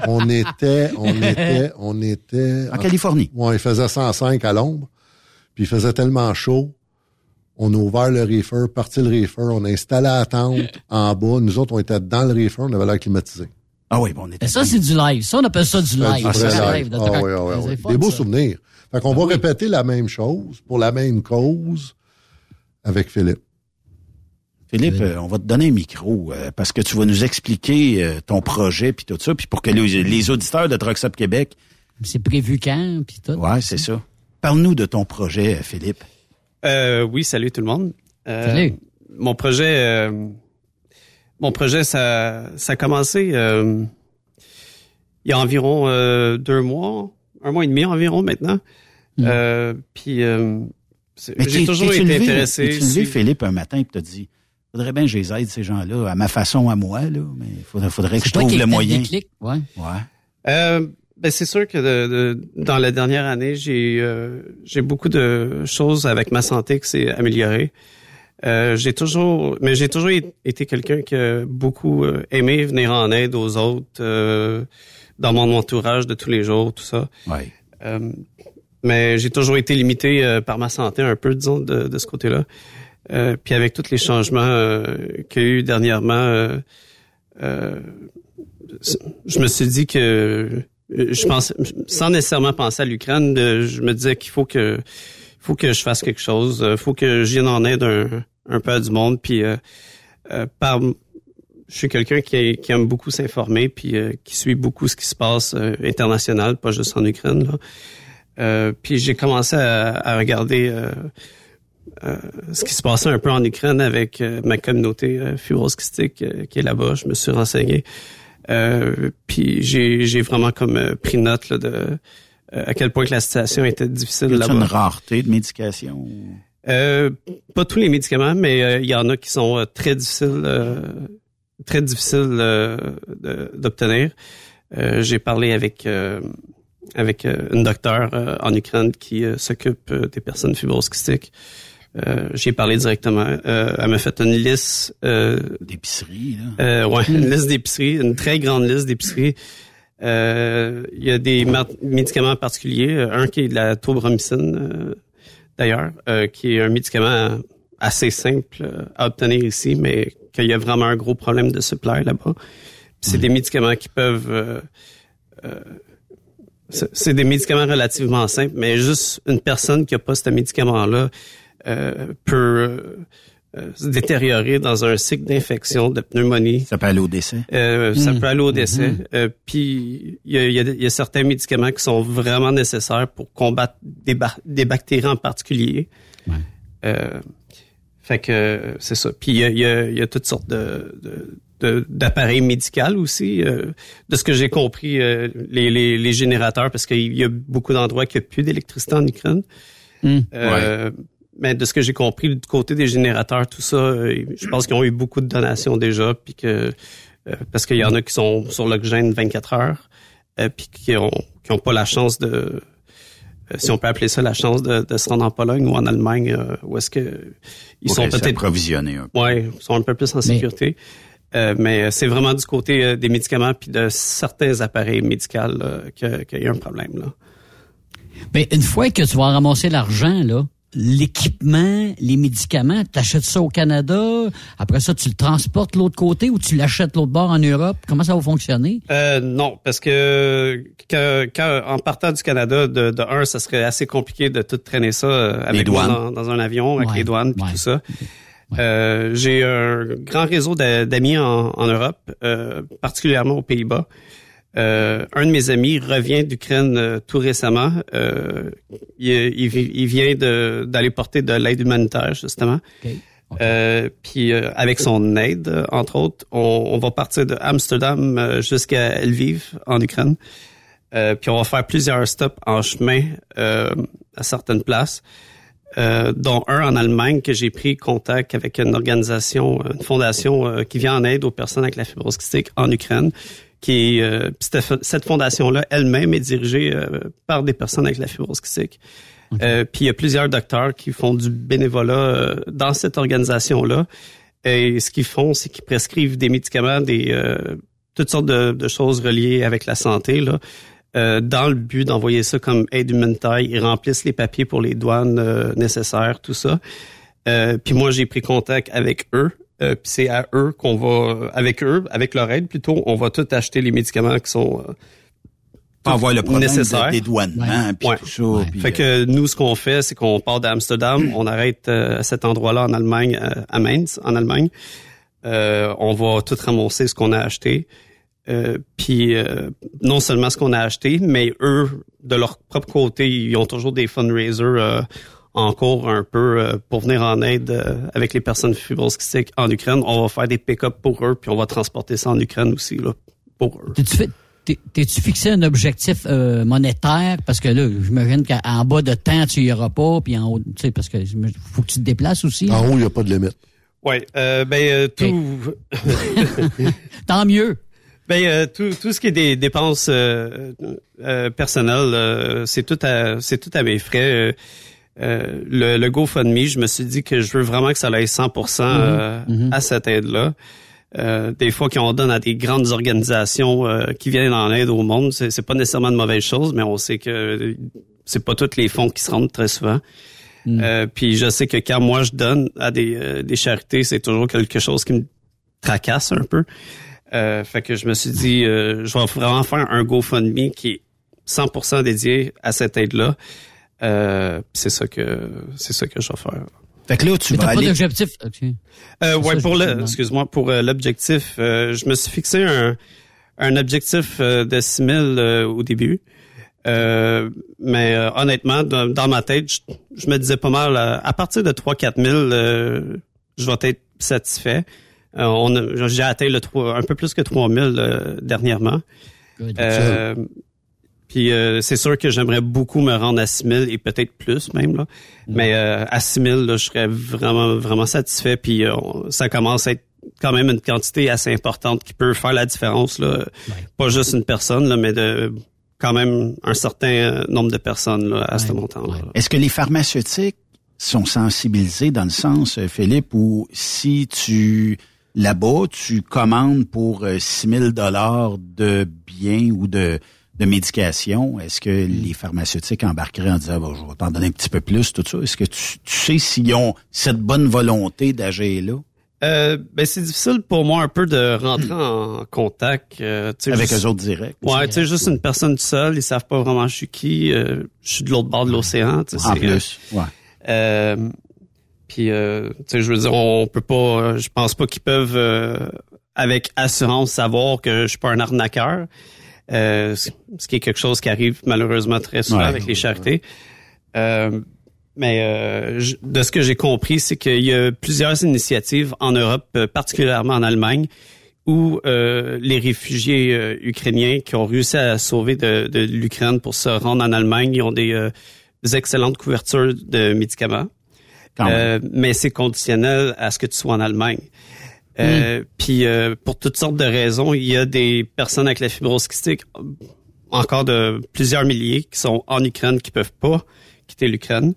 On était, on était, on était... En Californie. Ouais, il faisait 105 à l'ombre. Puis il faisait tellement chaud. On a ouvert le reefer, parti le reefer, on a installé la tente en bas. Nous autres, on était dans le reefer, on avait l'air climatisé. Ah oui, bon, on était. Ça, c'est du live. Ça, on appelle ça du C'est live. vrai c'est live. live de Ah ouais. fun, Des beaux ça. souvenirs. Fait qu'on va répéter la même chose pour la même cause avec Philippe. Philippe, euh, on va te donner un micro euh, parce que tu vas nous expliquer euh, ton projet puis tout ça, puis pour que les, les auditeurs de Trucks Up Québec. C'est prévu quand, puis tout? Ouais, c'est ça. Parle-nous de ton projet, euh, Philippe. Euh, oui, salut tout le monde. Euh, Salut. Mon projet, euh, mon projet, ça, ça a commencé euh, il y a environ euh, deux mois, un mois et demi environ maintenant. Euh, puis euh, Mais j'ai toujours été levé- intéressé. levé, si- Philippe, un matin, et t'as dit, faudrait bien que je les aide, ces gens-là, à ma façon, à moi, là, mais faudrait, faudrait que je trouve le moyen. clics, Ouais. Ouais. Euh, ben c'est sûr que de- de- dans la dernière année, j'ai euh, j'ai beaucoup de choses avec ma santé qui s'est améliorée. Euh, j'ai toujours, mais j'ai toujours été quelqu'un qui a beaucoup euh, aimé venir en aide aux autres euh, dans mon entourage de tous les jours, tout ça. Ouais. Euh, mais j'ai toujours été limité euh, par ma santé un peu, disons, de, de ce côté-là. Euh, puis avec tous les changements qu'il y a eu dernièrement, je me suis dit que je pense, sans nécessairement penser à l'Ukraine, je me disais qu'il faut que faut que je fasse quelque chose, il faut que je vienne en aide un, peu à du monde. Puis euh, euh, je suis quelqu'un qui, aime beaucoup s'informer puis euh, qui suit beaucoup ce qui se passe euh, international, pas juste en Ukraine. Euh, puis j'ai commencé à, regarder euh, euh, ce qui se passait un peu en Ukraine avec euh, ma communauté euh, fibrose kystique euh, qui est là-bas. Je me suis renseigné. Euh, puis j'ai, vraiment comme euh, pris note de euh, à quel point que la situation était difficile là-bas? une rareté de médication? Euh, pas tous les médicaments, mais euh, il y en a qui sont euh, très difficiles, euh, très difficiles euh, d'obtenir. Euh, J'ai parlé avec euh, avec euh, une docteure euh, en Ukraine qui euh, s'occupe euh, des personnes fibroses kystiques. Euh, J'ai parlé directement. Euh, elle m'a fait une liste euh, d'épicerie. Euh, ouais, une liste d'épicerie, une très grande liste d'épiceries. Euh, Il y a des médicaments particuliers, euh, un qui est de la tobromycine, euh, d'ailleurs, qui est un médicament assez simple à obtenir ici, mais qu'il y a vraiment un gros problème de supply là-bas. C'est des médicaments qui peuvent... euh, euh, c'est c'est des médicaments relativement simples, mais juste une personne qui n'a pas ce médicament-là euh, peut euh, se détériorer dans un cycle d'infection, de pneumonie. Ça peut aller au décès. Euh, Ça Mm. peut aller au décès. Mhm. Euh, puis il y a, il y a- il y a certains médicaments qui sont vraiment nécessaires pour combattre des, ba- des bactéries en particulier. Euh, fait que c'est ça. Puis il y a, il y a- il y a toutes sortes de, d'appareils médicaux aussi. euh, de ce que j'ai compris, euh, les, les, les générateurs, parce qu'il y a beaucoup d'endroits qui n'ont plus d'électricité en Ukraine. Euh, Mais de ce que j'ai compris du côté des générateurs, tout ça, euh, je pense qu'ils ont eu beaucoup de donations déjà, puis que euh, parce qu'il y en a qui sont sur l'oxygène 24 heures, euh, puis qui ont qui ont pas la chance de euh, si on peut appeler ça la chance de, de se rendre en Pologne ou en Allemagne, euh, où est-ce que ils sont peut-être approvisionnés un peu. Ouais, ils sont un peu plus en sécurité. Euh, mais c'est vraiment du côté euh, des médicaments puis de certains appareils médicaux que- qu'il y a un problème là. Ben, une fois que tu vas ramasser l'argent, là, l'équipement, les médicaments, tu achètes ça au Canada, après ça, tu le transportes de l'autre côté ou tu l'achètes de l'autre bord en Europe? Comment ça va fonctionner? Euh, non, parce que quand, quand- en partant du Canada, de, de un, ça serait assez compliqué de tout traîner ça euh, avec moi douanes. dans, dans un avion, avec Ouais, les douanes puis tout ça. Euh, J'ai un grand réseau d'a- d'amis en, en Europe, euh, particulièrement aux Pays-Bas. Euh, un de mes amis revient d'Ukraine euh, tout récemment. Euh, il, il vi- il vient d'aller porter de l'aide humanitaire, justement. Euh, puis euh, avec son aide, entre autres, on, on va partir de Amsterdam euh, jusqu'à Lviv, en Ukraine. Euh, puis on va faire plusieurs stops en chemin euh, à certaines places, euh, dont un en Allemagne que j'ai pris contact avec une organisation, une fondation euh, qui vient en aide aux personnes avec la fibrose kystique en Ukraine. Qui est, euh, cette, cette fondation-là elle-même est dirigée euh, par des personnes avec la fibrose kystique. Euh, puis il y a plusieurs docteurs qui font du bénévolat euh, dans cette organisation-là. Et ce qu'ils font, c'est qu'ils prescrivent des médicaments, des euh, toutes sortes de, de choses reliées avec la santé, là, euh, dans le but d'envoyer ça comme aide humanitaire. Ils remplissent les papiers pour les douanes euh, nécessaires, tout ça. Euh, puis moi, j'ai pris contact avec eux. Euh, puis c'est à eux qu'on va, avec eux, avec leur aide plutôt, on va tout acheter les médicaments qui sont euh, Pas avoir le problème nécessaires. de- des puis Ouais. tout ça. Fait que nous, ce qu'on fait, c'est qu'on part d'Amsterdam, on arrête euh, à cet endroit-là en Allemagne, euh, à Mainz, en Allemagne. Euh, on va tout ramasser ce qu'on a acheté. Euh, puis euh, non seulement ce qu'on a acheté, mais eux, de leur propre côté, ils ont toujours des fundraisers euh, en cours un peu euh, pour venir en aide euh, avec les personnes fibroses kystiques en Ukraine. On va faire des pick-up pour eux, puis on va transporter ça en Ukraine aussi là, pour eux. T'es-tu fixé un objectif euh, monétaire? Parce que là, j'imagine qu'en bas de temps, tu y auras pas, puis en haut, tu sais, parce que faut que tu te déplaces aussi. En haut, il n'y a pas de limite. Oui, euh, ben euh, tout. Tant mieux. Ben euh, tout, tout ce qui est des dépenses euh, euh, personnelles, euh, c'est tout à c'est tout à mes frais. Euh, le, le GoFundMe, je me suis dit que je veux vraiment que ça aille 100% euh, Mhm. à cette aide-là. Euh, des fois qu'on donne à des grandes organisations euh, qui viennent en aide au monde, c'est, pas nécessairement de mauvaise chose, mais on sait que c'est pas tous les fonds qui se rendent très souvent. Euh, puis je sais que quand moi je donne à des, euh, des charités, c'est toujours quelque chose qui me tracasse un peu. Euh, fait que je me suis dit, euh, je vais vraiment faire un GoFundMe qui est 100% dédié à cette aide-là. Euh, c'est ça que c'est ça que je vais faire. Fait que là, tu Mais vas t'as pas aller... d'objectif. ok. Euh, ouais, Ça, pour je me le, excuse-moi, pour euh, l'objectif, euh, je me suis fixé un, un objectif euh, de 6 000 euh, au début. Euh, mais euh, honnêtement, dans, dans ma tête, je, je me disais pas mal, euh, à partir de 3-4 000, euh, je vais être satisfait. Euh, on a- j'ai atteint le 3, un peu plus que 3 000 euh, dernièrement. Euh, puis euh, c'est sûr que j'aimerais beaucoup me rendre à 6 000 et peut-être plus même là. Mais euh, à 6 000, là, je serais vraiment vraiment satisfait. Puis euh, ça commence à être quand même une quantité assez importante qui peut faire la différence là. Pas juste une personne là, mais de quand même un certain euh, nombre de personnes là, à ce montant-là. Est-ce que les pharmaceutiques sont sensibilisés dans le sens, euh, Philippe, où si tu là-bas, tu commandes pour euh, 6 000 dollars de biens ou de, de médication, est-ce que les pharmaceutiques embarqueraient en disant, bon, je vais t'en donner un petit peu plus, tout ça? Est-ce que tu, tu sais s'ils ont cette bonne volonté d'agir là? Euh, ben c'est difficile pour moi un peu de rentrer en contact euh, Avec eux autres directs. Ouais, tu sais juste une personne seule, ils savent pas vraiment je suis qui, euh, je suis de l'autre bord de l'océan, tu sais, En plus, ouais. Puis euh, tu sais je veux dire on peut pas je pense pas qu'ils peuvent avec assurance savoir que je suis pas un arnaqueur. Euh, ce qui est quelque chose qui arrive malheureusement très souvent Ouais. avec les charités. Euh, mais euh, je- de ce que j'ai compris, c'est qu'il y a plusieurs initiatives en Europe, euh, particulièrement en Allemagne, où euh, les réfugiés euh, ukrainiens qui ont réussi à sauver de, de l'Ukraine pour se rendre en Allemagne, ils ont des, euh, des excellentes couvertures de médicaments. Euh, mais c'est conditionnel à ce que tu sois en Allemagne. Euh, Puis euh, pour toutes sortes de raisons, il y a des personnes avec la fibrose kystique, encore de plusieurs milliers, qui sont en Ukraine, qui peuvent pas quitter l'Ukraine.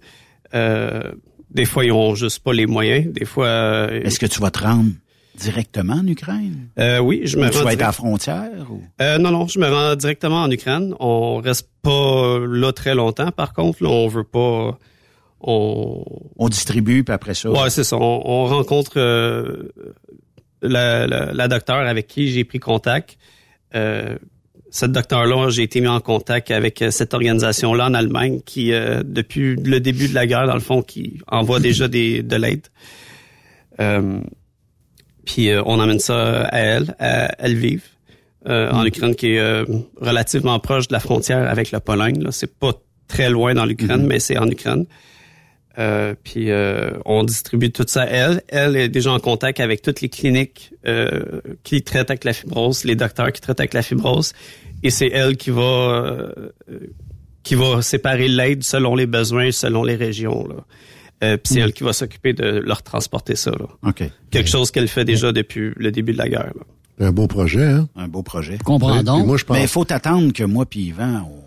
Euh, des fois, ils ont juste pas les moyens. Des fois, Est-ce que tu vas te rendre directement en Ukraine? oui, je me Ou tu rends vas être à la frontière? Ou? Non, non, je me rends directement en Ukraine. On reste pas là très longtemps. Par contre, là, on veut pas. On, On distribue, puis après ça. Ouais, c'est ça. On, on rencontre euh, la, la, la docteure avec qui j'ai pris contact. Euh, cette docteur-là, j'ai été mis en contact avec euh, cette organisation-là en Allemagne qui, euh, depuis le début de la guerre, dans le fond, qui envoie déjà des, de l'aide. Euh, puis euh, on amène ça à elle, à Lviv, euh, en Ukraine, qui est euh, relativement proche de la frontière avec la Pologne. Là, c'est pas très loin dans l'Ukraine, mais c'est en Ukraine. Euh, puis euh, on distribue tout ça à elle. Elle est déjà en contact avec toutes les cliniques euh, qui traitent avec la fibrose, les docteurs qui traitent avec la fibrose, et c'est elle qui va euh, qui va séparer l'aide selon les besoins, selon les régions. Là. Euh, puis c'est elle qui va s'occuper de leur transporter ça. Là. OK. Quelque chose qu'elle fait déjà depuis le début de la guerre. là. Un beau projet, hein? Un beau projet. Comprends donc. moi, je pense- Mais il faut t'attendre que moi puis Yvan, on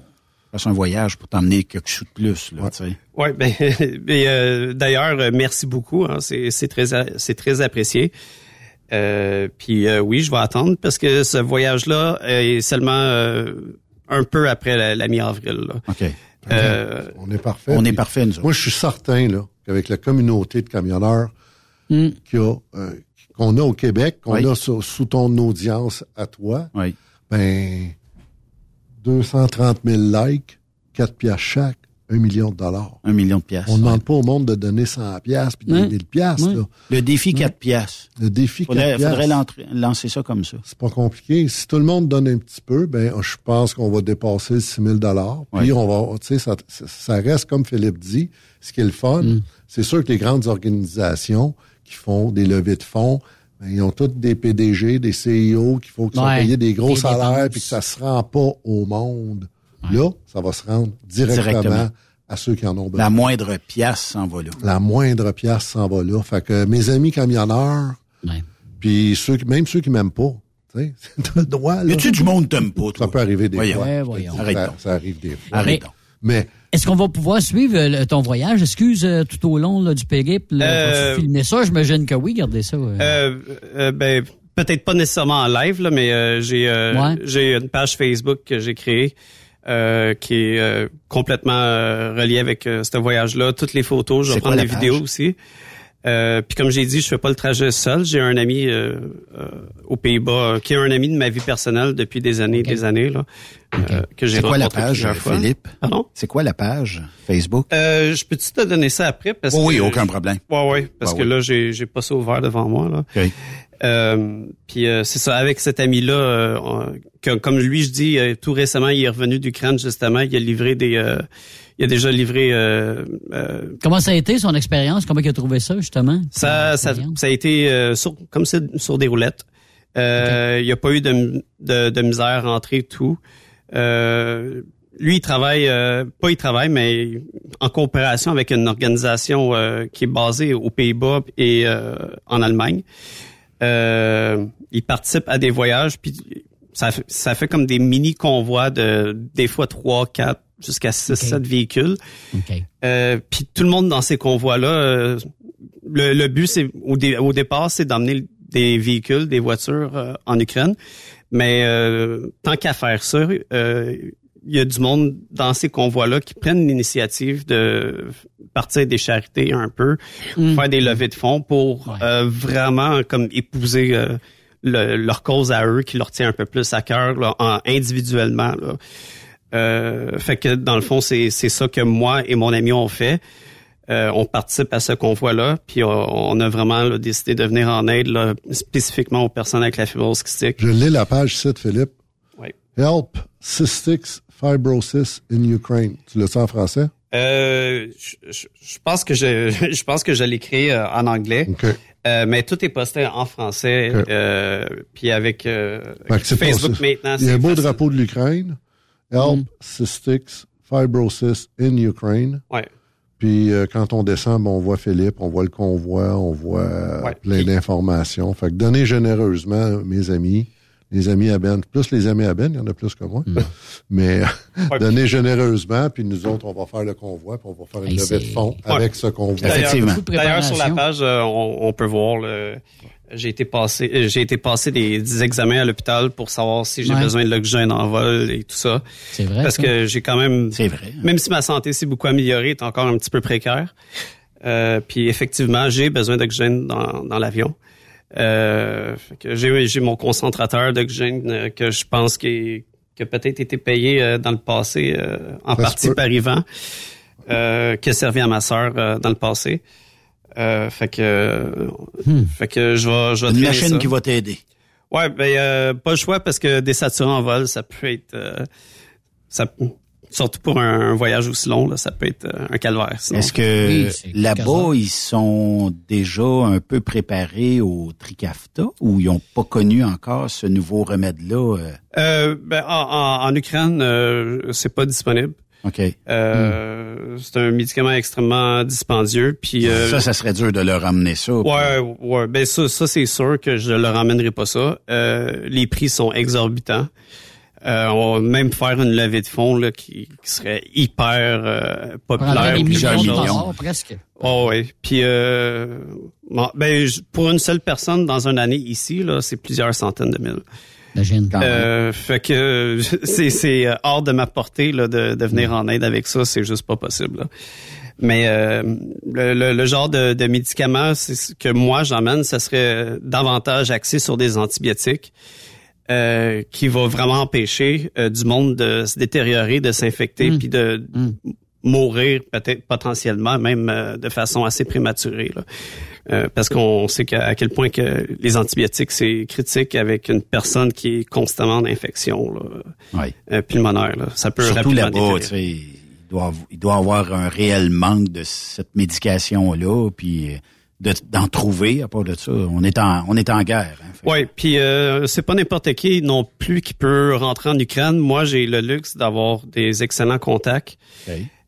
un voyage pour t'emmener quelque chose de plus. Là. Ouais, ben, mais, euh, d'ailleurs, euh, merci beaucoup. hein, c'est c'est très a- c'est très apprécié. Euh, puis euh, oui, je vais attendre parce que ce voyage-là est seulement euh, un peu après la, la mi-avril. là. OK. Euh, On est parfait. On est parfait, nous. Moi, je suis certain là qu'avec la communauté de camionneurs Hmm. qu'il y a, euh, qu'on a au Québec, qu'on Oui. a sous ton audience à toi, Oui. ben 230 000 likes, 4 piastres chaque, 1 million de dollars. Un million de piastres. On ne demande pas au monde de donner 100 piastres puis Ouais. 1000 piastres. Ouais. là. Le défi 4 piastres. Le défi 4 Faudrait, faudrait piastres, lancer ça comme ça. c'est pas compliqué. Si tout le monde donne un petit peu, ben je pense qu'on va dépasser le 6 000 dollars. Puis Ouais. on va, tu sais, ça, ça reste comme Philippe dit, ce qui est le fun. Mm. C'est sûr que les grandes organisations qui font des levées de fonds, ben, ils ont toutes des PDG, des CIO qui faut qu'ils soient Ouais. payés des gros Des salaires puis que ça se rend pas au monde. Là, ça va se rendre directement, Directement. à ceux qui en ont besoin. La moindre pièce s'en va là. La moindre pièce s'en va là. Fait que mes amis camionneurs, puis ceux même ceux qui m'aiment pas, tu sais, t'as le droit, là. Y a-tu du monde que t'aimes pas, Ça toi? peut arriver des fois. Ouais, ça, ça arrive des fois. Arrête donc. Mais Est-ce qu'on va pouvoir suivre euh, ton voyage, excuse, euh, tout au long là, du périple? Euh, filmer ça? J'imagine que oui, gardez ça. euh. Euh, euh, ben, peut-être pas nécessairement en live, là, mais euh, j'ai euh, Ouais. j'ai une page Facebook que j'ai créée euh, qui est euh, complètement euh, reliée avec euh, ce voyage-là. Toutes les photos, je vais prendre des vidéos aussi. Euh, puis comme j'ai dit, je fais pas le trajet seul. J'ai un ami euh, euh, aux Pays-Bas euh, qui est un ami de ma vie personnelle depuis des années et des années là, euh, que j'ai C'est quoi la page. Philippe? Pardon? C'est quoi la page Facebook? Euh, je peux-tu te donner ça après? Parce Oh oui, que- aucun problème. Ouais, ouais, parce Ouais, que ouais. là, j'ai, j'ai pas ça ouvert devant moi, là. Euh, puis euh, c'est ça, avec cet ami-là, euh, comme lui, je dis, euh, tout récemment, il est revenu d'Ukraine, justement, il a livré des... il a déjà livré... euh, euh, Comment ça a été son expérience? Comment il a trouvé ça, justement? ça, ça, ça a été euh, sur, comme sur des roulettes. Euh, Il n'y a pas eu de, de, de misère à entrer tout. Euh, lui, il travaille, euh, pas il travaille, mais en coopération avec une organisation euh, qui est basée aux Pays-Bas et euh, en Allemagne. Euh, il participe à des voyages, puis ça, fait- ça fait comme des mini convois de des fois trois, quatre, jusqu'à six, sept véhicules. Euh, puis tout le monde dans ces convois-là, euh, le, le but, c'est au, dé- au départ, c'est d'emmener des véhicules, des voitures euh, en Ukraine. Mais euh, tant qu'à faire ça, euh, il y a du monde dans ces convois-là qui prennent l'initiative de partir des charités un peu, faire des levées de fonds pour euh, vraiment comme épouser euh, le- leur cause à eux qui leur tient un peu plus à cœur là, en- individuellement. Là. Euh, fait que dans le fond, c'est c'est ça que moi et mon ami ont fait. Euh, on participe à ce convoi-là, puis on, on a vraiment là, décidé de venir en aide là, spécifiquement aux personnes avec la fibrose kystique. je lis la page site, Philippe. Oui. Help Cystic Fibrosis in Ukraine. Tu l'as ça en français? Euh, je, je- je pense que je, je pense que je l'ai créé euh, en anglais, Euh, mais tout est posté en français, puis avec Facebook maintenant. Il y a un beau facile. drapeau de l'Ukraine. Help Mm. Cystic Fibrosis in Ukraine. Ouais. Puis euh, quand on descend, ben, on voit Philippe, on voit le convoi, on voit euh, Ouais. plein d'informations. Fait que donnez généreusement, mes amis, les amis à Ben, plus les amis à Ben, il y en a plus que moi. Mais Ouais. donnez généreusement, puis nous autres, on va faire le convoi, puis on va faire une levée de fonds Ouais. avec ce convoi. D'ailleurs, Effectivement. D'ailleurs, sur la page, euh, on, on peut voir le. J'ai été passé, euh, j'ai été passer des, des examens à l'hôpital pour savoir si j'ai Ouais. besoin de l'oxygène en vol et tout ça. C'est vrai. Parce ça? que j'ai quand même, C'est vrai. même si ma santé s'est beaucoup améliorée, est encore un petit peu précaire. Euh, puis effectivement, j'ai besoin d'oxygène dans, dans l'avion. Euh, j'ai, j'ai mon concentrateur d'oxygène euh, que je pense qu'il qui a peut-être été payé euh, dans le passé euh, en Ça partie par Yvan, euh, qui a servi à ma sœur dans le passé. Euh, fait que, fait que je vais, je vais Une machine ça. qui va t'aider. Ouais, ben euh, pas le choix parce que désaturer en vol, ça peut être, euh, ça, surtout pour un, un voyage aussi long, là, ça peut être euh, un calvaire. sinon. Est-ce que Oui, là-bas, ils sont déjà un peu préparés au Trikafta ou ils n'ont pas connu encore ce nouveau remède-là? euh? Euh, ben, en, en, en Ukraine, euh, c'est pas disponible. OK. Euh, C'est un médicament extrêmement dispendieux. Puis euh, ça, ça serait dur de leur amener ça. Ouais, ouais. Ben ça, ça c'est sûr que je leur ramènerai pas ça. Euh, les prix sont exorbitants. Euh, on va même faire une levée de fonds là, qui, qui serait hyper euh, populaire. Des Plusieurs millions de dollars, presque. Oh oui. Puis euh, bon, ben pour une seule personne dans une année ici là, c'est plusieurs centaines de mille. Imagine. Euh, fait que c'est c'est euh, hors de ma portée là, de, de venir en aide avec ça, c'est juste pas possible. là. Mais euh, le, le- le genre de, de médicaments c'est ce que moi j'emmène, ça serait davantage axé sur des antibiotiques. euh, qui va vraiment empêcher euh, du monde de se détériorer, de s'infecter, puis de mourir peut-être potentiellement, même euh, de façon assez prématurée. là. Euh, parce qu'on sait à quel point que les antibiotiques, c'est critique avec une personne qui est constamment en infection là, Ouais. euh, pulmonaire. Là. Ça peut Surtout là-bas, détériorer. tu sais, il doit, il doit avoir un réel manque de cette médication-là, puis de- d'en trouver, à part de ça. On est en, on est en guerre. hein. Oui, puis euh, c'est pas n'importe qui non plus qui peut rentrer en Ukraine. Moi, j'ai le luxe d'avoir des excellents contacts.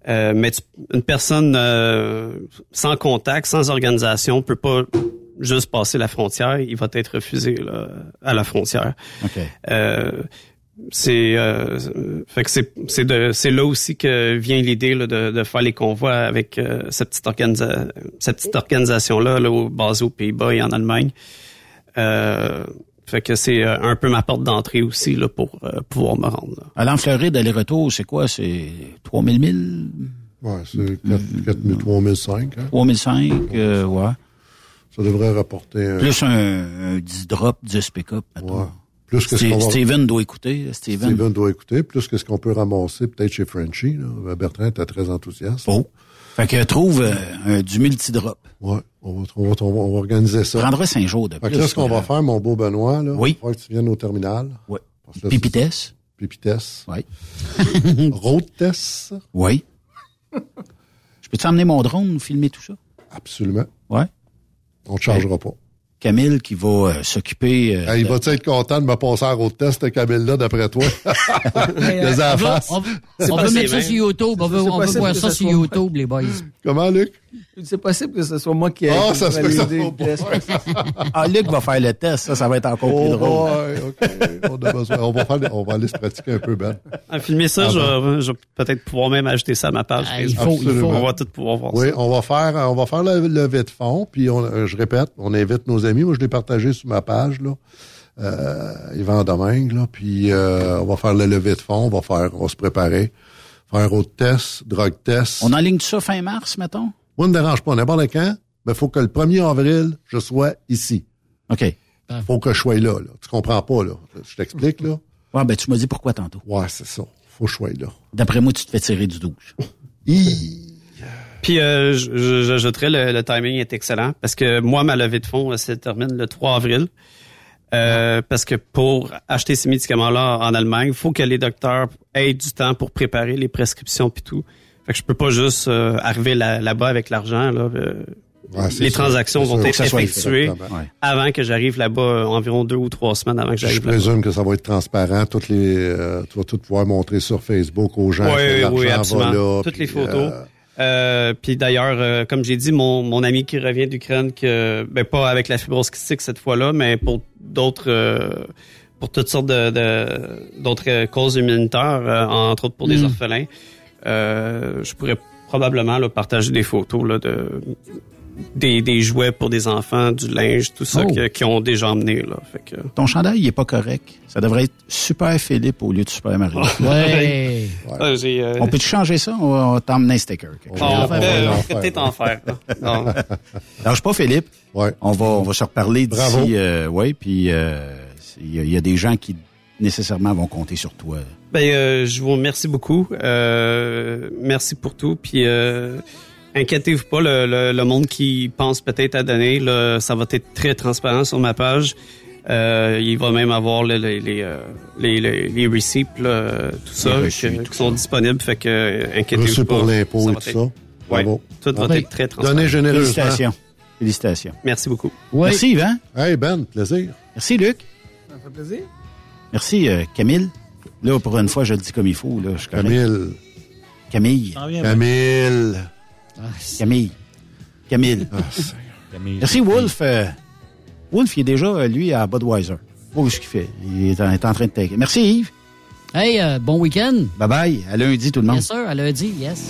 Euh, mais tu- une personne euh, sans contact, sans organisation, peut pas juste passer la frontière. Il va être refusé là, à la frontière. OK. Euh, c'est euh, fait que c'est c'est de c'est là aussi que vient l'idée de, de faire les convois avec euh, cette petite organisa cette petite organisation là, là au, basée aux Pays-Bas et en Allemagne. Euh, fait que c'est euh, un peu ma porte d'entrée aussi là pour euh, pouvoir me rendre. Là. Aller en Floride, aller-retour, c'est quoi? C'est 3000 milles? Ouais, c'est 4 3005. Hein? 3005, euh, ouais. Ça devrait rapporter... Un... Plus un, un 10 drop, 10 pick-up. Ouais. Plus que Steve, ce qu'on va... Steven doit écouter. Steven. Steven doit écouter. Plus que ce qu'on peut ramasser peut-être chez Frenchy. Là. Bertrand était très enthousiaste. Oh. Fait que trouve euh, un, du multi-drop. Ouais, on va, on, va, on, on organiser ça. Prendrait cinq jours de fait plus. Que là, ce qu'on va faire, mon beau Benoît, là, oui. il va que tu viennes au terminal. Oui. Pipitesse. Pipitesse. Oui. Roadtess. Oui. Je peux t'emmener mon drone, filmer tout ça? Absolument. Ouais. On ne te chargera pas. Camille qui va euh, s'occuper. Euh, hey, il va-tu être content de me passer en road test, Camille-là, d'après toi? Les on va, on, on va mettre ça sur YouTube. On veut, on veut voir ça sur YouTube, les boys. Comment, Luc? C'est possible que ce soit moi qui ai oh, ça se fait ça le test. ah, Luc va faire le test. Ça, ça va être encore oh, plus drôle. Ouais, OK. on, a besoin. On, va faire, on va aller se pratiquer un peu, Ben. À filmer ça, ah, je, ben. je, vais peut-être pouvoir même ajouter ça à ma page. Ah, il faut, il faut. On va tout pouvoir voir oui, ça. on va faire, on va faire le levée de fond, puis on, je répète, on invite nos amis. Moi, je l'ai partagé sur ma page, là. Euh, Yvan Domingue, là, puis euh, on va faire le levée de fond, on va faire, on va se préparer, faire un autre test, drug test. On enligne ça fin mars, mettons? Moi, ne me dérange pas, n'importe quand, mais il faut que le 1er avril, je sois ici. OK. faut que je sois là, là. Tu comprends pas, là. Je t'explique, là. Ouais, ben, tu m'as dit pourquoi tantôt. Ouais, c'est ça. Faut que je sois là. D'après moi, tu te fais tirer du 12. Puis euh, j'ajouterais le, le timing est excellent parce que moi ma levée de fonds se termine le 3 avril. Euh, parce que pour acheter ces médicaments-là en Allemagne, il faut que les docteurs aient du temps pour préparer les prescriptions puis tout. Fait que je peux pas juste euh, arriver là, là-bas avec l'argent. Là, euh, ouais, les transactions vont être effectuées ouais. avant que j'arrive là-bas, environ deux ou trois semaines avant que j'arrive. Je présume que ça va être transparent. Toutes les, euh, tu vas tout pouvoir montrer sur Facebook aux gens oui, que oui, absolument. va là. Toutes puis, les photos. Euh, puis d'ailleurs, euh, comme j'ai dit, mon, mon ami qui revient d'Ukraine, que ben pas avec la fibrose kystique cette fois-là, mais pour d'autres, euh, pour toutes sortes de, de d'autres causes immunitaires, euh, entre autres pour des Mm. orphelins, euh, je pourrais probablement là, partager des photos là, de des, des jouets pour des enfants, du linge, tout ça Oh. qui ont déjà emmené là. Fait que Ton chandail, il est pas correct. Ça devrait être Super Philippe au lieu de Super Mario. Ouais. Ah, euh, On peut changer ça? On va, on un sticker. quelque on va peut-être en faire. Non. Lâche pas, Philippe. Ouais. On va, on va se reparler Bravo. d'ici. Euh, ouais, puis euh, il y, y a des gens qui nécessairement vont compter sur toi. Ben, euh, je vous remercie beaucoup. Euh, merci pour tout. Puis, euh, inquiétez-vous pas, le, le, le monde qui pense peut-être à donner, là, ça va être très transparent sur ma page. Euh, il va même avoir le- le- les, euh, les, les, les receipts, là, tout ça, reçus, que- tout qui sont disponibles. Fait que, euh, inquiétez-vous Reçu pas. pour l'impôt et tout être- ça. Ouais, Bravo. tout va Ben, être très transparent. Donnez généreusement. Félicitations. Félicitations. Merci beaucoup. Oui. Merci, Yvan. Hey, Ben, plaisir. Merci, Luc. Ça me fait plaisir. Merci, euh, Camille. Là, pour une fois, je le dis comme il faut. Là, je correct. Camille. Camille. Camille. Camille. Camille. Merci, Wolf. Euh, Wolf, il est déjà, euh, lui, à Budweiser. Oh, ce qu'il fait. Il est en, il est en train de take. Merci, Yves. Hey, euh, bon week-end. Bye bye. À lundi, tout le monde. Yes, sir. À lundi, yes.